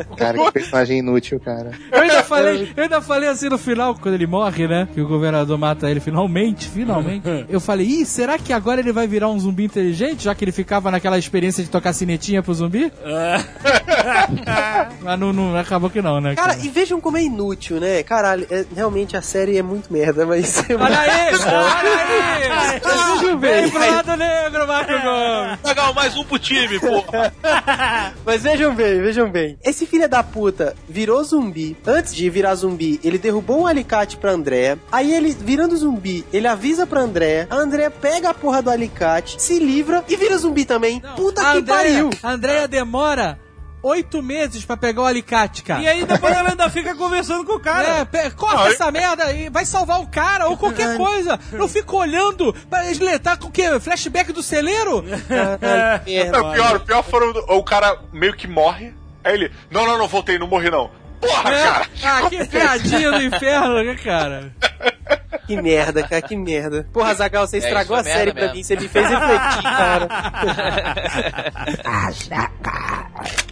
[SPEAKER 3] Cara, que personagem inútil, cara.
[SPEAKER 8] Eu ainda falei, eu ainda falei assim no final, quando ele morre, né? Que o governador mata ele finalmente, finalmente. Eu falei, ih, será que agora ele vai virar um zumbi inteligente, já que ele ficava naquela experiência de tocar sinetinha pro zumbi? Mas não, não- acabou que não, né?
[SPEAKER 9] Cara, e vejam como é inútil, né? Caralho, é- realmente a série é muito merda, mas.
[SPEAKER 8] Olha aí! Olha aí!
[SPEAKER 9] Vejam
[SPEAKER 8] Vem
[SPEAKER 9] bem.
[SPEAKER 8] pro lado negro, Marco Gomes!
[SPEAKER 7] Legal, mais um pro time, porra.
[SPEAKER 9] Mas vejam bem, vejam bem. Esse filho da puta virou zumbi. Antes de virar zumbi, ele derrubou um alicate pra Andréa. Aí ele, virando zumbi, ele avisa pra Andréa. A Andréa pega a porra do alicate, se livra e vira zumbi também. Puta
[SPEAKER 8] A
[SPEAKER 9] que
[SPEAKER 8] Andrea-
[SPEAKER 9] pariu!
[SPEAKER 8] a Andrea demora oito meses pra pegar o alicate, cara.
[SPEAKER 2] E aí depois ela ainda fica conversando com o cara.
[SPEAKER 8] É, corta essa merda e vai salvar o cara ou qualquer coisa. Não fica olhando pra ele tá com o quê? Flashback do celeiro?
[SPEAKER 9] Que merda.
[SPEAKER 5] Não, o pior, o pior foram o cara meio que morre. Aí ele, não, não, não, voltei, não morri não. Porra,
[SPEAKER 8] É.
[SPEAKER 5] cara!
[SPEAKER 8] Ah, que piadinha do inferno, né, cara?
[SPEAKER 9] Que merda, cara, que merda. Porra, Zagal, você estragou
[SPEAKER 6] isso
[SPEAKER 9] a
[SPEAKER 6] é
[SPEAKER 9] série pra
[SPEAKER 6] mesmo.
[SPEAKER 9] mim, você me fez refletir, cara.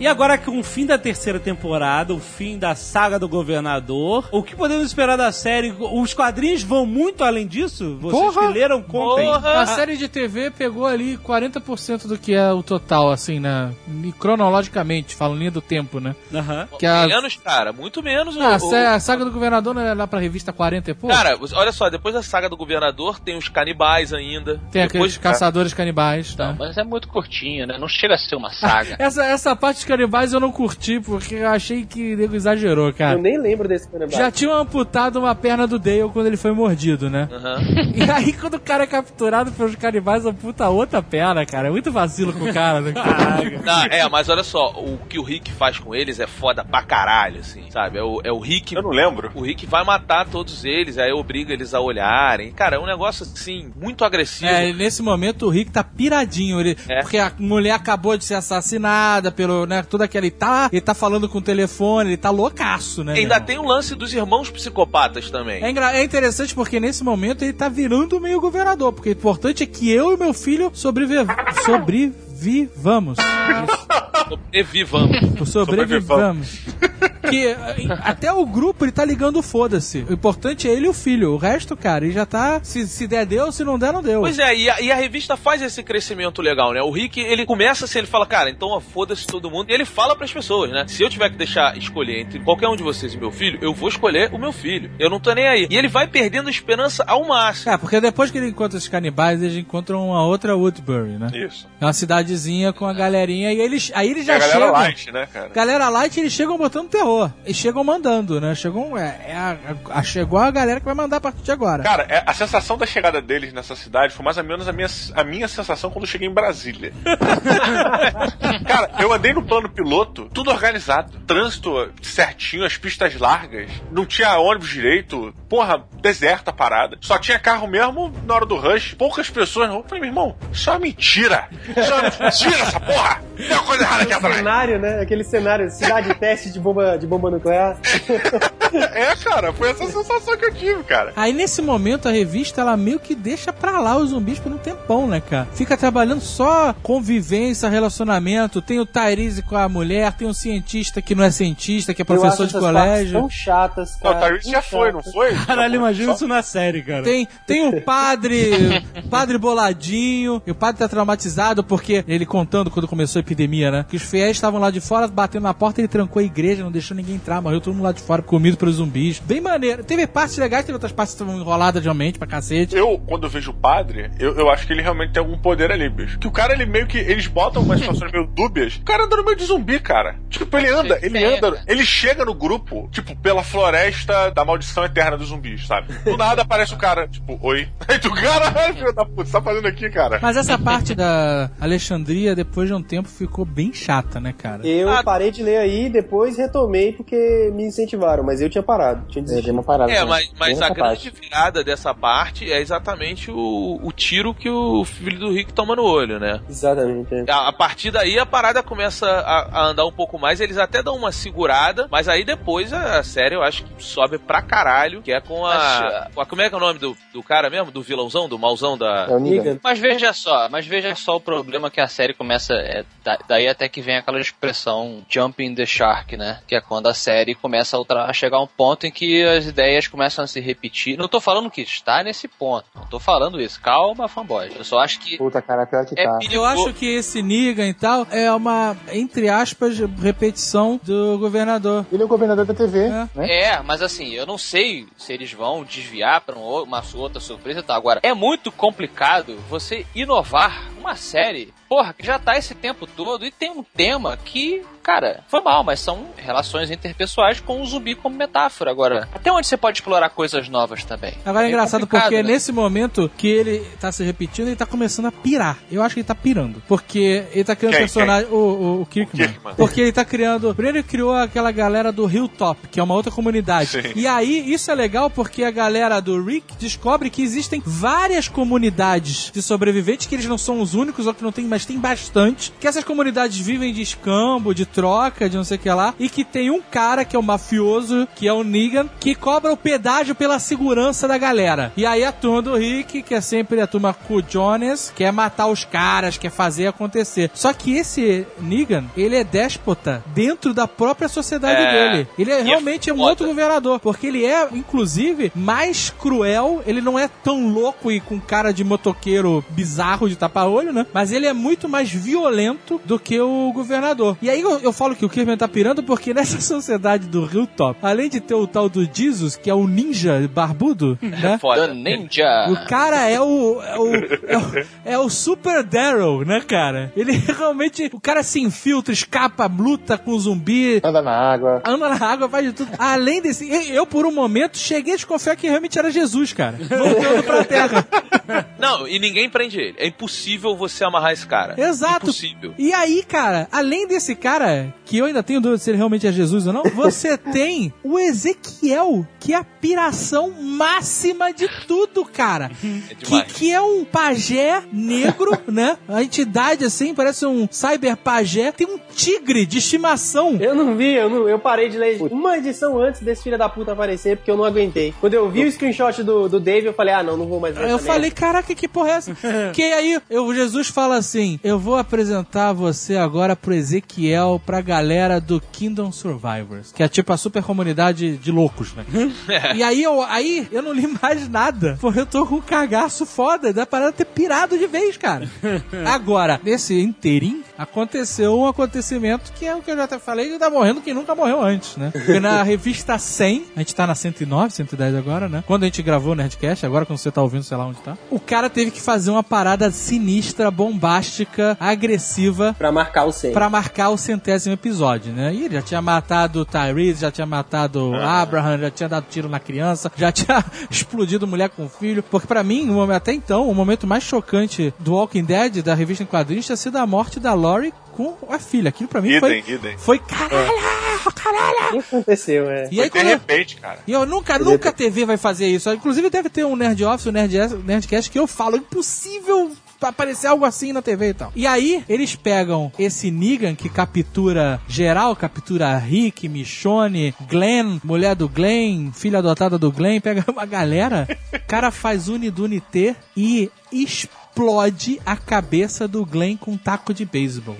[SPEAKER 2] E agora com o fim da terceira temporada, o fim da saga do governador, o que podemos esperar da série? Os quadrinhos vão muito além disso? Vocês
[SPEAKER 8] Porra!
[SPEAKER 2] que leram, contem.
[SPEAKER 8] A série de TV pegou ali 40% do que é o total, assim, né? E Cronologicamente, falando linha do tempo, né?
[SPEAKER 2] Aham.
[SPEAKER 8] Que a,
[SPEAKER 7] Menos, cara, muito menos. o-
[SPEAKER 8] Ah, a,
[SPEAKER 7] o-
[SPEAKER 8] a saga do governador não é lá pra revista 40 e pouco?
[SPEAKER 7] Cara, olha só, depois da saga do governador tem os canibais ainda.
[SPEAKER 8] Tem
[SPEAKER 7] depois
[SPEAKER 8] aqueles caçadores canibais, tá?
[SPEAKER 6] Não, mas é muito curtinho, né? Não chega a ser uma saga.
[SPEAKER 8] Essa, essa parte canibais eu não curti, porque eu achei que o nego exagerou,
[SPEAKER 9] Eu
[SPEAKER 8] cara.
[SPEAKER 9] nem lembro desse canibal.
[SPEAKER 8] Já tinham amputado uma perna do Dale quando ele foi mordido, né?
[SPEAKER 7] Aham.
[SPEAKER 8] E aí, quando o cara é capturado pelos canibais, amputa a outra perna, cara. É muito vacilo com o cara, né?
[SPEAKER 7] Não, é, mas olha só, o que o Rick faz com eles é foda pra caralho, assim, sabe? É o, é o Rick.
[SPEAKER 5] Eu não lembro.
[SPEAKER 7] O Rick vai matar todos eles, aí obriga eles a olharem. Cara, é um negócio assim, muito agressivo.
[SPEAKER 8] É, nesse momento o Rick tá piradinho, ele,
[SPEAKER 7] É.
[SPEAKER 8] porque a mulher acabou de ser assassinada pelo, né, tudo aquele, ele tá, ele tá falando com o telefone, ele tá loucaço, né?
[SPEAKER 7] Ainda tem o lance dos irmãos psicopatas também.
[SPEAKER 8] É, é interessante porque nesse momento ele tá virando meio governador, porque o importante é que eu e meu filho sobrevive, sobrevivamos.
[SPEAKER 7] Sobrevivamos.
[SPEAKER 8] Sobrevivamos. que até o grupo ele tá ligando foda-se. O importante é ele e o filho. O resto, cara, ele já tá. Se, se der, deu, se não der, não deu.
[SPEAKER 7] Pois é, e a, e a revista faz esse crescimento legal, né? O Rick, ele começa assim, ele fala, cara, então foda-se todo mundo. E ele fala pras pessoas, né? Se eu tiver que deixar escolher entre qualquer um de vocês e meu filho, eu vou escolher o meu filho. Eu não tô nem aí. E ele vai perdendo esperança ao máximo.
[SPEAKER 8] É, porque depois que ele encontra os canibais, eles encontram uma outra Woodbury, né?
[SPEAKER 5] Isso.
[SPEAKER 8] É uma cidadezinha com a galerinha e eles, aí eles já
[SPEAKER 5] a galera
[SPEAKER 8] chegam.
[SPEAKER 5] light, né, cara?
[SPEAKER 8] Galera light, eles chegam botando terror. E chegam mandando, né? Chegam. É, é a, a- chegou a galera que vai mandar a partir de agora.
[SPEAKER 5] Cara, é- a sensação da chegada deles nessa cidade foi mais ou menos a minha, a minha sensação quando eu cheguei em Brasília. Cara, eu andei no plano piloto, tudo organizado. Trânsito certinho, as pistas largas. Não tinha ônibus direito. Porra, deserta a parada. Só tinha carro mesmo na hora do rush. Poucas pessoas. Eu falei, meu irmão, isso é uma mentira. Isso é uma mentira, essa porra. Tem uma coisa errada aqui atrás.
[SPEAKER 9] cenário, né? Aquele cenário, cidade teste de bomba, de bomba nuclear.
[SPEAKER 5] É, cara, foi essa sensação que eu tive, cara.
[SPEAKER 8] Aí nesse momento a revista ela meio que deixa pra lá os zumbis por um tempão, né, cara? Fica trabalhando só convivência, relacionamento. Tem o Tyrese com a mulher, tem um cientista que não é cientista, que é professor de colégio.
[SPEAKER 9] Tão chatas,
[SPEAKER 5] Não, o
[SPEAKER 9] cara.
[SPEAKER 5] Tyrese já
[SPEAKER 9] tão
[SPEAKER 5] foi, não
[SPEAKER 9] chatas.
[SPEAKER 5] foi?
[SPEAKER 2] Caralho, imagina
[SPEAKER 5] Só-
[SPEAKER 2] isso na série, cara.
[SPEAKER 8] Tem, tem o padre, padre boladinho, e o padre tá traumatizado porque ele contando quando começou a epidemia, né? Que os fiéis estavam lá de fora batendo na porta, ele trancou a igreja, não deixou ninguém entrar, morreu todo mundo lá de fora, comido pelos zumbis. Bem maneiro. Teve partes legais, teve outras partes que estavam enroladas realmente pra cacete.
[SPEAKER 5] Eu, quando eu vejo o padre, eu, eu acho que ele realmente tem algum poder ali, bicho. Que o cara, ele meio que. Eles botam umas situações meio dúbias. O cara anda no meio de zumbi, cara. Tipo, ele anda, ele anda. Ele chega no grupo, tipo, pela floresta da maldição eterna dos zumbis, sabe? Do nada aparece o cara, tipo, oi. Aí tu, caralho, filho da puta, você tá fazendo aqui, cara?
[SPEAKER 8] Mas essa parte da Alexandria, depois de um tempo, ficou bem chata, né, cara?
[SPEAKER 9] Eu
[SPEAKER 7] Ah.
[SPEAKER 9] parei de ler aí, depois retomei porque me incentivaram, mas eu eu tinha parado. Tinha
[SPEAKER 3] É, dei
[SPEAKER 9] desistido.
[SPEAKER 3] uma parada.
[SPEAKER 7] É, mas, mas a grande
[SPEAKER 3] parte.
[SPEAKER 7] virada dessa parte é exatamente o, o tiro que o filho do Rick toma no olho, né?
[SPEAKER 9] Exatamente. é.
[SPEAKER 7] A, a partir daí a parada começa a, a andar um pouco mais, eles até dão uma segurada, mas aí depois a, a série eu acho que sobe pra caralho, que é com a. com a- como é que é o nome do, do cara mesmo? Do vilãozão, do mauzão da.
[SPEAKER 3] É o Negan.
[SPEAKER 9] Negan.
[SPEAKER 6] Mas veja só, mas veja só o problema que a série começa. É, da- daí até que vem aquela expressão jumping the shark, né? Que é quando a série começa a, ultra- a chegar um ponto em que as ideias começam a se repetir. Não tô falando que está nesse ponto. Não tô falando isso. Calma, fanboy. Eu só acho que
[SPEAKER 3] Puta, cara, pior que
[SPEAKER 6] é
[SPEAKER 3] tá.
[SPEAKER 6] perigoso.
[SPEAKER 8] Eu acho que esse Negan e tal é uma, entre aspas, repetição do governador.
[SPEAKER 3] Ele é o governador da TV,
[SPEAKER 8] É.
[SPEAKER 3] né?
[SPEAKER 6] É, mas assim, eu não sei se eles vão desviar pra um uma outra surpresa e tal. Agora, é muito complicado você inovar uma série, porra, que já tá esse tempo todo e tem um tema que, cara, foi mal, mas são relações interpessoais com o zumbi como metáfora. Agora, até onde você pode explorar coisas novas também?
[SPEAKER 8] Agora é engraçado
[SPEAKER 6] complicado,
[SPEAKER 8] porque
[SPEAKER 6] né?
[SPEAKER 8] nesse momento que ele tá se repetindo, ele tá começando a pirar. Eu acho que ele tá pirando. Porque ele tá criando
[SPEAKER 5] Quem?
[SPEAKER 8] personagem. O, o, o Kirkman.
[SPEAKER 5] Kirkman.
[SPEAKER 8] Porque ele tá criando. Primeiro ele criou aquela galera do Hilltop, que é uma outra comunidade.
[SPEAKER 5] Sim.
[SPEAKER 8] E aí, isso é legal porque a galera do Rick descobre que existem várias comunidades de sobreviventes, que eles não são os únicos, ou que não tem, mas tem bastante. Que essas comunidades vivem de escambo, de troca, de não sei o que lá. E que tem um cara que é o mafioso, que é o Negan, que cobra o pedágio pela segurança da galera. E aí a turma do Rick, que é sempre a turma com o Jonas, quer matar os caras, quer fazer acontecer. Só que esse Negan, ele é déspota dentro da própria sociedade
[SPEAKER 7] É.
[SPEAKER 8] dele. Ele é
[SPEAKER 7] é
[SPEAKER 8] realmente um
[SPEAKER 7] foda.
[SPEAKER 8] outro governador, porque ele é, inclusive, mais cruel, ele não é tão louco e com cara de motoqueiro bizarro de tapa-olho, né? Mas ele é muito mais violento do que o governador. E aí eu, eu falo que o Kirby tá pirando porque nessa sociedade do Hilltop, além de ter o tal do Jesus, que é o ninja barbudo, né?
[SPEAKER 7] Foda.
[SPEAKER 6] The Ninja.
[SPEAKER 8] O cara é o, é o, é o, é o Super Daryl, né, cara? Ele realmente. O cara se infiltra, escapa, luta com o zumbi,
[SPEAKER 3] Anda na água.
[SPEAKER 8] anda na água, faz de tudo. Além desse. eu- Eu, por um momento, cheguei a desconfiar que realmente era Jesus, cara. Voltando pra terra.
[SPEAKER 7] Não, e ninguém prende ele. É impossível você amarrar esse cara.
[SPEAKER 8] Exato.
[SPEAKER 7] Impossível.
[SPEAKER 8] E aí, cara, além desse cara, que eu ainda tenho dúvida se ele realmente é Jesus ou não, você tem o Ezequiel, que é a piração máxima de tudo, cara.
[SPEAKER 7] É
[SPEAKER 8] que, que é um pajé negro, né? A entidade assim, parece um cyber pajé. Tem um tigre de estimação.
[SPEAKER 9] Eu não vi, eu, não, eu parei de ler uma edição antes desse filho da puta aparecer, porque eu não aguentei. Quando eu vi o screenshot do, do Dave, eu falei, ah, não, não vou mais ver
[SPEAKER 8] Aí eu falei, caraca, que porra é essa? que aí eu, Jesus fala assim: Eu vou apresentar você agora pro Ezequiel, pra galera do Kingdom Survivors, que é tipo a super comunidade de loucos, né? e aí eu, aí eu não li mais nada, porque eu tô com um cagaço foda da parada ter pirado de vez, cara. agora, nesse inteirinho, aconteceu um acontecimento que é o que eu já até falei, que tá morrendo quem nunca morreu antes, né? Porque na revista 100, a gente tá na 109, 110 agora, né? Quando a gente gravou o Nerdcast, agora quando você tá ouvindo, sei lá onde tá, o cara teve que fazer uma parada sinistra, bombástica, agressiva,
[SPEAKER 9] Pra marcar o 100.
[SPEAKER 8] Pra marcar o centésimo episódio, né? E ele já tinha matado o Tyrese, já tinha matado o Abraham, já tinha dado tiro na criança, já tinha explodido mulher com filho. Porque pra mim, até então, o momento mais chocante do Walking Dead, da revista em quadrinhos, tinha sido a morte da Laurie com a filha. Aquilo pra mim foi... Foi caralho, caralho.
[SPEAKER 9] O que aconteceu, é?
[SPEAKER 8] E aí
[SPEAKER 5] Foi de
[SPEAKER 8] quando eu-
[SPEAKER 5] repente, cara.
[SPEAKER 8] e eu nunca, nunca a TV vai fazer isso. Inclusive deve ter um Nerd Office, um Nerd, Nerdcast que eu falo, impossível aparecer algo assim na TV e tal. E aí, eles pegam esse Negan que captura geral, captura Rick, Michonne, Glenn, mulher do Glenn, filha adotada do Glenn, pega uma galera, cara faz Unidunité e explode a cabeça do Glenn com um taco de beisebol.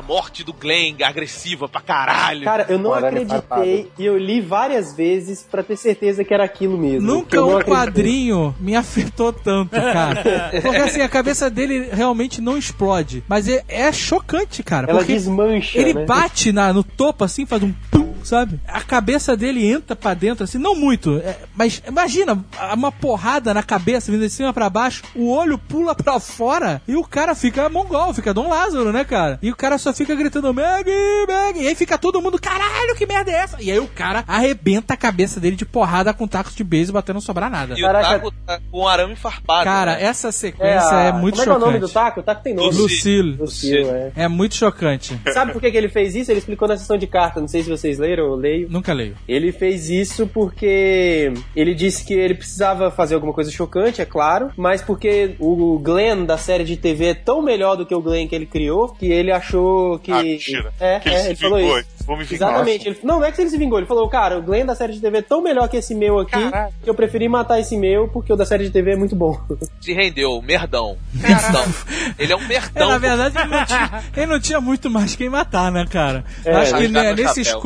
[SPEAKER 7] A morte do Glenn, agressiva pra caralho.
[SPEAKER 9] Cara, eu não acreditei e eu li várias vezes pra ter certeza que era aquilo mesmo.
[SPEAKER 8] Nunca um quadrinho me afetou tanto, cara. Porque assim, a cabeça dele realmente não explode. Mas é, é chocante, cara.
[SPEAKER 9] Ela
[SPEAKER 8] porque
[SPEAKER 9] desmancha,
[SPEAKER 8] ele
[SPEAKER 9] né?
[SPEAKER 8] bate na, no topo assim, faz um pum, sabe? A cabeça dele entra pra dentro, assim, não muito. é, mas imagina, uma porrada na cabeça vindo de cima pra baixo, o olho pula pra fora e o cara fica mongol, fica Dom Lázaro, né, cara? E o cara só fica gritando Meg, Meg. E aí fica todo mundo, caralho, que merda é essa? E aí o cara arrebenta a cabeça dele de porrada com tacos de beisebol batendo não sobrar nada.
[SPEAKER 7] E o
[SPEAKER 9] Caraca.
[SPEAKER 7] taco tá com arame farpado.
[SPEAKER 8] Cara,
[SPEAKER 7] né?
[SPEAKER 8] essa sequência
[SPEAKER 9] a-
[SPEAKER 8] é, muito
[SPEAKER 9] Como é que é o nome
[SPEAKER 8] chocante.
[SPEAKER 9] do taco? O taco tem nome.
[SPEAKER 7] Lucille.
[SPEAKER 8] Lucille.
[SPEAKER 9] Lucille, é.
[SPEAKER 8] É muito chocante.
[SPEAKER 9] Sabe por que, que ele fez isso? Ele explicou na sessão de carta, não sei se vocês leram. Leram? Eu leio.
[SPEAKER 8] Nunca leio.
[SPEAKER 9] Ele fez isso porque ele disse que ele precisava fazer alguma coisa chocante, é claro, mas porque o Glenn da série de TV é tão melhor do que o Glenn que ele criou que ele achou que.
[SPEAKER 5] Ah, mentira.
[SPEAKER 9] É,
[SPEAKER 5] Que ele
[SPEAKER 9] é,
[SPEAKER 5] se
[SPEAKER 9] ele falou
[SPEAKER 5] vingou.
[SPEAKER 9] isso.
[SPEAKER 5] Vou me vingar.
[SPEAKER 9] Exatamente. Ele, não, não é que ele se vingou. Ele falou, cara, o Glenn da série de TV é tão melhor que esse meu aqui
[SPEAKER 5] Caralho.
[SPEAKER 9] que eu preferi matar esse meu porque o da série de TV é muito bom.
[SPEAKER 7] Se rendeu, merdão. Merdão. Ele é um
[SPEAKER 8] É,
[SPEAKER 7] merdão.
[SPEAKER 8] na verdade, ele não, tinha, ele não tinha muito mais quem matar, né, cara?
[SPEAKER 9] É,
[SPEAKER 8] Acho que né, nesse
[SPEAKER 7] chapéu.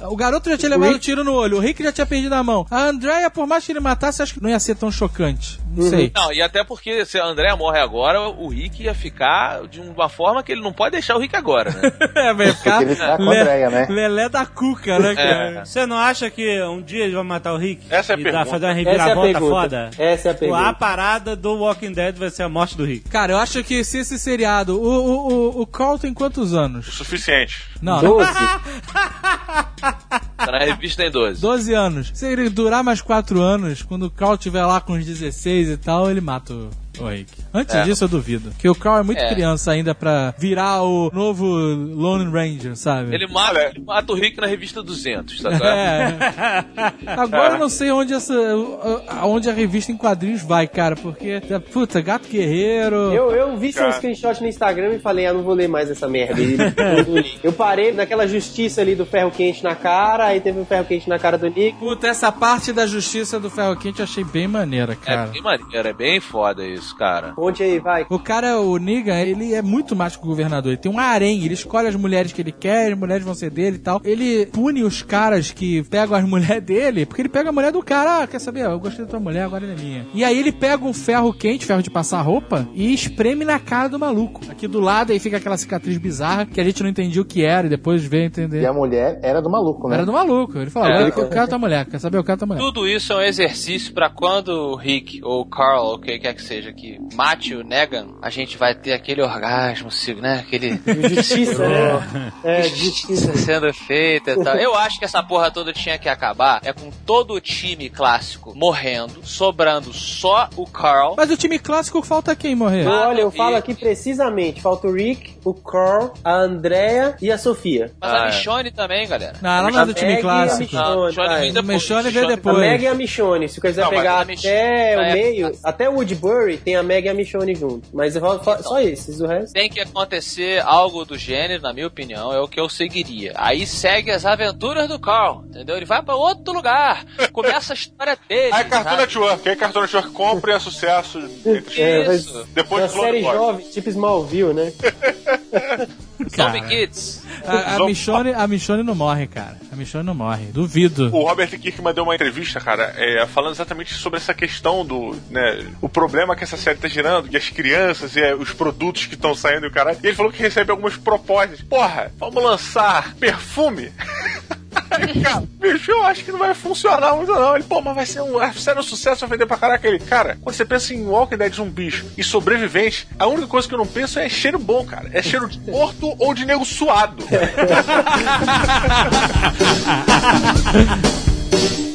[SPEAKER 8] O garoto já tinha levado um tiro no olho, o Rick já tinha perdido a mão. A Andrea, por mais que ele matasse, acho que não ia ser tão chocante. Não
[SPEAKER 9] Uhum.
[SPEAKER 8] sei.
[SPEAKER 7] Não, e até porque se a André morre agora, o Rick ia ficar de uma forma que ele não pode deixar o Rick agora, né?
[SPEAKER 8] É, vai ficar
[SPEAKER 3] Porque ele tá com a Andrea, né?
[SPEAKER 8] Lelé da cuca, né, cara?
[SPEAKER 7] É.
[SPEAKER 2] Você não acha que um dia ele vai matar o Rick?
[SPEAKER 5] Essa é a
[SPEAKER 2] e
[SPEAKER 5] pergunta.
[SPEAKER 2] fazer uma
[SPEAKER 9] Essa é a
[SPEAKER 2] reviravolta
[SPEAKER 9] pergunta.
[SPEAKER 2] foda?
[SPEAKER 9] Essa é a
[SPEAKER 2] Tipo, a
[SPEAKER 9] pergunta.
[SPEAKER 2] parada do Walking Dead vai ser a morte do Rick.
[SPEAKER 8] Cara, eu acho que se esse seriado. O, o, o, o Carl tem quantos
[SPEAKER 5] O
[SPEAKER 8] anos?
[SPEAKER 5] suficiente.
[SPEAKER 8] Não, não.
[SPEAKER 9] 12.
[SPEAKER 7] Tá na revista em 12.
[SPEAKER 8] 12 anos. Se ele durar mais 4 anos, quando o Carl tiver lá com uns 16 e tal, ele mata o, o Rick. Antes
[SPEAKER 7] É.
[SPEAKER 8] disso, eu duvido. Porque o Carl é muito
[SPEAKER 7] É.
[SPEAKER 8] criança ainda pra virar o novo Lone Ranger, sabe?
[SPEAKER 7] Ele mata, ele mata o Rick na revista 200, sabe?
[SPEAKER 8] É. Agora eu não sei onde essa. Onde a revista em quadrinhos vai, cara, porque. Puta, gato guerreiro.
[SPEAKER 9] Eu, eu vi seu
[SPEAKER 5] Cara.
[SPEAKER 9] screenshot no Instagram e falei, ah, não vou ler mais essa merda. Eu parei naquela justiça ali do ferro quente na cara, aí teve um ferro quente na cara do Nick.
[SPEAKER 8] Puta, essa parte da justiça do ferro quente eu achei bem maneira,
[SPEAKER 7] É
[SPEAKER 8] cara.
[SPEAKER 7] bem maneiro, é bem foda isso, cara.
[SPEAKER 9] Conte aí, vai.
[SPEAKER 8] O cara, o Negan, ele é muito mais que o governador. Ele tem um harém, ele escolhe as mulheres que ele quer, as mulheres vão ser dele e tal. Ele pune os caras que pegam as mulheres dele, porque ele pega a mulher do cara, ah, quer saber? Eu gostei da tua mulher, agora ela é minha. E aí ele pega um ferro quente, ferro de passar roupa, e espreme na cara do maluco. Aqui do lado aí fica aquela cicatriz bizarra que a gente não entendia o que era e depois veio entender.
[SPEAKER 3] E a mulher era do maluco, né?
[SPEAKER 8] Era do maluco. Ele falou,
[SPEAKER 7] É.
[SPEAKER 8] eu, eu quero tua mulher, quer saber? Eu quero tua mulher.
[SPEAKER 6] Tudo isso é um exercício pra quando o Rick ou o Carl, ou quem quer que seja, que mate o Negan, a gente vai ter aquele orgasmo, Sigo, né? Aquele
[SPEAKER 9] Justiça, né? É, justiça.
[SPEAKER 6] sendo feita e tal. Eu acho que essa porra toda tinha que acabar é com todo o time clássico morrendo, sobrando só o Carl.
[SPEAKER 8] Mas o time clássico falta quem morrer?
[SPEAKER 9] Então, olha, eu
[SPEAKER 6] e-
[SPEAKER 9] falo aqui precisamente. Falta o Rick, o Carl, a Andrea e a Sofia.
[SPEAKER 6] Mas
[SPEAKER 7] Ah,
[SPEAKER 6] a
[SPEAKER 7] é.
[SPEAKER 6] Michonne também, galera.
[SPEAKER 8] Não, ela não é do
[SPEAKER 9] A
[SPEAKER 8] time
[SPEAKER 9] Meg a
[SPEAKER 8] clássico.
[SPEAKER 9] Michonne,
[SPEAKER 6] Não, Michonne
[SPEAKER 9] vai.
[SPEAKER 6] vem depois.
[SPEAKER 8] Michonne
[SPEAKER 9] A. Meg e a Michonne. Se quiser
[SPEAKER 5] Não,
[SPEAKER 9] pegar
[SPEAKER 6] a
[SPEAKER 9] até o
[SPEAKER 6] é,
[SPEAKER 9] meio, até o Woodbury, tem a Meg e a Michonne junto. Mas eu falo só- só esses, o resto.
[SPEAKER 6] Tem que acontecer algo do gênero, na minha opinião, é o que eu seguiria. Aí segue as aventuras do Carl, entendeu? Ele vai pra outro lugar, começa a história dele.
[SPEAKER 5] Aí Cartoon
[SPEAKER 6] sabe?
[SPEAKER 5] Network, aí Cartoon Network compra e é sucesso entre
[SPEAKER 9] É.
[SPEAKER 6] Isso.
[SPEAKER 5] Depois
[SPEAKER 9] Uma série jovem, tipo Smallville, né?
[SPEAKER 6] Zombie Kids.
[SPEAKER 8] A, a, Michonne, a Michonne não morre, cara. A Michonne não morre. Duvido.
[SPEAKER 5] O Robert Kirkman deu uma entrevista, cara, é, falando exatamente sobre essa questão do, né, o problema que essa série tá gerando, e as crianças e é, os produtos que estão saindo e o caralho. E ele falou que recebe algumas propostas. Porra, vamos lançar perfume? Cara, bicho, eu acho que não vai funcionar muito não. Ele, pô, mas vai ser um, a série é um sucesso, vai vender pra caraca. Ele, cara, quando você pensa em Walking Dead zumbis e sobrevivente, a única coisa que eu não penso é cheiro bom, cara. É cheiro de morto ou de nego suado.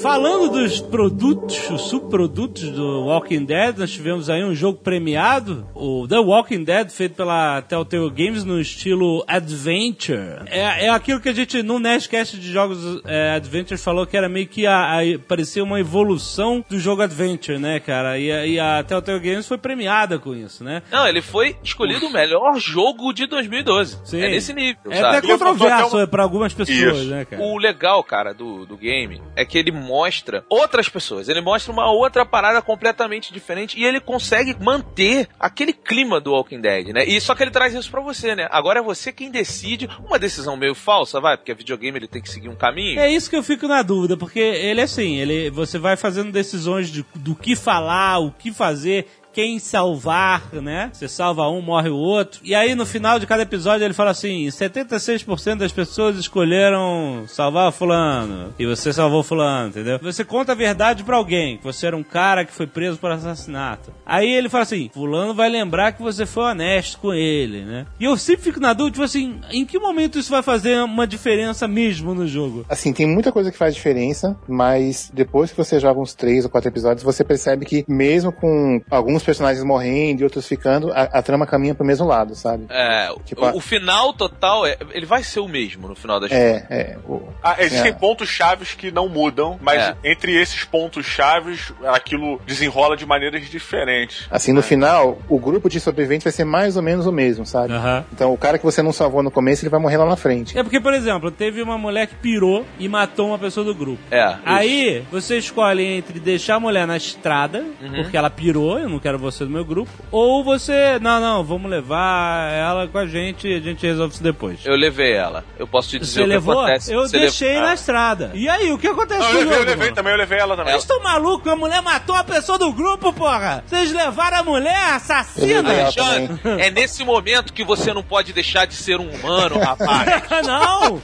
[SPEAKER 2] Falando dos produtos, os subprodutos do Walking Dead, nós tivemos aí um jogo premiado, o The Walking Dead, feito pela Telltale Games no estilo Adventure. É, é aquilo que a gente, no Nerdcast de jogos é, Adventure, falou que era meio que a, a- parecia uma evolução do jogo Adventure, né, cara? E, a- e a Telltale Games foi premiada com isso, né?
[SPEAKER 7] Não, ele foi escolhido o melhor jogo de 2012.
[SPEAKER 2] Sim.
[SPEAKER 7] É nesse nível,
[SPEAKER 2] É
[SPEAKER 7] sabe?
[SPEAKER 2] até controverso
[SPEAKER 5] até um-
[SPEAKER 2] para algumas pessoas,
[SPEAKER 5] Isso.
[SPEAKER 2] né, cara?
[SPEAKER 7] O legal, cara, do, do game é que ele mostra outras pessoas. Ele mostra uma outra parada completamente diferente e ele consegue manter aquele clima do Walking Dead, né? E só que ele traz isso pra você, né? Agora é você quem decide. Uma decisão meio falsa, vai, porque videogame ele tem que seguir um caminho.
[SPEAKER 2] É isso que eu fico na dúvida, porque ele é assim, ele, você vai fazendo decisões de, do que falar, o que fazer, quem salvar, né? Você salva um, morre o outro. E aí no final de cada episódio ele fala assim: 76% das pessoas escolheram salvar fulano. E você salvou fulano, entendeu? Você conta a verdade pra alguém, que você era um cara que foi preso por assassinato. Aí ele fala assim: fulano vai lembrar que você foi honesto com ele, né? E eu sempre fico na dúvida, tipo assim, em que momento isso vai fazer uma diferença mesmo no jogo?
[SPEAKER 3] Assim, tem muita coisa que faz diferença, mas depois que você joga uns três ou quatro episódios, você percebe que mesmo com alguns alguns personagens morrendo e outros ficando, a, a trama caminha pro mesmo lado, sabe?
[SPEAKER 7] É,
[SPEAKER 3] Tipo,
[SPEAKER 7] o, o final total, é- ele vai ser o mesmo no final das contas.
[SPEAKER 3] É, é. o-
[SPEAKER 5] Ah, existem
[SPEAKER 3] É.
[SPEAKER 5] pontos chaves que não mudam, mas
[SPEAKER 7] É.
[SPEAKER 5] entre esses pontos chaves, aquilo desenrola de maneiras diferentes.
[SPEAKER 3] Assim, no final, o grupo de sobreviventes vai ser mais ou menos o mesmo, sabe?
[SPEAKER 2] Aham.
[SPEAKER 3] Então, o cara que você não salvou no começo, ele vai morrer lá na frente.
[SPEAKER 2] É porque, por exemplo, teve uma mulher que pirou e matou uma pessoa do grupo.
[SPEAKER 7] É. isso.
[SPEAKER 2] Aí, você escolhe entre deixar a mulher na estrada, porque ela pirou, eu não quero você no meu grupo, ou você, não, não, vamos levar ela com a gente e a gente resolve isso depois.
[SPEAKER 7] Eu levei ela. Eu posso te dizer
[SPEAKER 2] Você
[SPEAKER 7] o que
[SPEAKER 2] levou?
[SPEAKER 7] acontece.
[SPEAKER 2] Eu
[SPEAKER 7] Você
[SPEAKER 2] deixei
[SPEAKER 7] levou-
[SPEAKER 2] na
[SPEAKER 7] Ah.
[SPEAKER 2] estrada. E aí, o que acontece
[SPEAKER 5] Não,
[SPEAKER 2] com
[SPEAKER 5] eu levei, eu
[SPEAKER 2] jogo?
[SPEAKER 5] levei
[SPEAKER 2] mano?
[SPEAKER 5] também, eu levei ela também.
[SPEAKER 2] Vocês estão malucos? A mulher matou a pessoa do grupo, porra! Vocês levaram a mulher assassina!
[SPEAKER 3] Eu
[SPEAKER 7] Alexandre, é nesse momento que você não pode deixar de ser um humano, rapaz.
[SPEAKER 2] não!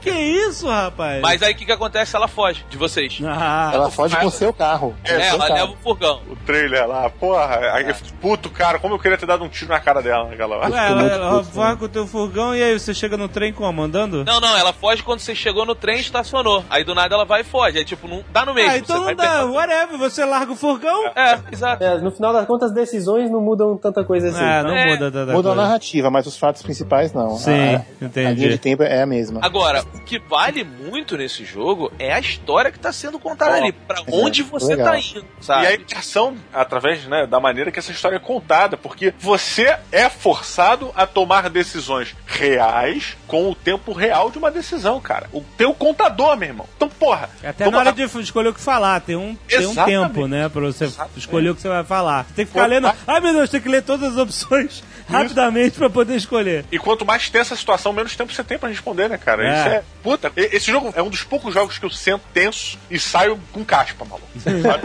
[SPEAKER 2] Que isso, rapaz?
[SPEAKER 7] Mas aí o que, que acontece? Ela foge de vocês.
[SPEAKER 2] Ah,
[SPEAKER 3] Ela foge com o seu carro.
[SPEAKER 7] É,
[SPEAKER 3] seu
[SPEAKER 7] ela
[SPEAKER 3] carro.
[SPEAKER 7] leva o furgão.
[SPEAKER 5] O trailer lá, porra, aí eu fico puto, cara, como eu queria ter dado um tiro na cara dela naquela hora.
[SPEAKER 2] Ué, ela, ela vai com o teu furgão e aí você chega no trem como? Andando?
[SPEAKER 7] Não, não, ela foge quando você chegou no trem e estacionou. Aí do nada ela vai e foge. Aí tipo, não dá no mesmo.
[SPEAKER 2] ah, então
[SPEAKER 7] você
[SPEAKER 2] não
[SPEAKER 7] vai
[SPEAKER 2] dá. Whatever, você larga o furgão.
[SPEAKER 7] É, exato.
[SPEAKER 9] É, no final das contas, decisões não mudam tanta coisa assim.
[SPEAKER 2] É, não
[SPEAKER 7] É.
[SPEAKER 2] muda tanta
[SPEAKER 3] Muda a narrativa, mas os fatos principais não.
[SPEAKER 2] Sim,
[SPEAKER 3] a,
[SPEAKER 2] entendi.
[SPEAKER 3] A linha de tempo é a mesma.
[SPEAKER 7] Agora, o que vale muito nesse jogo é a história que tá sendo contada
[SPEAKER 5] Ó,
[SPEAKER 7] ali. Pra onde você
[SPEAKER 3] legal.
[SPEAKER 7] tá indo, sabe?
[SPEAKER 5] E a imersão, através né, da maneira que essa história é contada, porque você é forçado a tomar decisões reais com o tempo real de uma decisão, cara. O teu contador, meu irmão. Então, porra.
[SPEAKER 2] Até
[SPEAKER 5] vamos
[SPEAKER 2] na hora de escolher o que falar, tem um, tem um tempo, né? Pra você
[SPEAKER 5] Exatamente.
[SPEAKER 2] escolher o que você vai falar. Você tem que ficar
[SPEAKER 5] Quanto
[SPEAKER 2] lendo.
[SPEAKER 5] mais-
[SPEAKER 2] Ai meu Deus, tem que ler todas as opções rapidamente pra poder escolher.
[SPEAKER 5] E quanto mais tensa a situação, menos tempo você tem pra responder, né, cara?
[SPEAKER 2] É.
[SPEAKER 5] Isso é. Puta, esse jogo é um dos poucos jogos que eu sento tenso e saio com caspa, maluco. Sabe?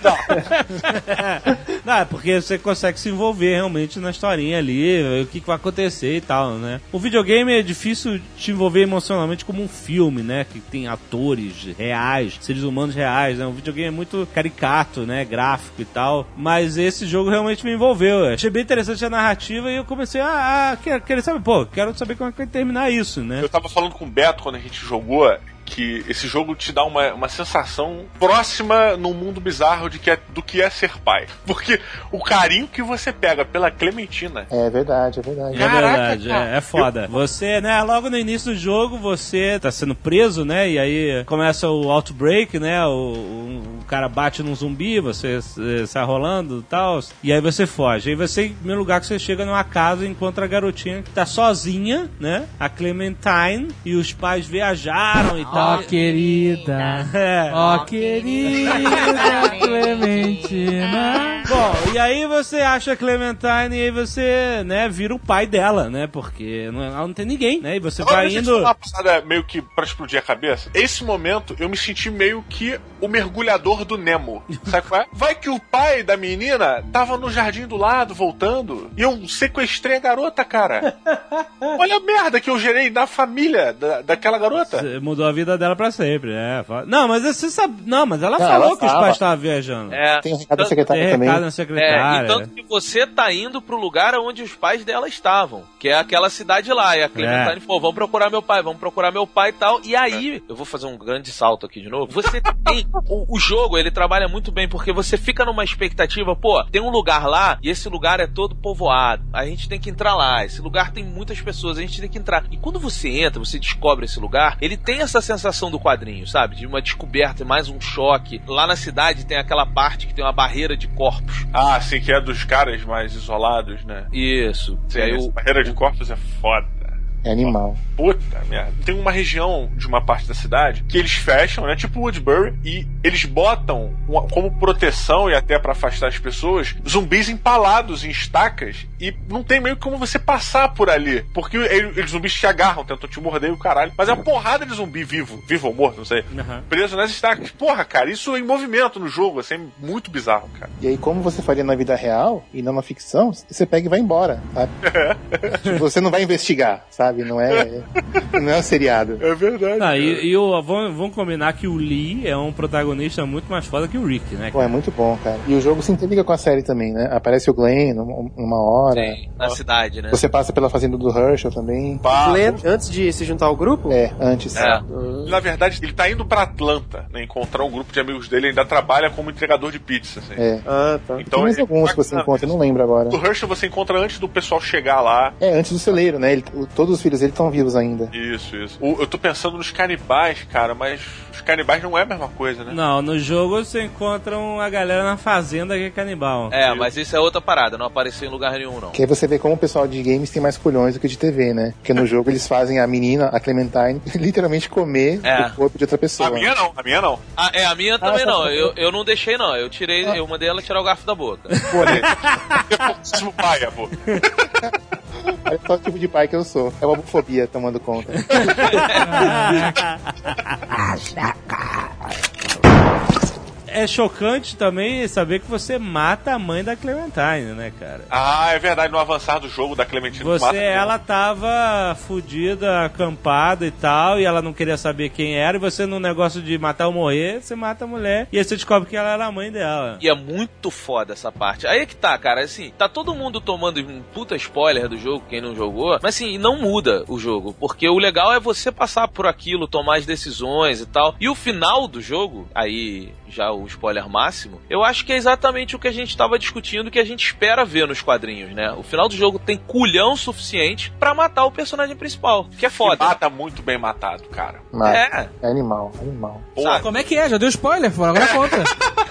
[SPEAKER 2] Não, é porque você consegue se envolver realmente na historinha ali, o que, que vai acontecer e tal, né? O videogame é difícil te envolver emocionalmente como um filme, né? Que tem atores reais, seres humanos reais, né? O videogame é muito caricato, né? Gráfico e tal. Mas esse jogo realmente me envolveu. Eu achei bem interessante a narrativa e eu comecei a, a querer saber, pô, quero saber como é que vai terminar isso, né?
[SPEAKER 5] Eu tava falando com o Beto quando a gente jogou que esse jogo te dá uma, uma sensação próxima no mundo bizarro de que é, do que é ser pai. Porque o carinho que você pega pela Clementina.
[SPEAKER 3] É verdade, é verdade.
[SPEAKER 2] É
[SPEAKER 5] Caraca,
[SPEAKER 2] verdade,
[SPEAKER 5] cara.
[SPEAKER 2] é, é foda. Você, né, logo no início do jogo, você tá sendo preso, né? E aí começa o outbreak, né? O, o, o cara bate num zumbi, você sai rolando e tal. E aí você foge. Aí você, em primeiro lugar, que você chega numa casa e encontra a garotinha que tá sozinha, né? A Clementine. E os pais viajaram e
[SPEAKER 8] Ó, querida.
[SPEAKER 2] É.
[SPEAKER 8] Ó, querida Clementina.
[SPEAKER 2] Bom, e aí você acha a Clementine e aí você, né, vira o pai dela, né? Porque não, ela não tem ninguém, né? E você
[SPEAKER 5] Agora,
[SPEAKER 2] vai
[SPEAKER 5] deixa eu te
[SPEAKER 2] indo.
[SPEAKER 5] uma passada meio que pra explodir a cabeça. Esse momento eu me senti meio que o mergulhador do Nemo. Sabe qual é? Vai que o pai da menina tava no jardim do lado, voltando, e eu sequestrei a garota, cara. Olha a merda que eu gerei na família da, daquela garota.
[SPEAKER 2] Você Mudou a vida dela pra sempre, é. Não, mas você sabe. Não, mas ela
[SPEAKER 3] Não,
[SPEAKER 2] falou
[SPEAKER 3] ela
[SPEAKER 2] que os
[SPEAKER 3] fala.
[SPEAKER 2] pais estavam viajando.
[SPEAKER 7] É.
[SPEAKER 3] Tem recado da
[SPEAKER 7] Tanto-
[SPEAKER 3] secretária
[SPEAKER 2] Tem
[SPEAKER 3] também.
[SPEAKER 2] recado na
[SPEAKER 7] É,
[SPEAKER 2] secretária.
[SPEAKER 7] e tanto que você tá indo pro lugar onde os pais dela estavam, que é aquela cidade lá. E a Clementine
[SPEAKER 2] É.
[SPEAKER 7] falou: vamos procurar meu pai, vamos procurar meu pai e tal. E aí, eu vou fazer um grande salto aqui de novo. Você tem. o, o jogo, ele trabalha muito bem, porque você fica numa expectativa, pô, tem um lugar lá e esse lugar é todo povoado. A gente tem que entrar lá. Esse lugar tem muitas pessoas, a gente tem que entrar. E quando você entra, você descobre esse lugar, ele tem essa sensação do quadrinho, sabe? De uma descoberta, mais um choque. Lá na cidade tem aquela parte que tem uma barreira de corpos.
[SPEAKER 5] Ah, sim, que é dos caras mais isolados, né?
[SPEAKER 7] Isso.
[SPEAKER 5] Sim,
[SPEAKER 7] E aí o-
[SPEAKER 5] barreira de corpos é foda.
[SPEAKER 3] É animal.
[SPEAKER 5] Puta merda. Tem uma região de uma parte da cidade que eles fecham, né? Tipo Woodbury, e eles botam uma- como proteção e até pra afastar as pessoas zumbis empalados em estacas e não tem meio como você passar por ali. Porque ele- eles zumbis te agarram, tentam te morder e o caralho. Mas é uma porrada de zumbi vivo, vivo ou morto, não sei.
[SPEAKER 2] Aham.
[SPEAKER 5] Preso nas estacas. Porra, cara, isso é em movimento no jogo, assim, é muito bizarro, cara.
[SPEAKER 3] E aí, como você faria na vida real e não na ficção, você pega e vai embora, sabe? Tipo, você não vai investigar, sabe? Sabe? Não é, não é um seriado.
[SPEAKER 5] É verdade.
[SPEAKER 2] Ah, e, e o, vamos, vamos combinar que o Lee é um protagonista muito mais foda que o Rick, né?
[SPEAKER 3] Pô, é muito bom, cara. E o jogo se interliga com a série também, né? Aparece o Glenn num- numa hora.
[SPEAKER 6] Sim, na cidade, né?
[SPEAKER 3] Você passa pela fazenda do Herschel também.
[SPEAKER 5] Pá,
[SPEAKER 9] Glenn, antes de se juntar ao grupo,
[SPEAKER 3] É, antes.
[SPEAKER 6] É.
[SPEAKER 5] Na verdade, ele tá indo pra Atlanta, né? Encontrar um grupo de amigos dele, ainda trabalha como entregador de pizza, assim.
[SPEAKER 3] É.
[SPEAKER 9] Ah, tá.
[SPEAKER 5] Então,
[SPEAKER 3] Tem mais
[SPEAKER 5] ele-
[SPEAKER 3] alguns que você encontra, eu não lembro agora.
[SPEAKER 5] O Herschel você encontra antes do pessoal chegar lá.
[SPEAKER 3] É, antes do celeiro, né? Ele- todos os filhos dele estão vivos ainda.
[SPEAKER 5] Isso, isso. O- eu tô pensando nos canibais, cara, mas os canibais não é a mesma coisa, né?
[SPEAKER 2] Não, no jogo você encontra a galera na fazenda que é canibal.
[SPEAKER 7] É, mas isso é outra parada, não apareceu em lugar nenhum, não.
[SPEAKER 3] Que aí você vê como o pessoal de games tem mais culhões do que de TV, né? Porque no jogo eles fazem a menina, a Clementine, literalmente comer
[SPEAKER 7] É.
[SPEAKER 3] o corpo de outra pessoa.
[SPEAKER 5] A minha não, a minha não.
[SPEAKER 7] Ah, é, a minha também
[SPEAKER 3] tá,
[SPEAKER 7] não.
[SPEAKER 3] tá.
[SPEAKER 7] Eu, eu não deixei, não. Eu tirei, eu mandei ela tirar o garfo da boca.
[SPEAKER 5] Pouquíssimo paia, pô.
[SPEAKER 3] Olha só o tipo de pai que eu sou. É uma homofobia tomando conta.
[SPEAKER 2] É chocante também saber que você mata a mãe da Clementine, né, cara?
[SPEAKER 5] Ah, é verdade, no avançar do jogo da Clementine
[SPEAKER 2] Você,
[SPEAKER 5] mata
[SPEAKER 2] ela tava fudida, acampada e tal, e ela não queria saber quem era, e você no negócio de matar ou morrer, você mata a mulher, e aí você descobre que ela era a mãe dela.
[SPEAKER 7] E é muito foda essa parte. Aí é que tá, cara, assim, tá todo mundo tomando um puta spoiler do jogo, quem não jogou, mas assim, não muda o jogo, porque o legal é você passar por aquilo, tomar as decisões e tal. E o final do jogo, aí já o spoiler máximo, eu acho que é exatamente o que a gente tava discutindo, que a gente espera ver nos quadrinhos, né? O final do jogo tem culhão suficiente pra matar o personagem principal, que é foda.
[SPEAKER 5] mata muito bem matado, cara.
[SPEAKER 3] Mas
[SPEAKER 7] É.
[SPEAKER 3] é animal, animal.
[SPEAKER 5] Pô,
[SPEAKER 8] Como é que é? Já deu spoiler. Agora conta.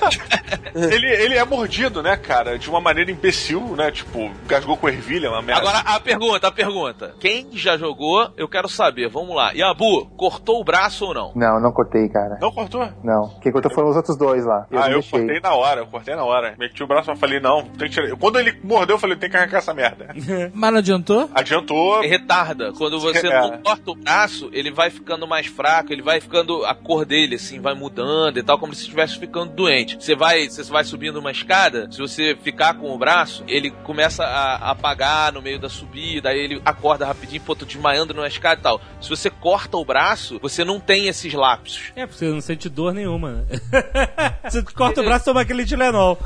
[SPEAKER 5] ele, ele é mordido, né, cara? De uma maneira imbecil, né? Tipo, gasgou com ervilha, uma merda.
[SPEAKER 7] Agora a pergunta, a pergunta. Quem já jogou, eu quero saber. Vamos lá. Yabu, cortou o braço ou não?
[SPEAKER 3] Não, não cortei, cara.
[SPEAKER 5] Não cortou?
[SPEAKER 3] Não. Quem cortou foram os outros dois lá.
[SPEAKER 5] ah, eu
[SPEAKER 3] deixei.
[SPEAKER 5] cortei na hora, eu cortei na hora. Meti o braço e falei, não, tem que tirar. Quando ele mordeu, eu falei, tem que arrancar essa merda.
[SPEAKER 8] Mas não adiantou?
[SPEAKER 5] Adiantou.
[SPEAKER 7] Retarda. Quando você
[SPEAKER 5] É.
[SPEAKER 7] não corta o braço, ele vai ficando mais fraco, ele vai ficando. A cor dele, assim, vai mudando e tal, como se estivesse ficando doente. Você vai, você vai subindo uma escada, se você ficar com o braço, ele começa a apagar no meio da subida, aí ele acorda rapidinho, pô, tô desmaiando numa escada e tal. Se você corta o braço, você não tem esses lapsos.
[SPEAKER 2] É, porque você não sente dor nenhuma, né? você corta o braço e toma aquele Tilenol.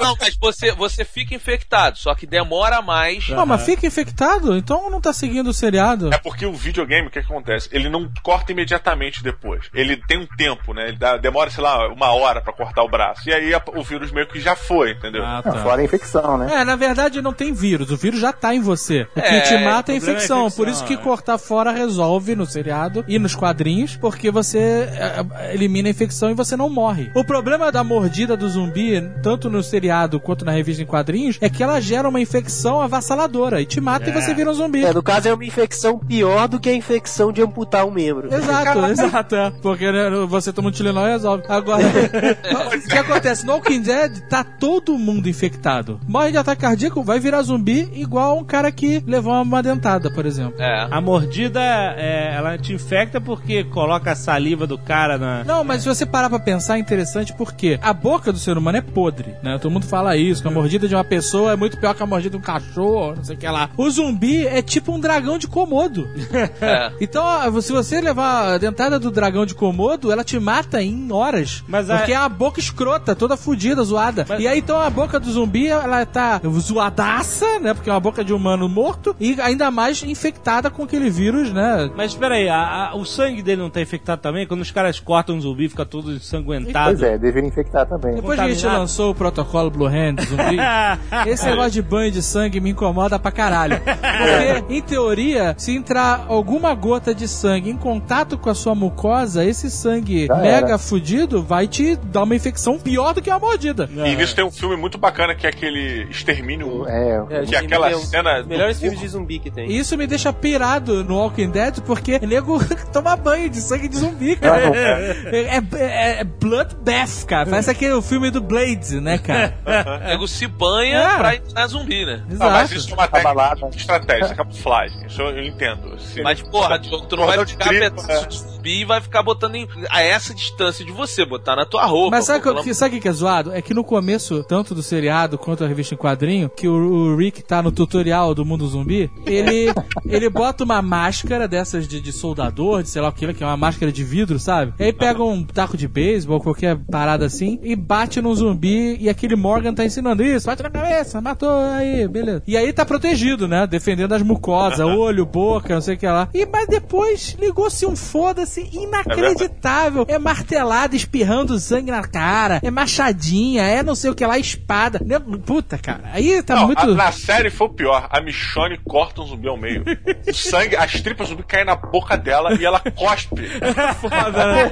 [SPEAKER 7] Não, mas você, você fica infectado, só que demora mais.
[SPEAKER 8] Não, mas fica infectado? Então não tá seguindo o seriado.
[SPEAKER 5] É porque o videogame, o que, que acontece? Ele não corta imediatamente depois. Ele tem um tempo, né? Ele dá- demora, sei lá, uma hora pra cortar o braço. E aí a- o vírus meio que já foi, entendeu?
[SPEAKER 2] Ah,
[SPEAKER 3] Ah, fora a infecção, né?
[SPEAKER 8] É, na verdade não tem vírus, o vírus já tá em você. O que
[SPEAKER 7] É,
[SPEAKER 8] te mata é a
[SPEAKER 2] é a
[SPEAKER 8] infecção.
[SPEAKER 2] infecção,
[SPEAKER 8] Por isso que
[SPEAKER 2] é.
[SPEAKER 8] cortar fora resolve no seriado e nos quadrinhos, porque você é, é, elimina a infecção e você não morre. O problema da mordida do zumbi, tanto no seriado quanto na revista em quadrinhos, é que ela gera uma infecção avassaladora e te mata e você vira um zumbi.
[SPEAKER 9] É, no caso é uma infecção pior do que a infecção de amputar um membro.
[SPEAKER 8] Exato, exato. é. Porque né, você toma um Tilenol e resolve. Agora, o que acontece? No Walking Dead, tá todo mundo infectado. Morre de ataque cardíaco, vai virar zumbi igual um cara que levou uma dentada, por exemplo.
[SPEAKER 7] É.
[SPEAKER 2] A mordida, é, ela te infecta porque coloca a saliva do cara na.
[SPEAKER 8] Não, mas se você parar pra pensar, é interessante porque a boca do ser humano é podre, né? Todo mundo fala isso, que a mordida de uma pessoa é muito pior que a mordida de um cachorro, não sei o que lá. O zumbi é tipo um dragão de Komodo.
[SPEAKER 7] É.
[SPEAKER 8] Então, se você levar a dentada do dragão de Komodo, ela te mata em horas.
[SPEAKER 2] Mas a-
[SPEAKER 8] porque é a boca escrota, toda fudida, zoada.
[SPEAKER 2] Mas-
[SPEAKER 8] E aí, então, a boca do zumbi, ela tá zoadaça, né? Porque é uma boca de humano morto. E ainda mais infectada com aquele vírus, né?
[SPEAKER 2] Mas peraí, a, a, o sangue dele não tá infectado também? Quando os caras cortam um zumbi, fica todo ensanguentado.
[SPEAKER 3] Pois é, deveria infectar também.
[SPEAKER 8] Depois que a gente lançou o protocolo Blue Hand zumbi, esse negócio de banho de sangue me incomoda pra caralho. Porque, em teoria, se entrar alguma gota de sangue em contato com a sua mucosa, esse sangue
[SPEAKER 3] Já
[SPEAKER 8] mega
[SPEAKER 3] era.
[SPEAKER 8] fudido vai te dar uma infecção pior do que uma mordida.
[SPEAKER 5] E nisso tem um filme muito bacana que é aquele Extermínio.
[SPEAKER 3] É,
[SPEAKER 9] É,
[SPEAKER 5] Que é aquela
[SPEAKER 9] um-
[SPEAKER 5] cena do-
[SPEAKER 9] Melhores filmes de zumbi que tem.
[SPEAKER 8] E isso me deixa pirado no Walking Dead, porque nego toma banho de sangue de zumbi, cara. É, é, é Bloodbath, cara. Parece aquele filme do Blades, né, cara?
[SPEAKER 7] O nego se banha
[SPEAKER 8] É.
[SPEAKER 7] pra entrar zumbi, né?
[SPEAKER 5] Ah, mas
[SPEAKER 8] Exato.
[SPEAKER 5] isso é uma técnica
[SPEAKER 3] balada.
[SPEAKER 5] de estratégia, camuflagem. Isso eu, eu entendo. Se-
[SPEAKER 7] Mas, porra, Diogo, tu não vai ficar pedaço de zumbi e vai ficar botando em, a essa distância de você, botar na tua roupa.
[SPEAKER 8] Mas sabe o que, sabe que é zoado? É que no começo, tanto do seriado quanto da revista em quadrinho, que o, o Rick tá no tutorial do mundo zumbi, ele, ele bota uma máscara dessas de, de soldador, de sei lá o que, que é uma máscara de vidro, sabe? E aí pega um taco de beisebol, qualquer parada assim, e bate num zumbi, e aquele Morgan tá ensinando isso, bate na cabeça, matou, aí, beleza. E aí tá protegido, né? Defendendo as mucosas, olho, boca, não sei o que lá. E, mas depois ligou-se um foda-se inacreditável. É, martelada, espirrando sangue na cara, é machadinha, é não sei o que lá, espada. Né? Puta, cara, aí tá
[SPEAKER 5] Não,
[SPEAKER 8] muito...
[SPEAKER 5] a- na série foi o pior. A Michonne corta um zumbi ao meio. O sangue, as tripas do zumbi caem na boca dela e ela cospe.
[SPEAKER 8] foda, né?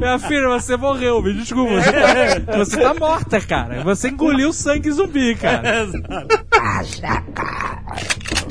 [SPEAKER 8] Minha filha, você morreu, me desculpa. Você, você tá morta, cara. Você engoliu sangue zumbi, cara.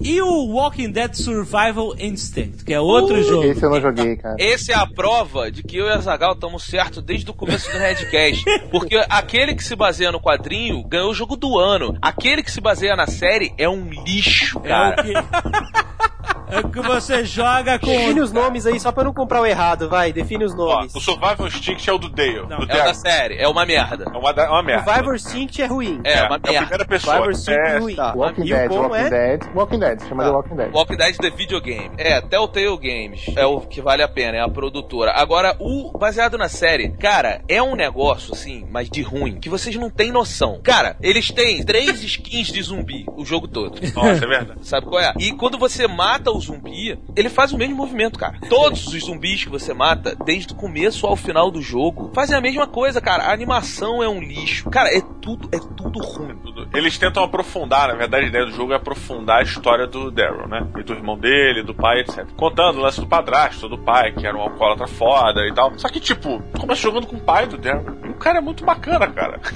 [SPEAKER 2] E o Walking Dead Survival Instinct, que é outro jogo.
[SPEAKER 3] Esse eu não joguei, cara.
[SPEAKER 7] Esse é a prova de que eu e a Zagal estamos certos desde o começo do Redcast. Porque aquele que se baseia no quadrinho ganhou o jogo do ano. Aquele que se baseia na série é um lixo,
[SPEAKER 2] É
[SPEAKER 7] cara.
[SPEAKER 2] o que... É que você joga com...
[SPEAKER 9] Define os nomes aí só pra não comprar o errado, vai, define os
[SPEAKER 5] Ó,
[SPEAKER 9] nomes.
[SPEAKER 5] o Survival Instinct é o do Dale.
[SPEAKER 2] Não,
[SPEAKER 5] do
[SPEAKER 7] É o
[SPEAKER 5] Daryl.
[SPEAKER 7] da série, é uma merda.
[SPEAKER 5] É uma, da- é uma merda.
[SPEAKER 9] Survivor Instinct é ruim.
[SPEAKER 7] É, uma
[SPEAKER 5] É a
[SPEAKER 7] merda.
[SPEAKER 5] primeira pessoa.
[SPEAKER 9] Survivor Instinct é
[SPEAKER 5] É,
[SPEAKER 9] ruim.
[SPEAKER 3] Walking
[SPEAKER 9] E o
[SPEAKER 3] Dead, Walking
[SPEAKER 9] é...
[SPEAKER 3] Dead, Walking Dead, chama de Walking Dead.
[SPEAKER 7] Walking Dead The Videogame. É, Telltale Games. É o que vale a pena, é a produtora. Agora, o baseado na série, cara, é um negócio, assim, mas de ruim, que vocês não têm noção. Cara, eles têm três skins de zumbi o jogo todo.
[SPEAKER 5] Nossa, é verdade.
[SPEAKER 7] Sabe qual é? E quando você mata o zumbi, ele faz o mesmo movimento, cara. Todos os zumbis que você mata, desde o começo ao final do jogo, fazem a mesma coisa, cara. A animação é um lixo. Cara, é tudo, é tudo ruim.
[SPEAKER 5] Tudo. Eles tentam aprofundar, na verdade a ideia do jogo é aprofundar a história do Daryl, né? E do irmão dele, do pai, etc. Contando o lance do padrasto, do pai, que era um alcoólatra foda e tal. Só que, tipo, começa jogando com o pai do Daryl. E o cara é muito bacana, cara.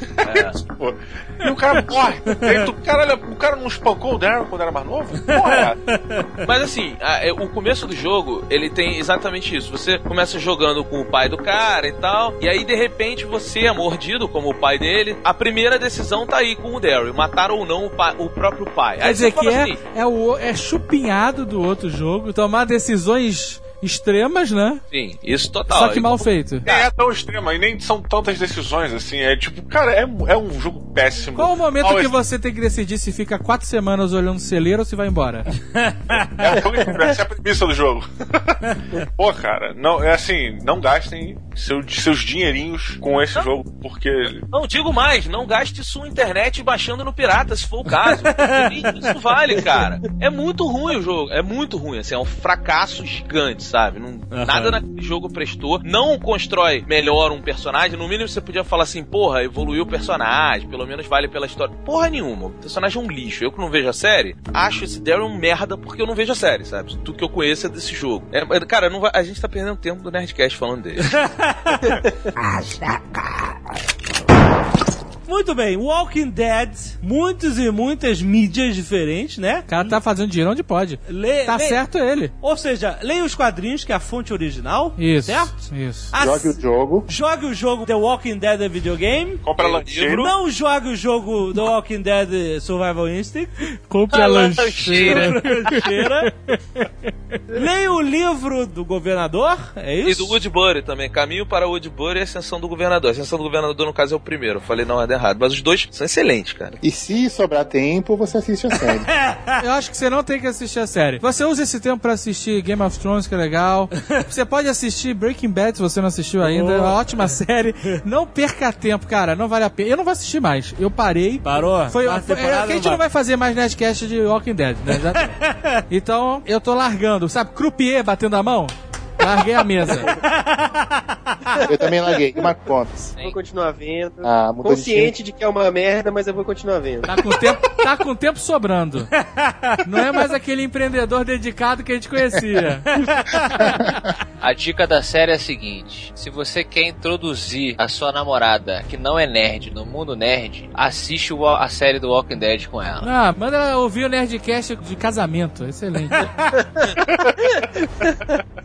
[SPEAKER 5] Tipo, e o cara morre. E aí tu, caralho, o cara não espancou o Daryl quando era mais novo? Porra, é?
[SPEAKER 7] Mas assim, a- é, o começo do jogo, ele tem exatamente isso. Você começa jogando com o pai do cara e tal, e aí de repente você é mordido como o pai dele. A primeira decisão tá aí com o Daryl, matar ou não o, pa- o próprio pai.
[SPEAKER 8] Quer
[SPEAKER 7] Aí
[SPEAKER 8] dizer que é,
[SPEAKER 7] assim,
[SPEAKER 8] é, o, é chupinhado do outro jogo, tomar decisões extremas, né?
[SPEAKER 7] sim, isso total.
[SPEAKER 8] Só que mal feito.
[SPEAKER 5] Nem é tão extrema e nem são tantas decisões assim. É tipo, cara, é, é um jogo péssimo.
[SPEAKER 8] Qual o momento que você tem que decidir se fica quatro semanas olhando o celeiro ou se vai embora?
[SPEAKER 5] É um jogo de- essa é a premissa do jogo. Pô, cara, não, é assim, não gastem seu- seus dinheirinhos com esse jogo, porque.
[SPEAKER 7] Não, digo mais, não gaste sua internet baixando no pirata, se for o caso. Nem Isso vale, cara. É muito ruim o jogo, é muito ruim, assim, é um fracasso gigante, sabe? Não- Nada naquele jogo prestou. Não constrói melhor um personagem, no mínimo você podia falar assim, porra, evoluiu o personagem, pelo menos vale pela história. Porra nenhuma, o personagem é um lixo. Eu que não vejo a série, acho esse Daryl um merda porque eu não vejo a série, sabe? Tudo que eu conheço é desse jogo. É, é, cara, não vai- a gente tá perdendo tempo do Nerdcast falando dele.
[SPEAKER 2] Muito bem, Walking Dead, muitos e muitas mídias diferentes, né?
[SPEAKER 8] O cara tá fazendo dinheiro onde pode.
[SPEAKER 2] Lê,
[SPEAKER 8] Tá
[SPEAKER 2] lê-
[SPEAKER 8] certo ele.
[SPEAKER 2] Ou seja, leia os quadrinhos, que é a fonte original.
[SPEAKER 8] Isso.
[SPEAKER 2] Certo?
[SPEAKER 8] Isso.
[SPEAKER 2] Ass-
[SPEAKER 3] Jogue o jogo.
[SPEAKER 2] Jogue o jogo The Walking Dead Videogame.
[SPEAKER 5] Compra lancheiro.
[SPEAKER 2] Não jogue o jogo The Walking Dead Survival Instinct.
[SPEAKER 8] Compre a lancheira.
[SPEAKER 2] Lancheira. Leia o livro do governador. É
[SPEAKER 7] E
[SPEAKER 2] isso?
[SPEAKER 7] do Woodbury também. Caminho para Woodbury e Ascensão do Governador. Ascensão do Governador, no caso, é o primeiro. Eu falei na ordem errada. Mas os dois são excelentes, cara.
[SPEAKER 3] E se sobrar tempo, você assiste a série.
[SPEAKER 8] Eu acho que você não tem que assistir a série. Você usa esse tempo pra assistir Game of Thrones, que é legal. Você pode assistir Breaking Bad, se você não assistiu ainda. É uma ótima série. Não perca tempo, cara. Não vale a pena. Eu não vou assistir mais. Eu parei.
[SPEAKER 2] Parou?
[SPEAKER 8] Foi, foi- é que a gente
[SPEAKER 2] não
[SPEAKER 8] vai fazer mais Nerdcast de Walking Dead, né? Então, eu tô largando. Sabe, croupier batendo a mão? Larguei a mesa.
[SPEAKER 3] Eu também larguei. E Marco Pontes?
[SPEAKER 9] Vou continuar vendo.
[SPEAKER 3] Ah,
[SPEAKER 9] Consciente de que é uma merda, mas eu vou continuar vendo.
[SPEAKER 8] Tá com tempo, tá com tempo sobrando. Não é mais aquele empreendedor dedicado que a gente conhecia.
[SPEAKER 6] A dica da série é a seguinte: se você quer introduzir a sua namorada que não é nerd no mundo nerd, assiste o- a série do Walking Dead com ela.
[SPEAKER 8] Ah, manda ela ouvir o Nerdcast de casamento. Excelente.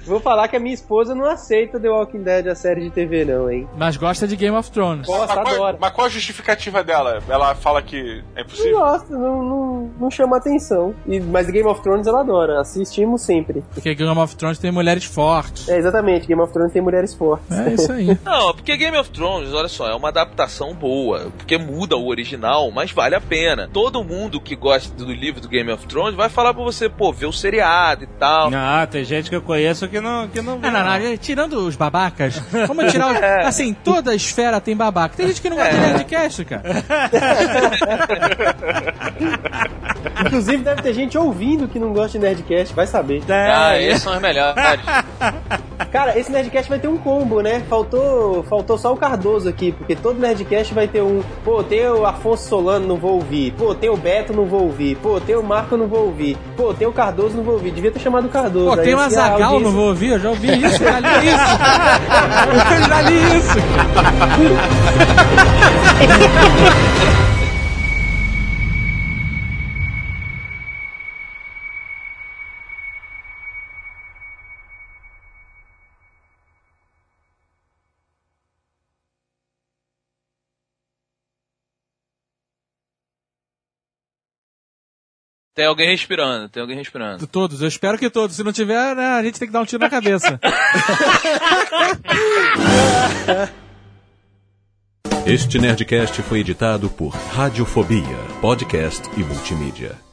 [SPEAKER 9] Vou falar que a minha esposa não aceita The Walking Dead, a série de TV, não, hein?
[SPEAKER 8] Mas gosta de Game of Thrones.
[SPEAKER 9] Gosta,
[SPEAKER 5] Mas qual,
[SPEAKER 9] adora.
[SPEAKER 5] mas qual a justificativa dela? Ela fala que é
[SPEAKER 9] Não
[SPEAKER 5] impossível?
[SPEAKER 9] gosta, não, não, não chama atenção. E, mas Game of Thrones ela adora, assistimos sempre.
[SPEAKER 8] Porque Game of Thrones tem mulheres fortes.
[SPEAKER 9] É, exatamente, Game of Thrones tem mulheres fortes.
[SPEAKER 8] É isso aí.
[SPEAKER 7] Não, porque Game of Thrones, olha só, é uma adaptação boa, porque muda o original, mas vale a pena. Todo mundo que gosta do livro do Game of Thrones vai falar pra você, pô, ver o seriado e tal.
[SPEAKER 2] Ah, tem gente que eu conheço que não, que não
[SPEAKER 8] Ah, não, não, tirando os babacas, vamos tirar os... Assim, toda esfera tem babaca. Tem gente que não gosta de Nerdcast, cara.
[SPEAKER 9] Inclusive deve ter gente ouvindo que não gosta de Nerdcast, vai saber.
[SPEAKER 6] Ah,
[SPEAKER 2] É,
[SPEAKER 6] esses são os melhores.
[SPEAKER 9] Cara, esse Nerdcast vai ter um combo, né? Faltou, faltou só o Cardoso aqui, porque todo Nerdcast vai ter um. Pô, tem o Afonso Solano, não vou ouvir. Pô, tem o Beto, não vou ouvir. Pô, tem o Marco, não vou ouvir. Pô, tem o Cardoso, não vou ouvir. Devia ter chamado o Cardoso.
[SPEAKER 8] Pô,
[SPEAKER 9] Aí,
[SPEAKER 8] tem o
[SPEAKER 9] assim, a
[SPEAKER 8] Azagal,
[SPEAKER 9] audiência-
[SPEAKER 8] não vou ouvir, já ouvi isso, já li isso. Eu já li isso.
[SPEAKER 7] Tem alguém respirando, tem alguém respirando.
[SPEAKER 8] Todos, eu espero que todos. Se não tiver, né, a gente tem que dar um tiro na cabeça.
[SPEAKER 1] Este Nerdcast foi editado por Radiofobia, podcast e multimídia.